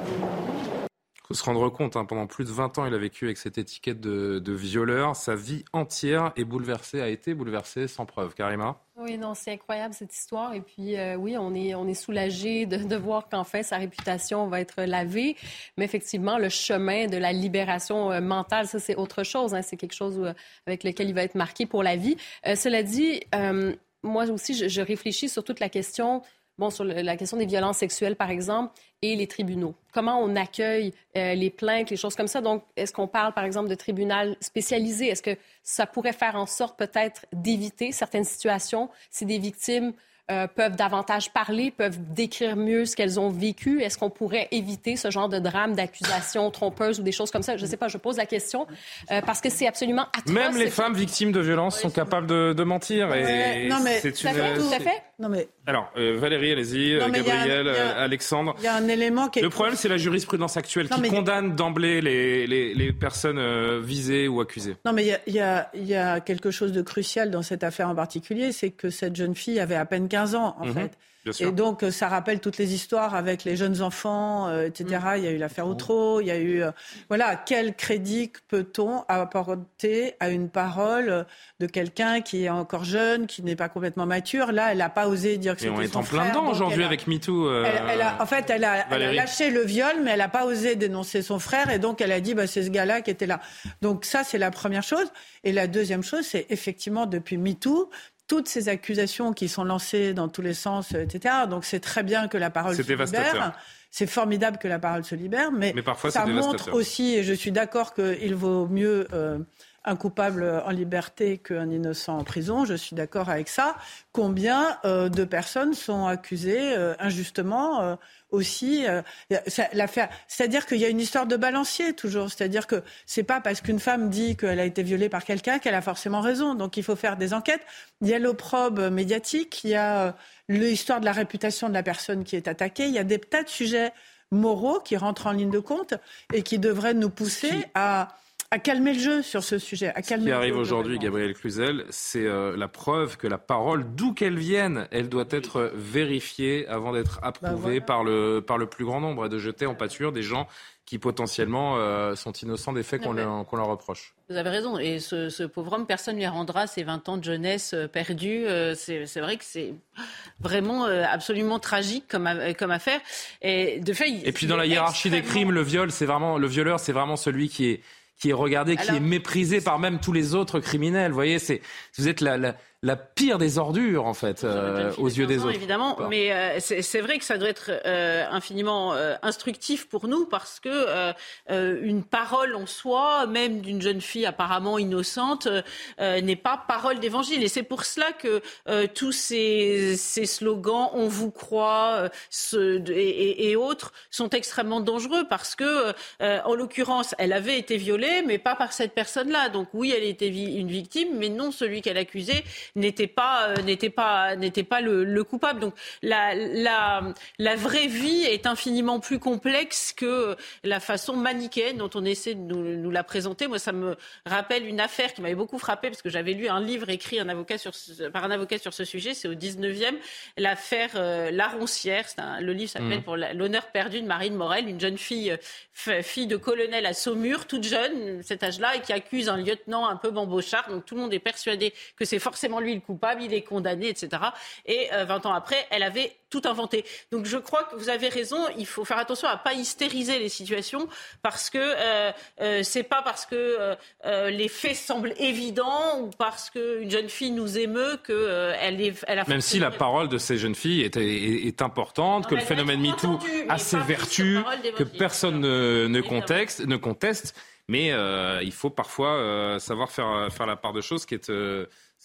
Speaker 1: faut se rendre compte, hein, pendant plus de 20 ans, il a vécu avec cette étiquette de, violeur. Sa vie entière est bouleversée, a été bouleversée sans preuve. Karima?
Speaker 20: Oui, non, c'est incroyable cette histoire. Et puis, euh, oui, on est, on est soulagé de, de voir qu'enfin sa réputation va être lavée. Mais effectivement, le chemin de la libération euh, mentale, ça, c'est autre chose. Hein. C'est quelque chose euh, avec lequel il va être marqué pour la vie. cela dit, moi aussi, je, je réfléchis sur toute la question bon, sur la question des violences sexuelles, par exemple, et les tribunaux. Comment on accueille euh, les plaintes, les choses comme ça? Donc, est-ce qu'on parle, par exemple, de tribunal spécialisé? Est-ce que ça pourrait faire en sorte peut-être d'éviter certaines situations si des victimes euh, peuvent davantage parler, peuvent décrire mieux ce qu'elles ont vécu? Est-ce qu'on pourrait éviter ce genre de drame, d'accusation trompeuse ou des choses comme ça? Je ne sais pas, je pose la question euh, parce que c'est absolument atroce.
Speaker 1: Même les femmes victimes de violences sont capables de, mentir. Et
Speaker 20: non, mais c'est une... tout à fait.
Speaker 1: Non, mais... Alors, euh, Valérie, allez-y, Gabriel, Alexandre.
Speaker 2: Il y a un élément qui
Speaker 1: Le problème, c'est la jurisprudence actuelle qui condamne d'emblée les, les, les, personnes visées ou accusées.
Speaker 2: Non, mais il y, y a, quelque chose de crucial dans cette affaire en particulier, c'est que cette jeune fille avait à peine 15 15 ans, en mhm. fait. Et donc, euh, ça rappelle toutes les histoires avec les jeunes enfants, euh, etc. Il y a eu l'affaire Outreau, il y a eu... Euh, voilà, quel crédit peut-on apporter à une parole de quelqu'un qui est encore jeune, qui n'est pas complètement mature? Là, elle n'a pas osé dire que c'était son
Speaker 1: on est en plein dedans aujourd'hui avec MeToo.
Speaker 2: Elle, a, en fait, elle a, lâché le viol, mais elle n'a pas osé dénoncer son frère, et donc elle a dit, bah, c'est ce gars-là qui était là. Donc ça, c'est la première chose. Et la deuxième chose, c'est effectivement, depuis MeToo, toutes ces accusations qui sont lancées dans tous les sens, euh, etc. Donc c'est très bien que la parole se libère. C'est formidable que la parole se libère, mais, ça montre aussi, et je suis d'accord qu'il vaut mieux euh, un coupable en liberté qu'un innocent en prison. Je suis d'accord avec ça. Combien euh, de personnes sont accusées injustement aussi euh, l'affaire. C'est-à-dire qu'il y a une histoire de balancier toujours. C'est-à-dire que c'est pas parce qu'une femme dit qu'elle a été violée par quelqu'un qu'elle a forcément raison. Donc il faut faire des enquêtes. Il y a l'opprobre médiatique, il y a euh, l'histoire de la réputation de la personne qui est attaquée. Il y a des tas de sujets moraux qui rentrent en ligne de compte et qui devraient nous pousser à à calmer le jeu sur ce sujet. À calmer
Speaker 1: ce qui arrive aujourd'hui, Gabriel Cluzel, c'est euh, la preuve que la parole, d'où qu'elle vienne, elle doit être vérifiée avant d'être bah, approuvée par, le, par le plus grand nombre et de jeter en pâture des gens qui potentiellement euh, sont innocents des faits qu'on leur, reproche.
Speaker 13: Vous avez raison. Et ce, pauvre homme, personne ne lui rendra ses 20 ans de jeunesse euh, perdus. c'est vrai que c'est vraiment absolument tragique comme, comme affaire. Et, de fait,
Speaker 1: et puis dans la hiérarchie des crimes, le viol, c'est vraiment le violeur, c'est vraiment celui qui est qui est regardé, qui est méprisé par même tous les autres criminels. Vous voyez, c'est vous êtes la, la pire des ordures, en fait, euh, aux yeux des autres.
Speaker 13: Évidemment, mais euh, c'est vrai que ça doit être euh, infiniment instructif pour nous parce que une parole en soi, même d'une jeune fille apparemment innocente, n'est pas parole d'évangile. Et c'est pour cela que tous ces, ces, slogans "on vous croit" ce, et, et, autres sont extrêmement dangereux parce que, en l'occurrence, elle avait été violée, mais pas par cette personne-là. Donc oui, elle était une victime, mais non celui qu'elle accusait n'était pas euh, n'était pas n'était pas le, coupable. Donc la, la la vraie vie est infiniment plus complexe que la façon manichéenne dont on essaie de nous, la présenter. Moi, ça me rappelle une affaire qui m'avait beaucoup frappé parce que j'avais lu un livre écrit un avocat sur par un avocat sur ce sujet. C'est au 19e l'affaire euh, La Roncière. le livre s'appelle mmh. pour l'honneur perdu de Marine Morel, une jeune fille fille de colonel à Saumur, toute jeune, cet âge-là, et qui accuse un lieutenant un peu bambochard. Donc tout le monde est persuadé que c'est forcément lui le coupable, il est condamné, etc. Et 20 euh, ans après, elle avait tout inventé. Donc je crois que vous avez raison, il faut faire attention à pas hystériser les situations parce que euh, euh c'est pas parce que euh, les faits semblent évidents ou parce qu'une jeune fille nous émeut qu'elle elle est, elle a
Speaker 1: Même si la parole de ces jeunes filles est, est, importante, que le phénomène MeToo a ses vertus, que personne ne, ne, contexte, ne conteste, mais il faut parfois savoir faire, faire la part de choses qui est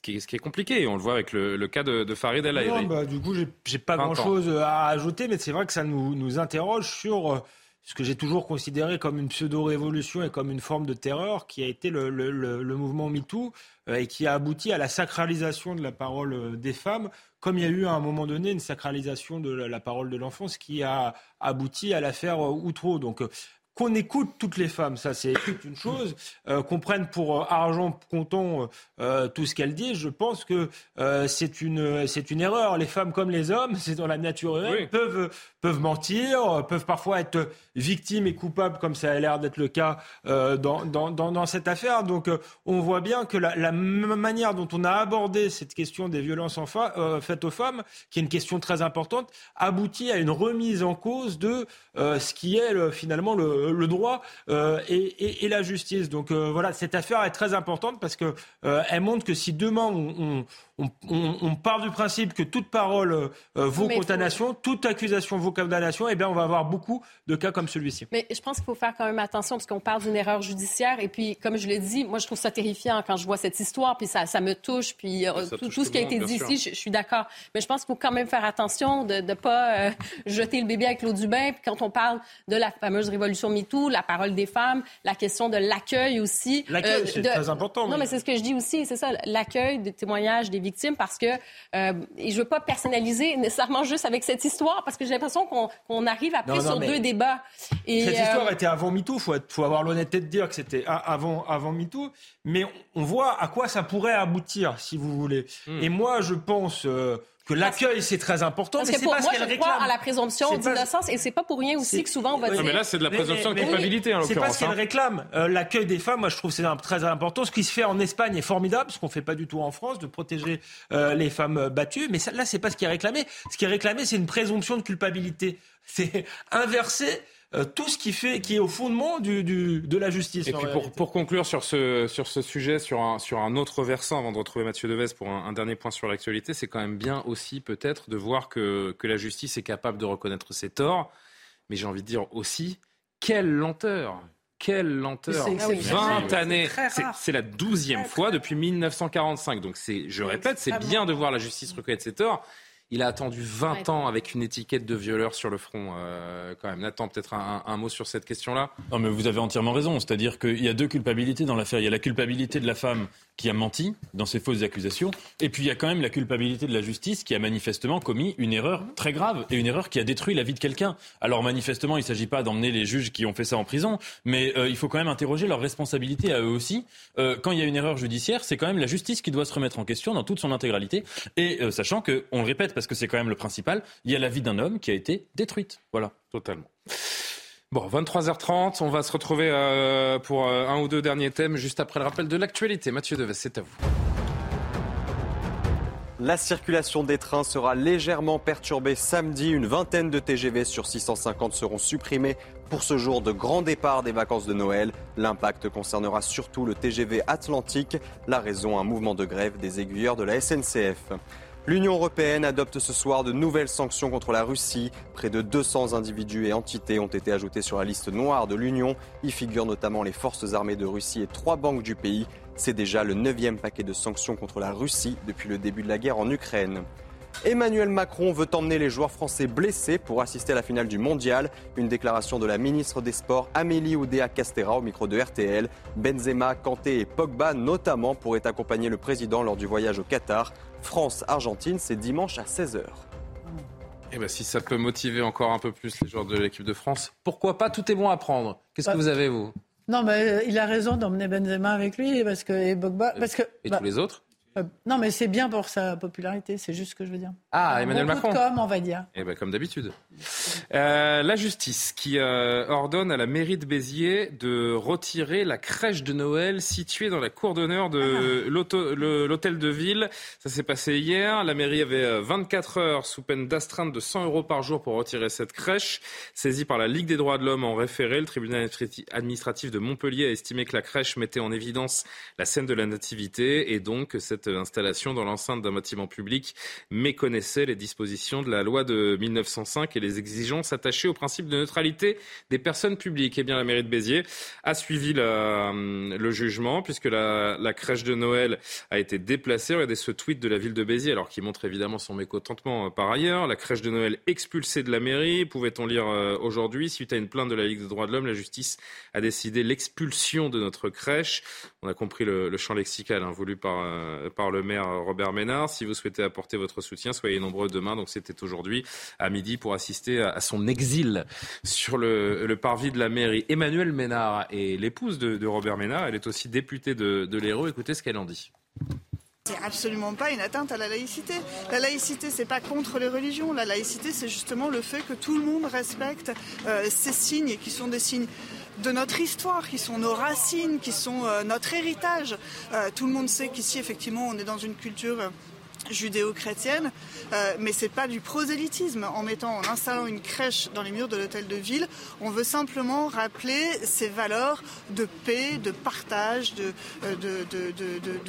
Speaker 1: ce qui est compliqué. On le voit avec le, cas de, Farid El Aïri.
Speaker 19: Bah, du coup, j'ai pas grand-chose à ajouter, mais c'est vrai que ça nous, nous interroge sur euh, ce que j'ai toujours considéré comme une pseudo-révolution et comme une forme de terreur qui a été le, le, mouvement MeToo euh, et qui a abouti à la sacralisation de la parole euh, des femmes, comme il y a eu à un moment donné une sacralisation de la, parole de l'enfant, ce qui a abouti à l'affaire Outreau. Donc qu'on écoute toutes les femmes, ça c'est une chose, euh, qu'on prenne pour euh, argent comptant euh, tout ce qu'elles disent, je pense que c'est une c'est une erreur. Les femmes comme les hommes, (laughs) c'est dans la nature humaine, peuvent peuvent mentir, peuvent parfois être victimes et coupables, comme ça a l'air d'être le cas dans, dans, dans, cette affaire. Donc on voit bien que la, la, manière dont on a abordé cette question des violences faites aux femmes, qui est une question très importante, aboutit à une remise en cause de ce qui est finalement le le droit euh, et, la justice. Donc euh, voilà, cette affaire est très importante parce que euh, elle montre que si demain on, part du principe que toute parole vaut condamnation, toute accusation vaut condamnation, et eh bien on va avoir beaucoup de cas comme celui-ci.
Speaker 13: Mais je pense qu'il faut faire quand même attention parce qu'on parle d'une erreur judiciaire et puis comme je l'ai dit, moi je trouve ça terrifiant quand je vois cette histoire puis ça, ça me touche puis tout, ce qui a été dit ici, je, suis d'accord. Mais je pense qu'il faut quand même faire attention de ne pas (laughs) jeter le bébé avec l'eau du bain. Puis quand on parle de la fameuse révolution MeToo, la parole des femmes, la question de l'accueil aussi.
Speaker 19: L'accueil, euh, c'est très important.
Speaker 13: Non, mais, c'est ce que je dis aussi, c'est ça, l'accueil des témoignages des victimes, parce que euh, et je veux pas personnaliser nécessairement juste avec cette histoire, parce que j'ai l'impression qu'on arrive après sur deux débats.
Speaker 19: Et, cette histoire euh, était avant MeToo, il faut, faut, avoir l'honnêteté de dire que c'était avant, avant MeToo, mais on voit à quoi ça pourrait aboutir, si vous voulez. Hmm. Et moi, je pense... Euh, que l'accueil c'est très important,
Speaker 20: parce
Speaker 19: mais
Speaker 20: que pour
Speaker 19: pas
Speaker 20: moi,
Speaker 19: ce
Speaker 20: je
Speaker 19: qu'elle
Speaker 20: crois
Speaker 19: réclame.
Speaker 20: à la présomption d'innocence et c'est pas pour rien aussi que souvent on va dire.
Speaker 1: mais là, c'est de la présomption de culpabilité, en
Speaker 19: C'est pas ce qu'elle
Speaker 1: hein.
Speaker 19: réclame. Euh, L'accueil des femmes, moi, je trouve que c'est très important. Ce qui se fait en Espagne est formidable, ce qu'on fait pas du tout en France, de protéger euh, les femmes euh, battues. Mais ça, là, c'est pas ce qui est réclamé. Ce qui est réclamé, c'est une présomption de culpabilité. (laughs) C'est inverser euh, tout ce qui fait, qui est au fondement du, du- de la justice.
Speaker 1: Et puis pour, pour conclure sur ce, sur ce sujet, sur un, sur un autre versant, avant de retrouver Mathieu Deves pour un, un dernier point sur l'actualité, c'est quand même bien aussi peut-être de voir que, que la justice est capable de reconnaître ses torts. Mais j'ai envie de dire aussi, quelle lenteur quelle lenteur
Speaker 2: C'est exceptionnel.
Speaker 1: 20
Speaker 2: C'est
Speaker 1: années C'est- la douzième fois depuis 1945. Donc c'est, je répète, c'est bien de voir la justice reconnaître ses torts. Il a attendu 20 ans avec une étiquette de violeur sur le front, euh, quand même. Nathan, peut-être un, un mot sur cette question-là?
Speaker 7: Non, mais vous avez entièrement raison. C'est-à-dire qu'il y a deux culpabilités dans l'affaire. Il y a la culpabilité de la femme qui a menti dans ses fausses accusations, et puis il y a quand même la culpabilité de la justice qui a manifestement commis une erreur très grave et une erreur qui a détruit la vie de quelqu'un. Alors manifestement, il ne s'agit pas d'emmener les juges qui ont fait ça en prison, mais euh, il faut quand même interroger leur responsabilité à eux aussi. Euh, quand il y a une erreur judiciaire, c'est quand même la justice qui doit se remettre en question dans toute son intégralité, et euh, sachant que, on le répète parce que c'est quand même le principal, il y a la vie d'un homme qui a été détruite. Voilà.
Speaker 1: Totalement. Bon, 23h30, on va se retrouver euh, pour euh, un ou deux derniers thèmes juste après le rappel de l'actualité. Mathieu Deves, c'est à vous.
Speaker 3: La circulation des trains sera légèrement perturbée samedi. Une vingtaine de TGV sur 650 seront supprimés pour ce jour de grand départ des vacances de Noël. L'impact concernera surtout le TGV Atlantique. La raison, un mouvement de grève des aiguilleurs de la SNCF. L'Union européenne adopte ce soir de nouvelles sanctions contre la Russie. Près de 200 individus et entités ont été ajoutés sur la liste noire de l'Union. Y figurent notamment les forces armées de Russie et trois banques du pays. C'est déjà le neuvième paquet de sanctions contre la Russie depuis le début de la guerre en Ukraine. Emmanuel Macron veut emmener les joueurs français blessés pour assister à la finale du mondial. Une déclaration de la ministre des Sports Amélie Oudéa Castera au micro de RTL. Benzema, Kanté et Pogba notamment pourraient accompagner le président lors du voyage au Qatar. France-Argentine, c'est dimanche à 16h.
Speaker 1: Eh ben, si ça peut motiver encore un peu plus les joueurs de l'équipe de France, pourquoi pas Tout est bon à prendre. Qu'est-ce que
Speaker 2: Bah,
Speaker 1: vous avez, vous?
Speaker 2: Non, mais euh, il a raison d'emmener Benzema avec lui parce que et parce que
Speaker 1: Et
Speaker 2: bah,
Speaker 1: tous les autres?
Speaker 2: Euh, non, mais c'est bien pour sa popularité. C'est juste ce que je veux dire.
Speaker 1: Ah, Emmanuel Macron.
Speaker 2: de com, on va dire.
Speaker 1: Eh ben, comme d'habitude. Euh, la justice qui euh, ordonne à la mairie de Béziers de retirer la crèche de Noël située dans la cour d'honneur de le- l'hôtel de ville. Ça s'est passé hier. La mairie avait euh, 24 heures sous peine d'astreinte de 100 euros par jour pour retirer cette crèche. Saisie par la Ligue des droits de l'homme en référé, le tribunal administratif de Montpellier a estimé que la crèche mettait en évidence la scène de la nativité et donc que cette installation dans l'enceinte d'un bâtiment public méconnaissait les dispositions de la loi de 1905 et les exigences attachées au principe de neutralité des personnes publiques. Eh bien, la mairie de Béziers a suivi la- le jugement puisque la, crèche de Noël a été déplacée. Regardez ce tweet de la ville de Béziers, alors qui montre évidemment son mécontentement euh, par ailleurs. La crèche de Noël expulsée de la mairie, pouvait-on lire euh, aujourd'hui, suite à une plainte de la Ligue des droits de l'homme, la justice a décidé l'expulsion de notre crèche. On a compris le, champ lexical hein, voulu par, euh, par le maire Robert Ménard. Si vous souhaitez apporter votre soutien, soyez nombreux demain. Donc c'était aujourd'hui à midi pour assister à, son exil sur le, parvis de la mairie. Emmanuel Ménard est l'épouse de, Robert Ménard. Elle est aussi députée de, de l'Hérault. Écoutez ce qu'elle en dit.
Speaker 30: C'est absolument pas une atteinte à la laïcité. La laïcité, c'est pas contre les religions. La laïcité, c'est justement le fait que tout le monde respecte euh, ces signes qui sont des signes de notre histoire, qui sont nos racines, qui sont euh, notre héritage. Euh, tout le monde sait qu'ici, effectivement, on est dans une culture euh, judéo-chrétienne, euh, mais c'est pas du prosélytisme. En mettant, en installant une crèche dans les murs de l'hôtel de ville, on veut simplement rappeler ces valeurs de paix, de partage, de,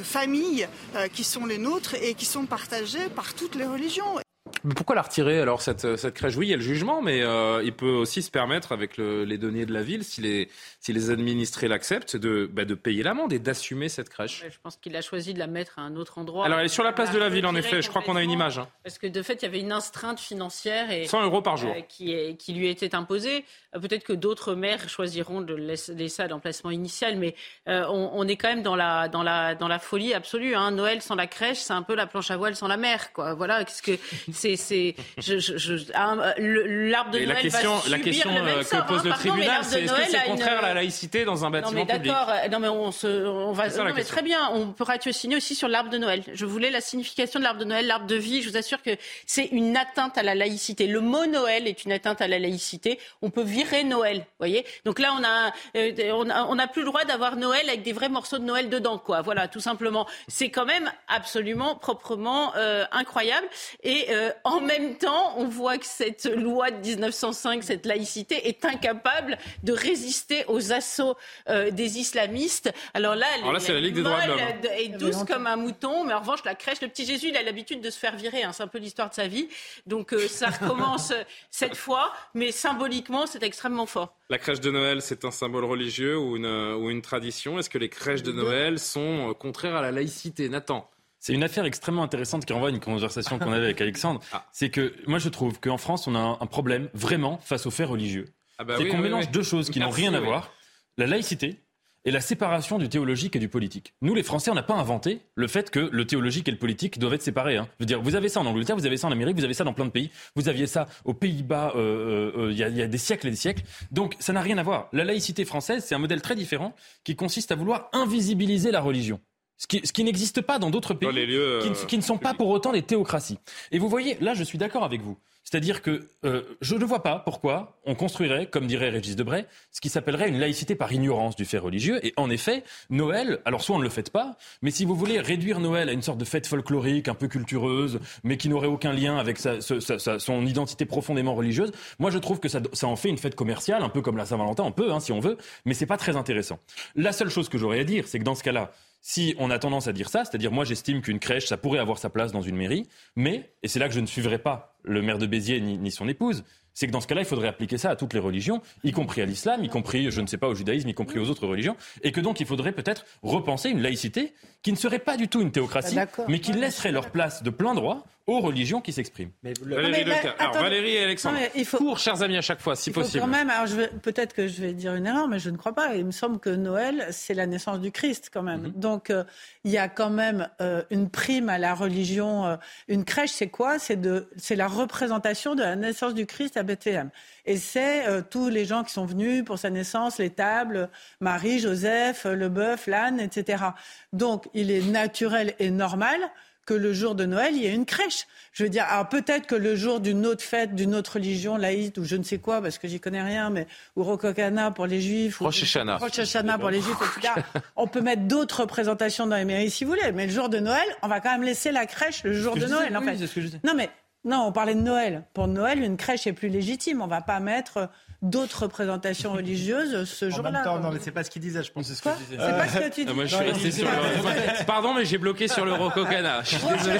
Speaker 30: famille qui sont les nôtres et qui sont partagées par toutes les religions.
Speaker 1: Mais pourquoi la retirer alors cette, cette crèche? Oui, il y a le jugement, mais euh, il peut aussi se permettre, avec le- les deniers de la ville, si les, si les administrés l'acceptent, de, bah, de payer l'amende et d'assumer cette crèche.
Speaker 13: Je pense qu'il a choisi de la mettre à un autre endroit.
Speaker 1: Alors elle est sur la place de la ville, en effet. Je crois qu'on a une image. hein.
Speaker 13: Parce que de fait, il y avait une astreinte financière et
Speaker 1: 100 euros par jour.
Speaker 13: euh, qui, est- qui lui était imposée. Euh, Peut-être que d'autres maires choisiront de laisser ça d'emplacement initial, mais euh, on, on est quand même dans la dans la dans la folie absolue. Hein. Noël sans la crèche, c'est un peu la planche à voile sans la mer, quoi. Voilà, qu'est-ce que c'est c'est, l'arbre de Noël
Speaker 1: la question,
Speaker 13: va subir
Speaker 1: la question
Speaker 13: le même
Speaker 1: que
Speaker 13: sort,
Speaker 1: pose
Speaker 13: hein.
Speaker 1: le
Speaker 13: Pardon, mais
Speaker 1: tribunal, c'est est-ce que c'est contraire à la laïcité dans un
Speaker 13: Non
Speaker 1: bâtiment
Speaker 13: mais
Speaker 1: public
Speaker 13: d'accord, euh, non mais on se, on va,
Speaker 1: ça,
Speaker 13: non mais très bien, on peut ratiosigner aussi sur l'arbre de Noël. Je voulais la signification de l'arbre de Noël, l'arbre de vie. Je vous assure que c'est une atteinte à la laïcité. Le mot Noël est une atteinte à la laïcité. On peut virer Noël, voyez. Donc là, on a, euh, on a, on n'a plus le droit d'avoir Noël avec des vrais morceaux de Noël dedans, quoi. Voilà, tout simplement. C'est quand même absolument proprement euh, incroyable. Et euh, en même temps, on voit que cette loi de 1905, cette laïcité, est incapable de résister aux assauts euh, des islamistes. Alors là, elle
Speaker 1: Alors là,
Speaker 13: est
Speaker 1: c'est la Ligue des droits de l'homme, hein.
Speaker 13: et douce comme un mouton, mais en revanche, la crèche, le petit Jésus, il a l'habitude de se faire virer. hein. C'est un peu l'histoire de sa vie. Donc euh, ça (laughs) recommence euh, cette fois, mais symboliquement, c'est extrêmement fort.
Speaker 1: La crèche de Noël, c'est un symbole religieux ou une, euh, ou une tradition? Est-ce que les crèches de Noël sont euh, contraires à la laïcité? Nathan
Speaker 7: C'est une affaire extrêmement intéressante qui renvoie à une conversation qu'on avait avec Alexandre.
Speaker 1: Ah.
Speaker 7: C'est que moi je trouve qu'en France on a un, problème vraiment face aux faits religieux.
Speaker 1: Ah bah
Speaker 7: c'est
Speaker 1: oui,
Speaker 7: qu'on
Speaker 1: oui,
Speaker 7: mélange
Speaker 1: oui.
Speaker 7: deux choses qui n'ont rien à voir. La laïcité et la séparation du théologique et du politique. Nous, les Français, on n'a pas inventé le fait que le théologique et le politique doivent être séparés. hein. Je veux dire, vous avez ça en Angleterre, vous avez ça en Amérique, vous avez ça dans plein de pays. Vous aviez ça aux Pays-Bas euh, euh, euh, y, il y a des siècles et des siècles. Donc, ça n'a rien à voir. La laïcité française, c'est un modèle très différent qui consiste à vouloir invisibiliser la religion. Ce qui, ce qui n'existe pas dans d'autres pays,
Speaker 1: Dans les lieux,
Speaker 7: qui, ne- qui ne sont pas pour autant des théocraties. Et vous voyez, là, je suis d'accord avec vous. C'est-à-dire que euh, je ne vois pas pourquoi on construirait, comme dirait Régis Debray, ce qui s'appellerait une laïcité par ignorance du fait religieux. Et en effet, Noël, alors soit on ne le fête pas, mais si vous voulez réduire Noël à une sorte de fête folklorique, un peu cultureuse, mais qui n'aurait aucun lien avec sa- sa- sa- sa- son identité profondément religieuse, moi je trouve que ça, ça en fait une fête commerciale, un peu comme la Saint-Valentin, on peut, hein, si on veut, mais c'est pas très intéressant. La seule chose que j'aurais à dire, c'est que dans ce cas-là, si on a tendance à dire ça, c'est-à-dire moi j'estime qu'une crèche, ça pourrait avoir sa place dans une mairie, mais, et c'est là que je ne suivrai pas le maire de Béziers ni, ni son épouse, c'est que dans ce cas-là, il faudrait appliquer ça à toutes les religions, y compris à l'islam, y compris, je ne sais pas, au judaïsme, y compris aux autres religions, et que donc il faudrait peut-être repenser une laïcité qui ne serait pas du tout une théocratie,
Speaker 2: d'accord.
Speaker 7: mais qui laisserait leur place de plein droit aux religions qui s'expriment.
Speaker 1: Valérie
Speaker 2: mais.
Speaker 1: Alors. Valérie et Alexandre.
Speaker 2: Non, il faut-
Speaker 1: Cours, chers amis, à chaque fois, si
Speaker 2: Il faut
Speaker 1: possible.
Speaker 2: quand même, alors je vais- peut-être que je vais dire une erreur, mais je ne crois pas. Il me semble que Noël, c'est la naissance du Christ quand même. Donc euh, il y a quand même euh, une prime à la religion. euh, une crèche, c'est quoi? C'est de, c'est la représentation de la naissance du Christ à Bethléem. Et c'est euh, tous les gens qui sont venus pour sa naissance, les tables, Marie, Joseph, le bœuf, l'âne, etc. Donc il est naturel et normal que le jour de Noël, il y ait une crèche. Je veux dire, alors peut-être que le jour d'une autre fête, d'une autre religion laïque ou je ne sais quoi, parce que j'y connais rien, mais ou Rosh Hashanah pour les Juifs, ou
Speaker 1: Rosh Hashanah.
Speaker 2: Rosh Hashanah pour les Juifs, etc. (laughs) on peut mettre d'autres représentations dans les mairies si vous voulez, mais le jour de Noël, on va quand même laisser la crèche le jour de
Speaker 7: disais,
Speaker 2: Noël. en
Speaker 7: oui,
Speaker 2: fait.
Speaker 7: c'est ce que je disais.
Speaker 2: Non mais non, on parlait de Noël. Pour Noël, une crèche est plus légitime. On va pas mettre d'autres représentations religieuses ce
Speaker 19: En
Speaker 2: jour-là.
Speaker 19: même temps,
Speaker 2: quoi.
Speaker 19: non, mais c'est pas ce qu'il disait, je pense.
Speaker 2: Quoi C'est pas ce que tu dis.
Speaker 1: Ah, moi, je suis resté sur le. (laughs) Pardon, mais j'ai bloqué sur le Rococana. Je suis désolé.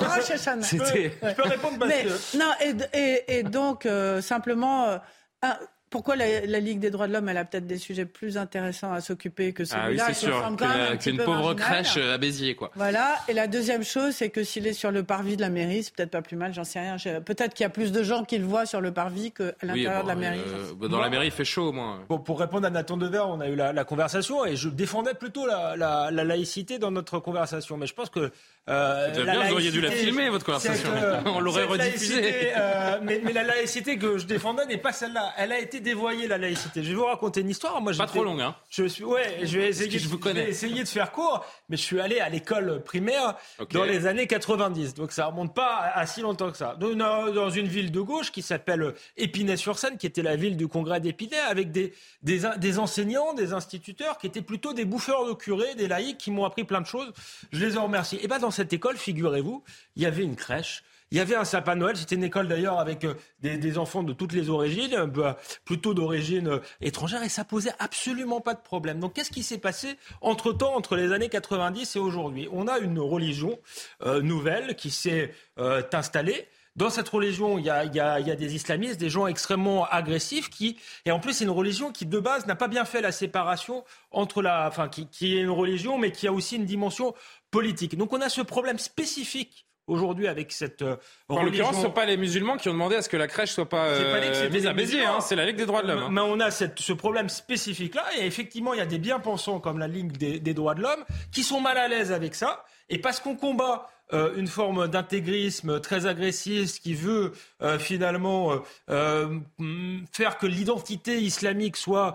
Speaker 2: Rosh Hashanah.
Speaker 19: Je peux répondre parce que.
Speaker 2: non, et, et- et donc, euh, simplement, euh, un- pourquoi la, la Ligue des droits de l'homme, elle a peut-être des sujets plus intéressants à s'occuper que
Speaker 1: Ah oui,
Speaker 2: celui-là
Speaker 1: c'est sûr. que une pauvre
Speaker 2: marginal.
Speaker 1: crèche euh, à Béziers, quoi.
Speaker 2: Voilà. Et la deuxième chose, c'est que s'il est sur le parvis de la mairie, c'est peut-être pas plus mal, j'en sais rien. Je- Peut-être qu'il y a plus de gens qui le voient sur le parvis qu'à l'intérieur
Speaker 1: bon,
Speaker 2: de la mairie.
Speaker 1: euh, bah, dans la mairie, il fait chaud au moins.
Speaker 19: Bon, pour répondre à Nathan Dever, on a eu la, la conversation et je défendais plutôt la, la- la laïcité dans notre conversation. Mais je pense que. Euh,
Speaker 1: C'est
Speaker 19: la
Speaker 1: bien, vous auriez dû la filmer, votre conversation. (laughs) On l'aurait rediffusée.
Speaker 19: laïcité, euh, mais, mais la laïcité que je défendais n'est pas celle-là. Elle a été dévoyée, la laïcité. Je vais vous raconter une histoire. Moi,
Speaker 1: Pas trop longue, hein.
Speaker 19: Je suis, ouais, je vais essayer,
Speaker 1: je vous connais.
Speaker 19: vais essayer de faire court, mais je suis allé à l'école primaire dans les années 90. Donc ça remonte pas à, si longtemps que ça. Dans, une ville de gauche qui s'appelle Épinay-sur-Seine, qui était la ville du congrès d'Épinay, avec des, des, des enseignants, des instituteurs qui étaient plutôt des bouffeurs de curés, des laïcs qui m'ont appris plein de choses. Je les en remercie. Et ben dans cette école, figurez-vous, il y avait une crèche. Il y avait un sapin de Noël, c'était une école d'ailleurs avec euh, des, des enfants de toutes les origines, euh, plutôt d'origine euh, étrangère, et ça posait absolument pas de problème. Donc qu'est-ce qui s'est passé entre-temps, entre les années 90 et aujourd'hui? On a une religion euh, nouvelle qui s'est euh, installée. Dans cette religion, il y, a, il, y a, il y a des islamistes, des gens extrêmement agressifs qui, et en plus, c'est une religion qui de base n'a pas bien fait la séparation entre la, enfin, qui, qui est une religion, mais qui a aussi une dimension politique. Donc, on a ce problème spécifique aujourd'hui avec cette euh,
Speaker 1: En
Speaker 19: religion.
Speaker 1: l'occurrence, ce ne sont pas les musulmans qui ont demandé à ce que la crèche soit pas,
Speaker 19: J'ai pas dit que
Speaker 1: euh,
Speaker 19: c'était
Speaker 1: mise
Speaker 19: des
Speaker 1: à Béziers.
Speaker 19: musulmans.
Speaker 1: hein. C'est la Ligue des droits de l'homme. hein.
Speaker 19: Mais on a cette- ce problème spécifique-là, et effectivement, il y a des bien-pensants comme la Ligue des, des droits de l'homme qui sont mal à l'aise avec ça, et parce qu'on combat euh, une forme d'intégrisme très agressiste qui veut euh, finalement faire que l'identité islamique soit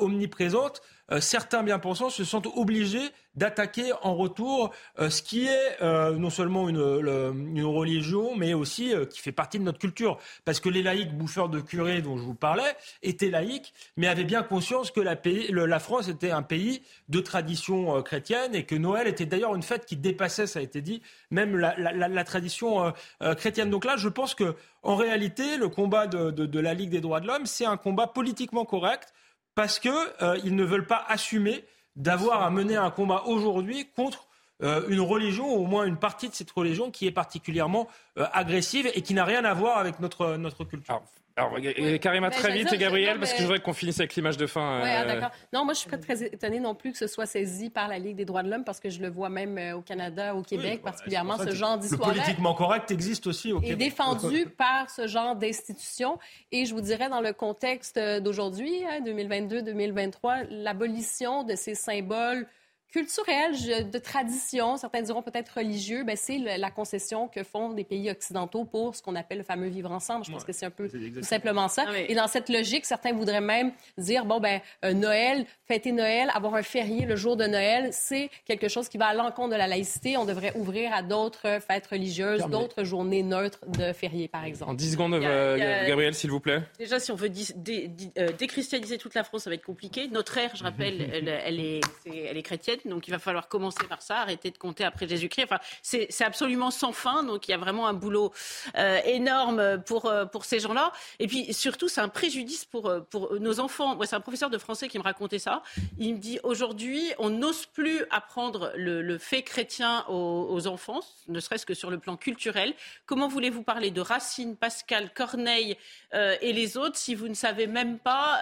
Speaker 19: omniprésente, certains bien-pensants se sentent obligés d'attaquer en retour euh, ce qui est euh, non seulement une, une, religion, mais aussi euh, qui fait partie de notre culture. Parce que les laïcs bouffeurs de curés dont je vous parlais étaient laïcs, mais avaient bien conscience que la, pays, la France était un pays de tradition chrétienne et que Noël était d'ailleurs une fête qui dépassait, ça a été dit, même la, la, la tradition chrétienne. Donc là, je pense que en réalité, le combat de, de, de la Ligue des droits de l'homme, c'est un combat politiquement correct parce qu'ils ne veulent pas assumer d'avoir à mener un combat aujourd'hui contre euh, une religion, ou au moins une partie de cette religion qui est particulièrement euh, agressive et qui n'a rien à voir avec notre, notre culture.
Speaker 1: Alors, Karima, très vite, et Gabriel, parce que je voudrais qu'on finisse avec l'image de fin.
Speaker 20: Oui, ah, euh, d'accord. Non, moi, je suis pas très étonnée non plus que ce soit saisi par la Ligue des droits de l'homme, parce que je le vois même au Canada, au Québec, particulièrement, ce genre d'histoire.
Speaker 19: Le politiquement correct existe aussi au Québec.
Speaker 20: Est défendu par ce genre d'institution. Et je vous dirais, dans le contexte d'aujourd'hui, 2022-2023, hein, l'abolition de ces symboles culturel, de tradition, certains diront peut-être religieux, ben c'est la concession que font des pays occidentaux pour ce qu'on appelle le fameux vivre ensemble. Je pense que c'est un peu tout simplement ça. Ah Et dans cette logique, certains voudraient même dire bon ben euh, Noël, fêter Noël, avoir un férié le jour de Noël, c'est quelque chose qui va à l'encontre de la laïcité. On devrait ouvrir à d'autres fêtes religieuses, d'autres journées neutres de fériés, par exemple.
Speaker 1: En 10 secondes, euh, Gabriel, s'il vous plaît.
Speaker 13: Déjà, si on veut euh, déchristianiser toute la France, ça va être compliqué. Notre ère, je rappelle, (laughs) elle, est, elle est chrétienne donc il va falloir commencer par ça, arrêter de compter après Jésus-Christ. Enfin, c'est absolument sans fin, donc il y a vraiment un boulot euh, énorme pour, euh, pour ces gens-là. Et puis surtout, c'est un préjudice pour, euh, pour nos enfants. Moi, c'est un professeur de français qui me racontait ça. Il me dit aujourd'hui, on n'ose plus apprendre le, fait chrétien aux, enfants, ne serait-ce que sur le plan culturel. Comment voulez-vous parler de Racine, Pascal, Corneille et les autres si vous ne savez même pas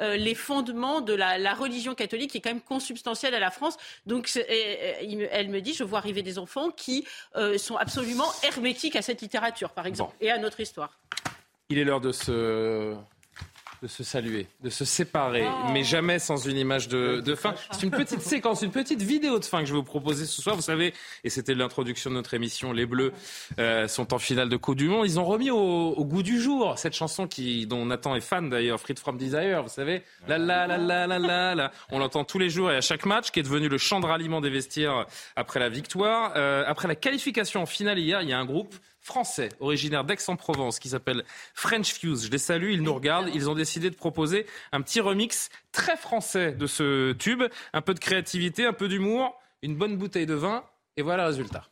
Speaker 13: les fondements de la, la religion catholique qui est quand même consubstantielle à la France? Donc elle me dit, je vois arriver des enfants qui euh, sont absolument hermétiques à cette littérature, par exemple, et à notre histoire.
Speaker 1: Il est l'heure de se de se saluer, de se séparer, oh. mais jamais sans une image de, fin. C'est une petite séquence, une petite vidéo de fin que je vais vous proposer ce soir. Vous savez, et c'était l'introduction de notre émission, les Bleus euh, sont en finale de Coupe du Monde. Ils ont remis au, goût du jour cette chanson qui, dont Nathan est fan d'ailleurs, Free from Desire, vous savez. La la la la la la la. On l'entend tous les jours et à chaque match, qui est devenu le chant de ralliement des vestiaires après la victoire. Euh, après la qualification en finale hier, il y a un groupe français originaire d'Aix-en-Provence qui s'appelle French Fuse. Je les salue, ils nous regardent. Ils ont décidé de proposer un petit remix très français de ce tube. Un peu de créativité, un peu d'humour, une bonne bouteille de vin. Et voilà le résultat.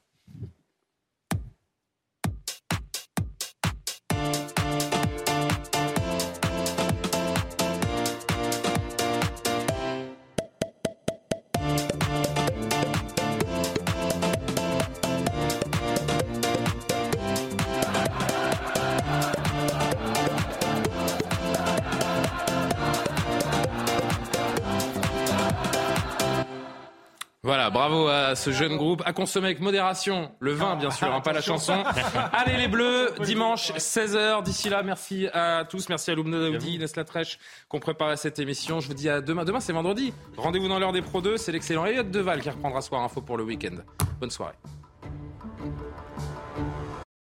Speaker 1: Voilà, bravo à ce jeune groupe. À consommer avec modération. Le vin, bien sûr, hein, pas la chanson. (laughs) Allez, les Bleus, dimanche 16h. D'ici là, merci à tous. Merci à Loubna Daoudi, Nesla Trèche, qu'on préparait cette émission. Je vous dis à demain. Demain, c'est vendredi. Rendez-vous dans l'heure des Pro 2. C'est l'excellent Elliot Deval qui reprendra Soir Info pour le week-end. Bonne soirée.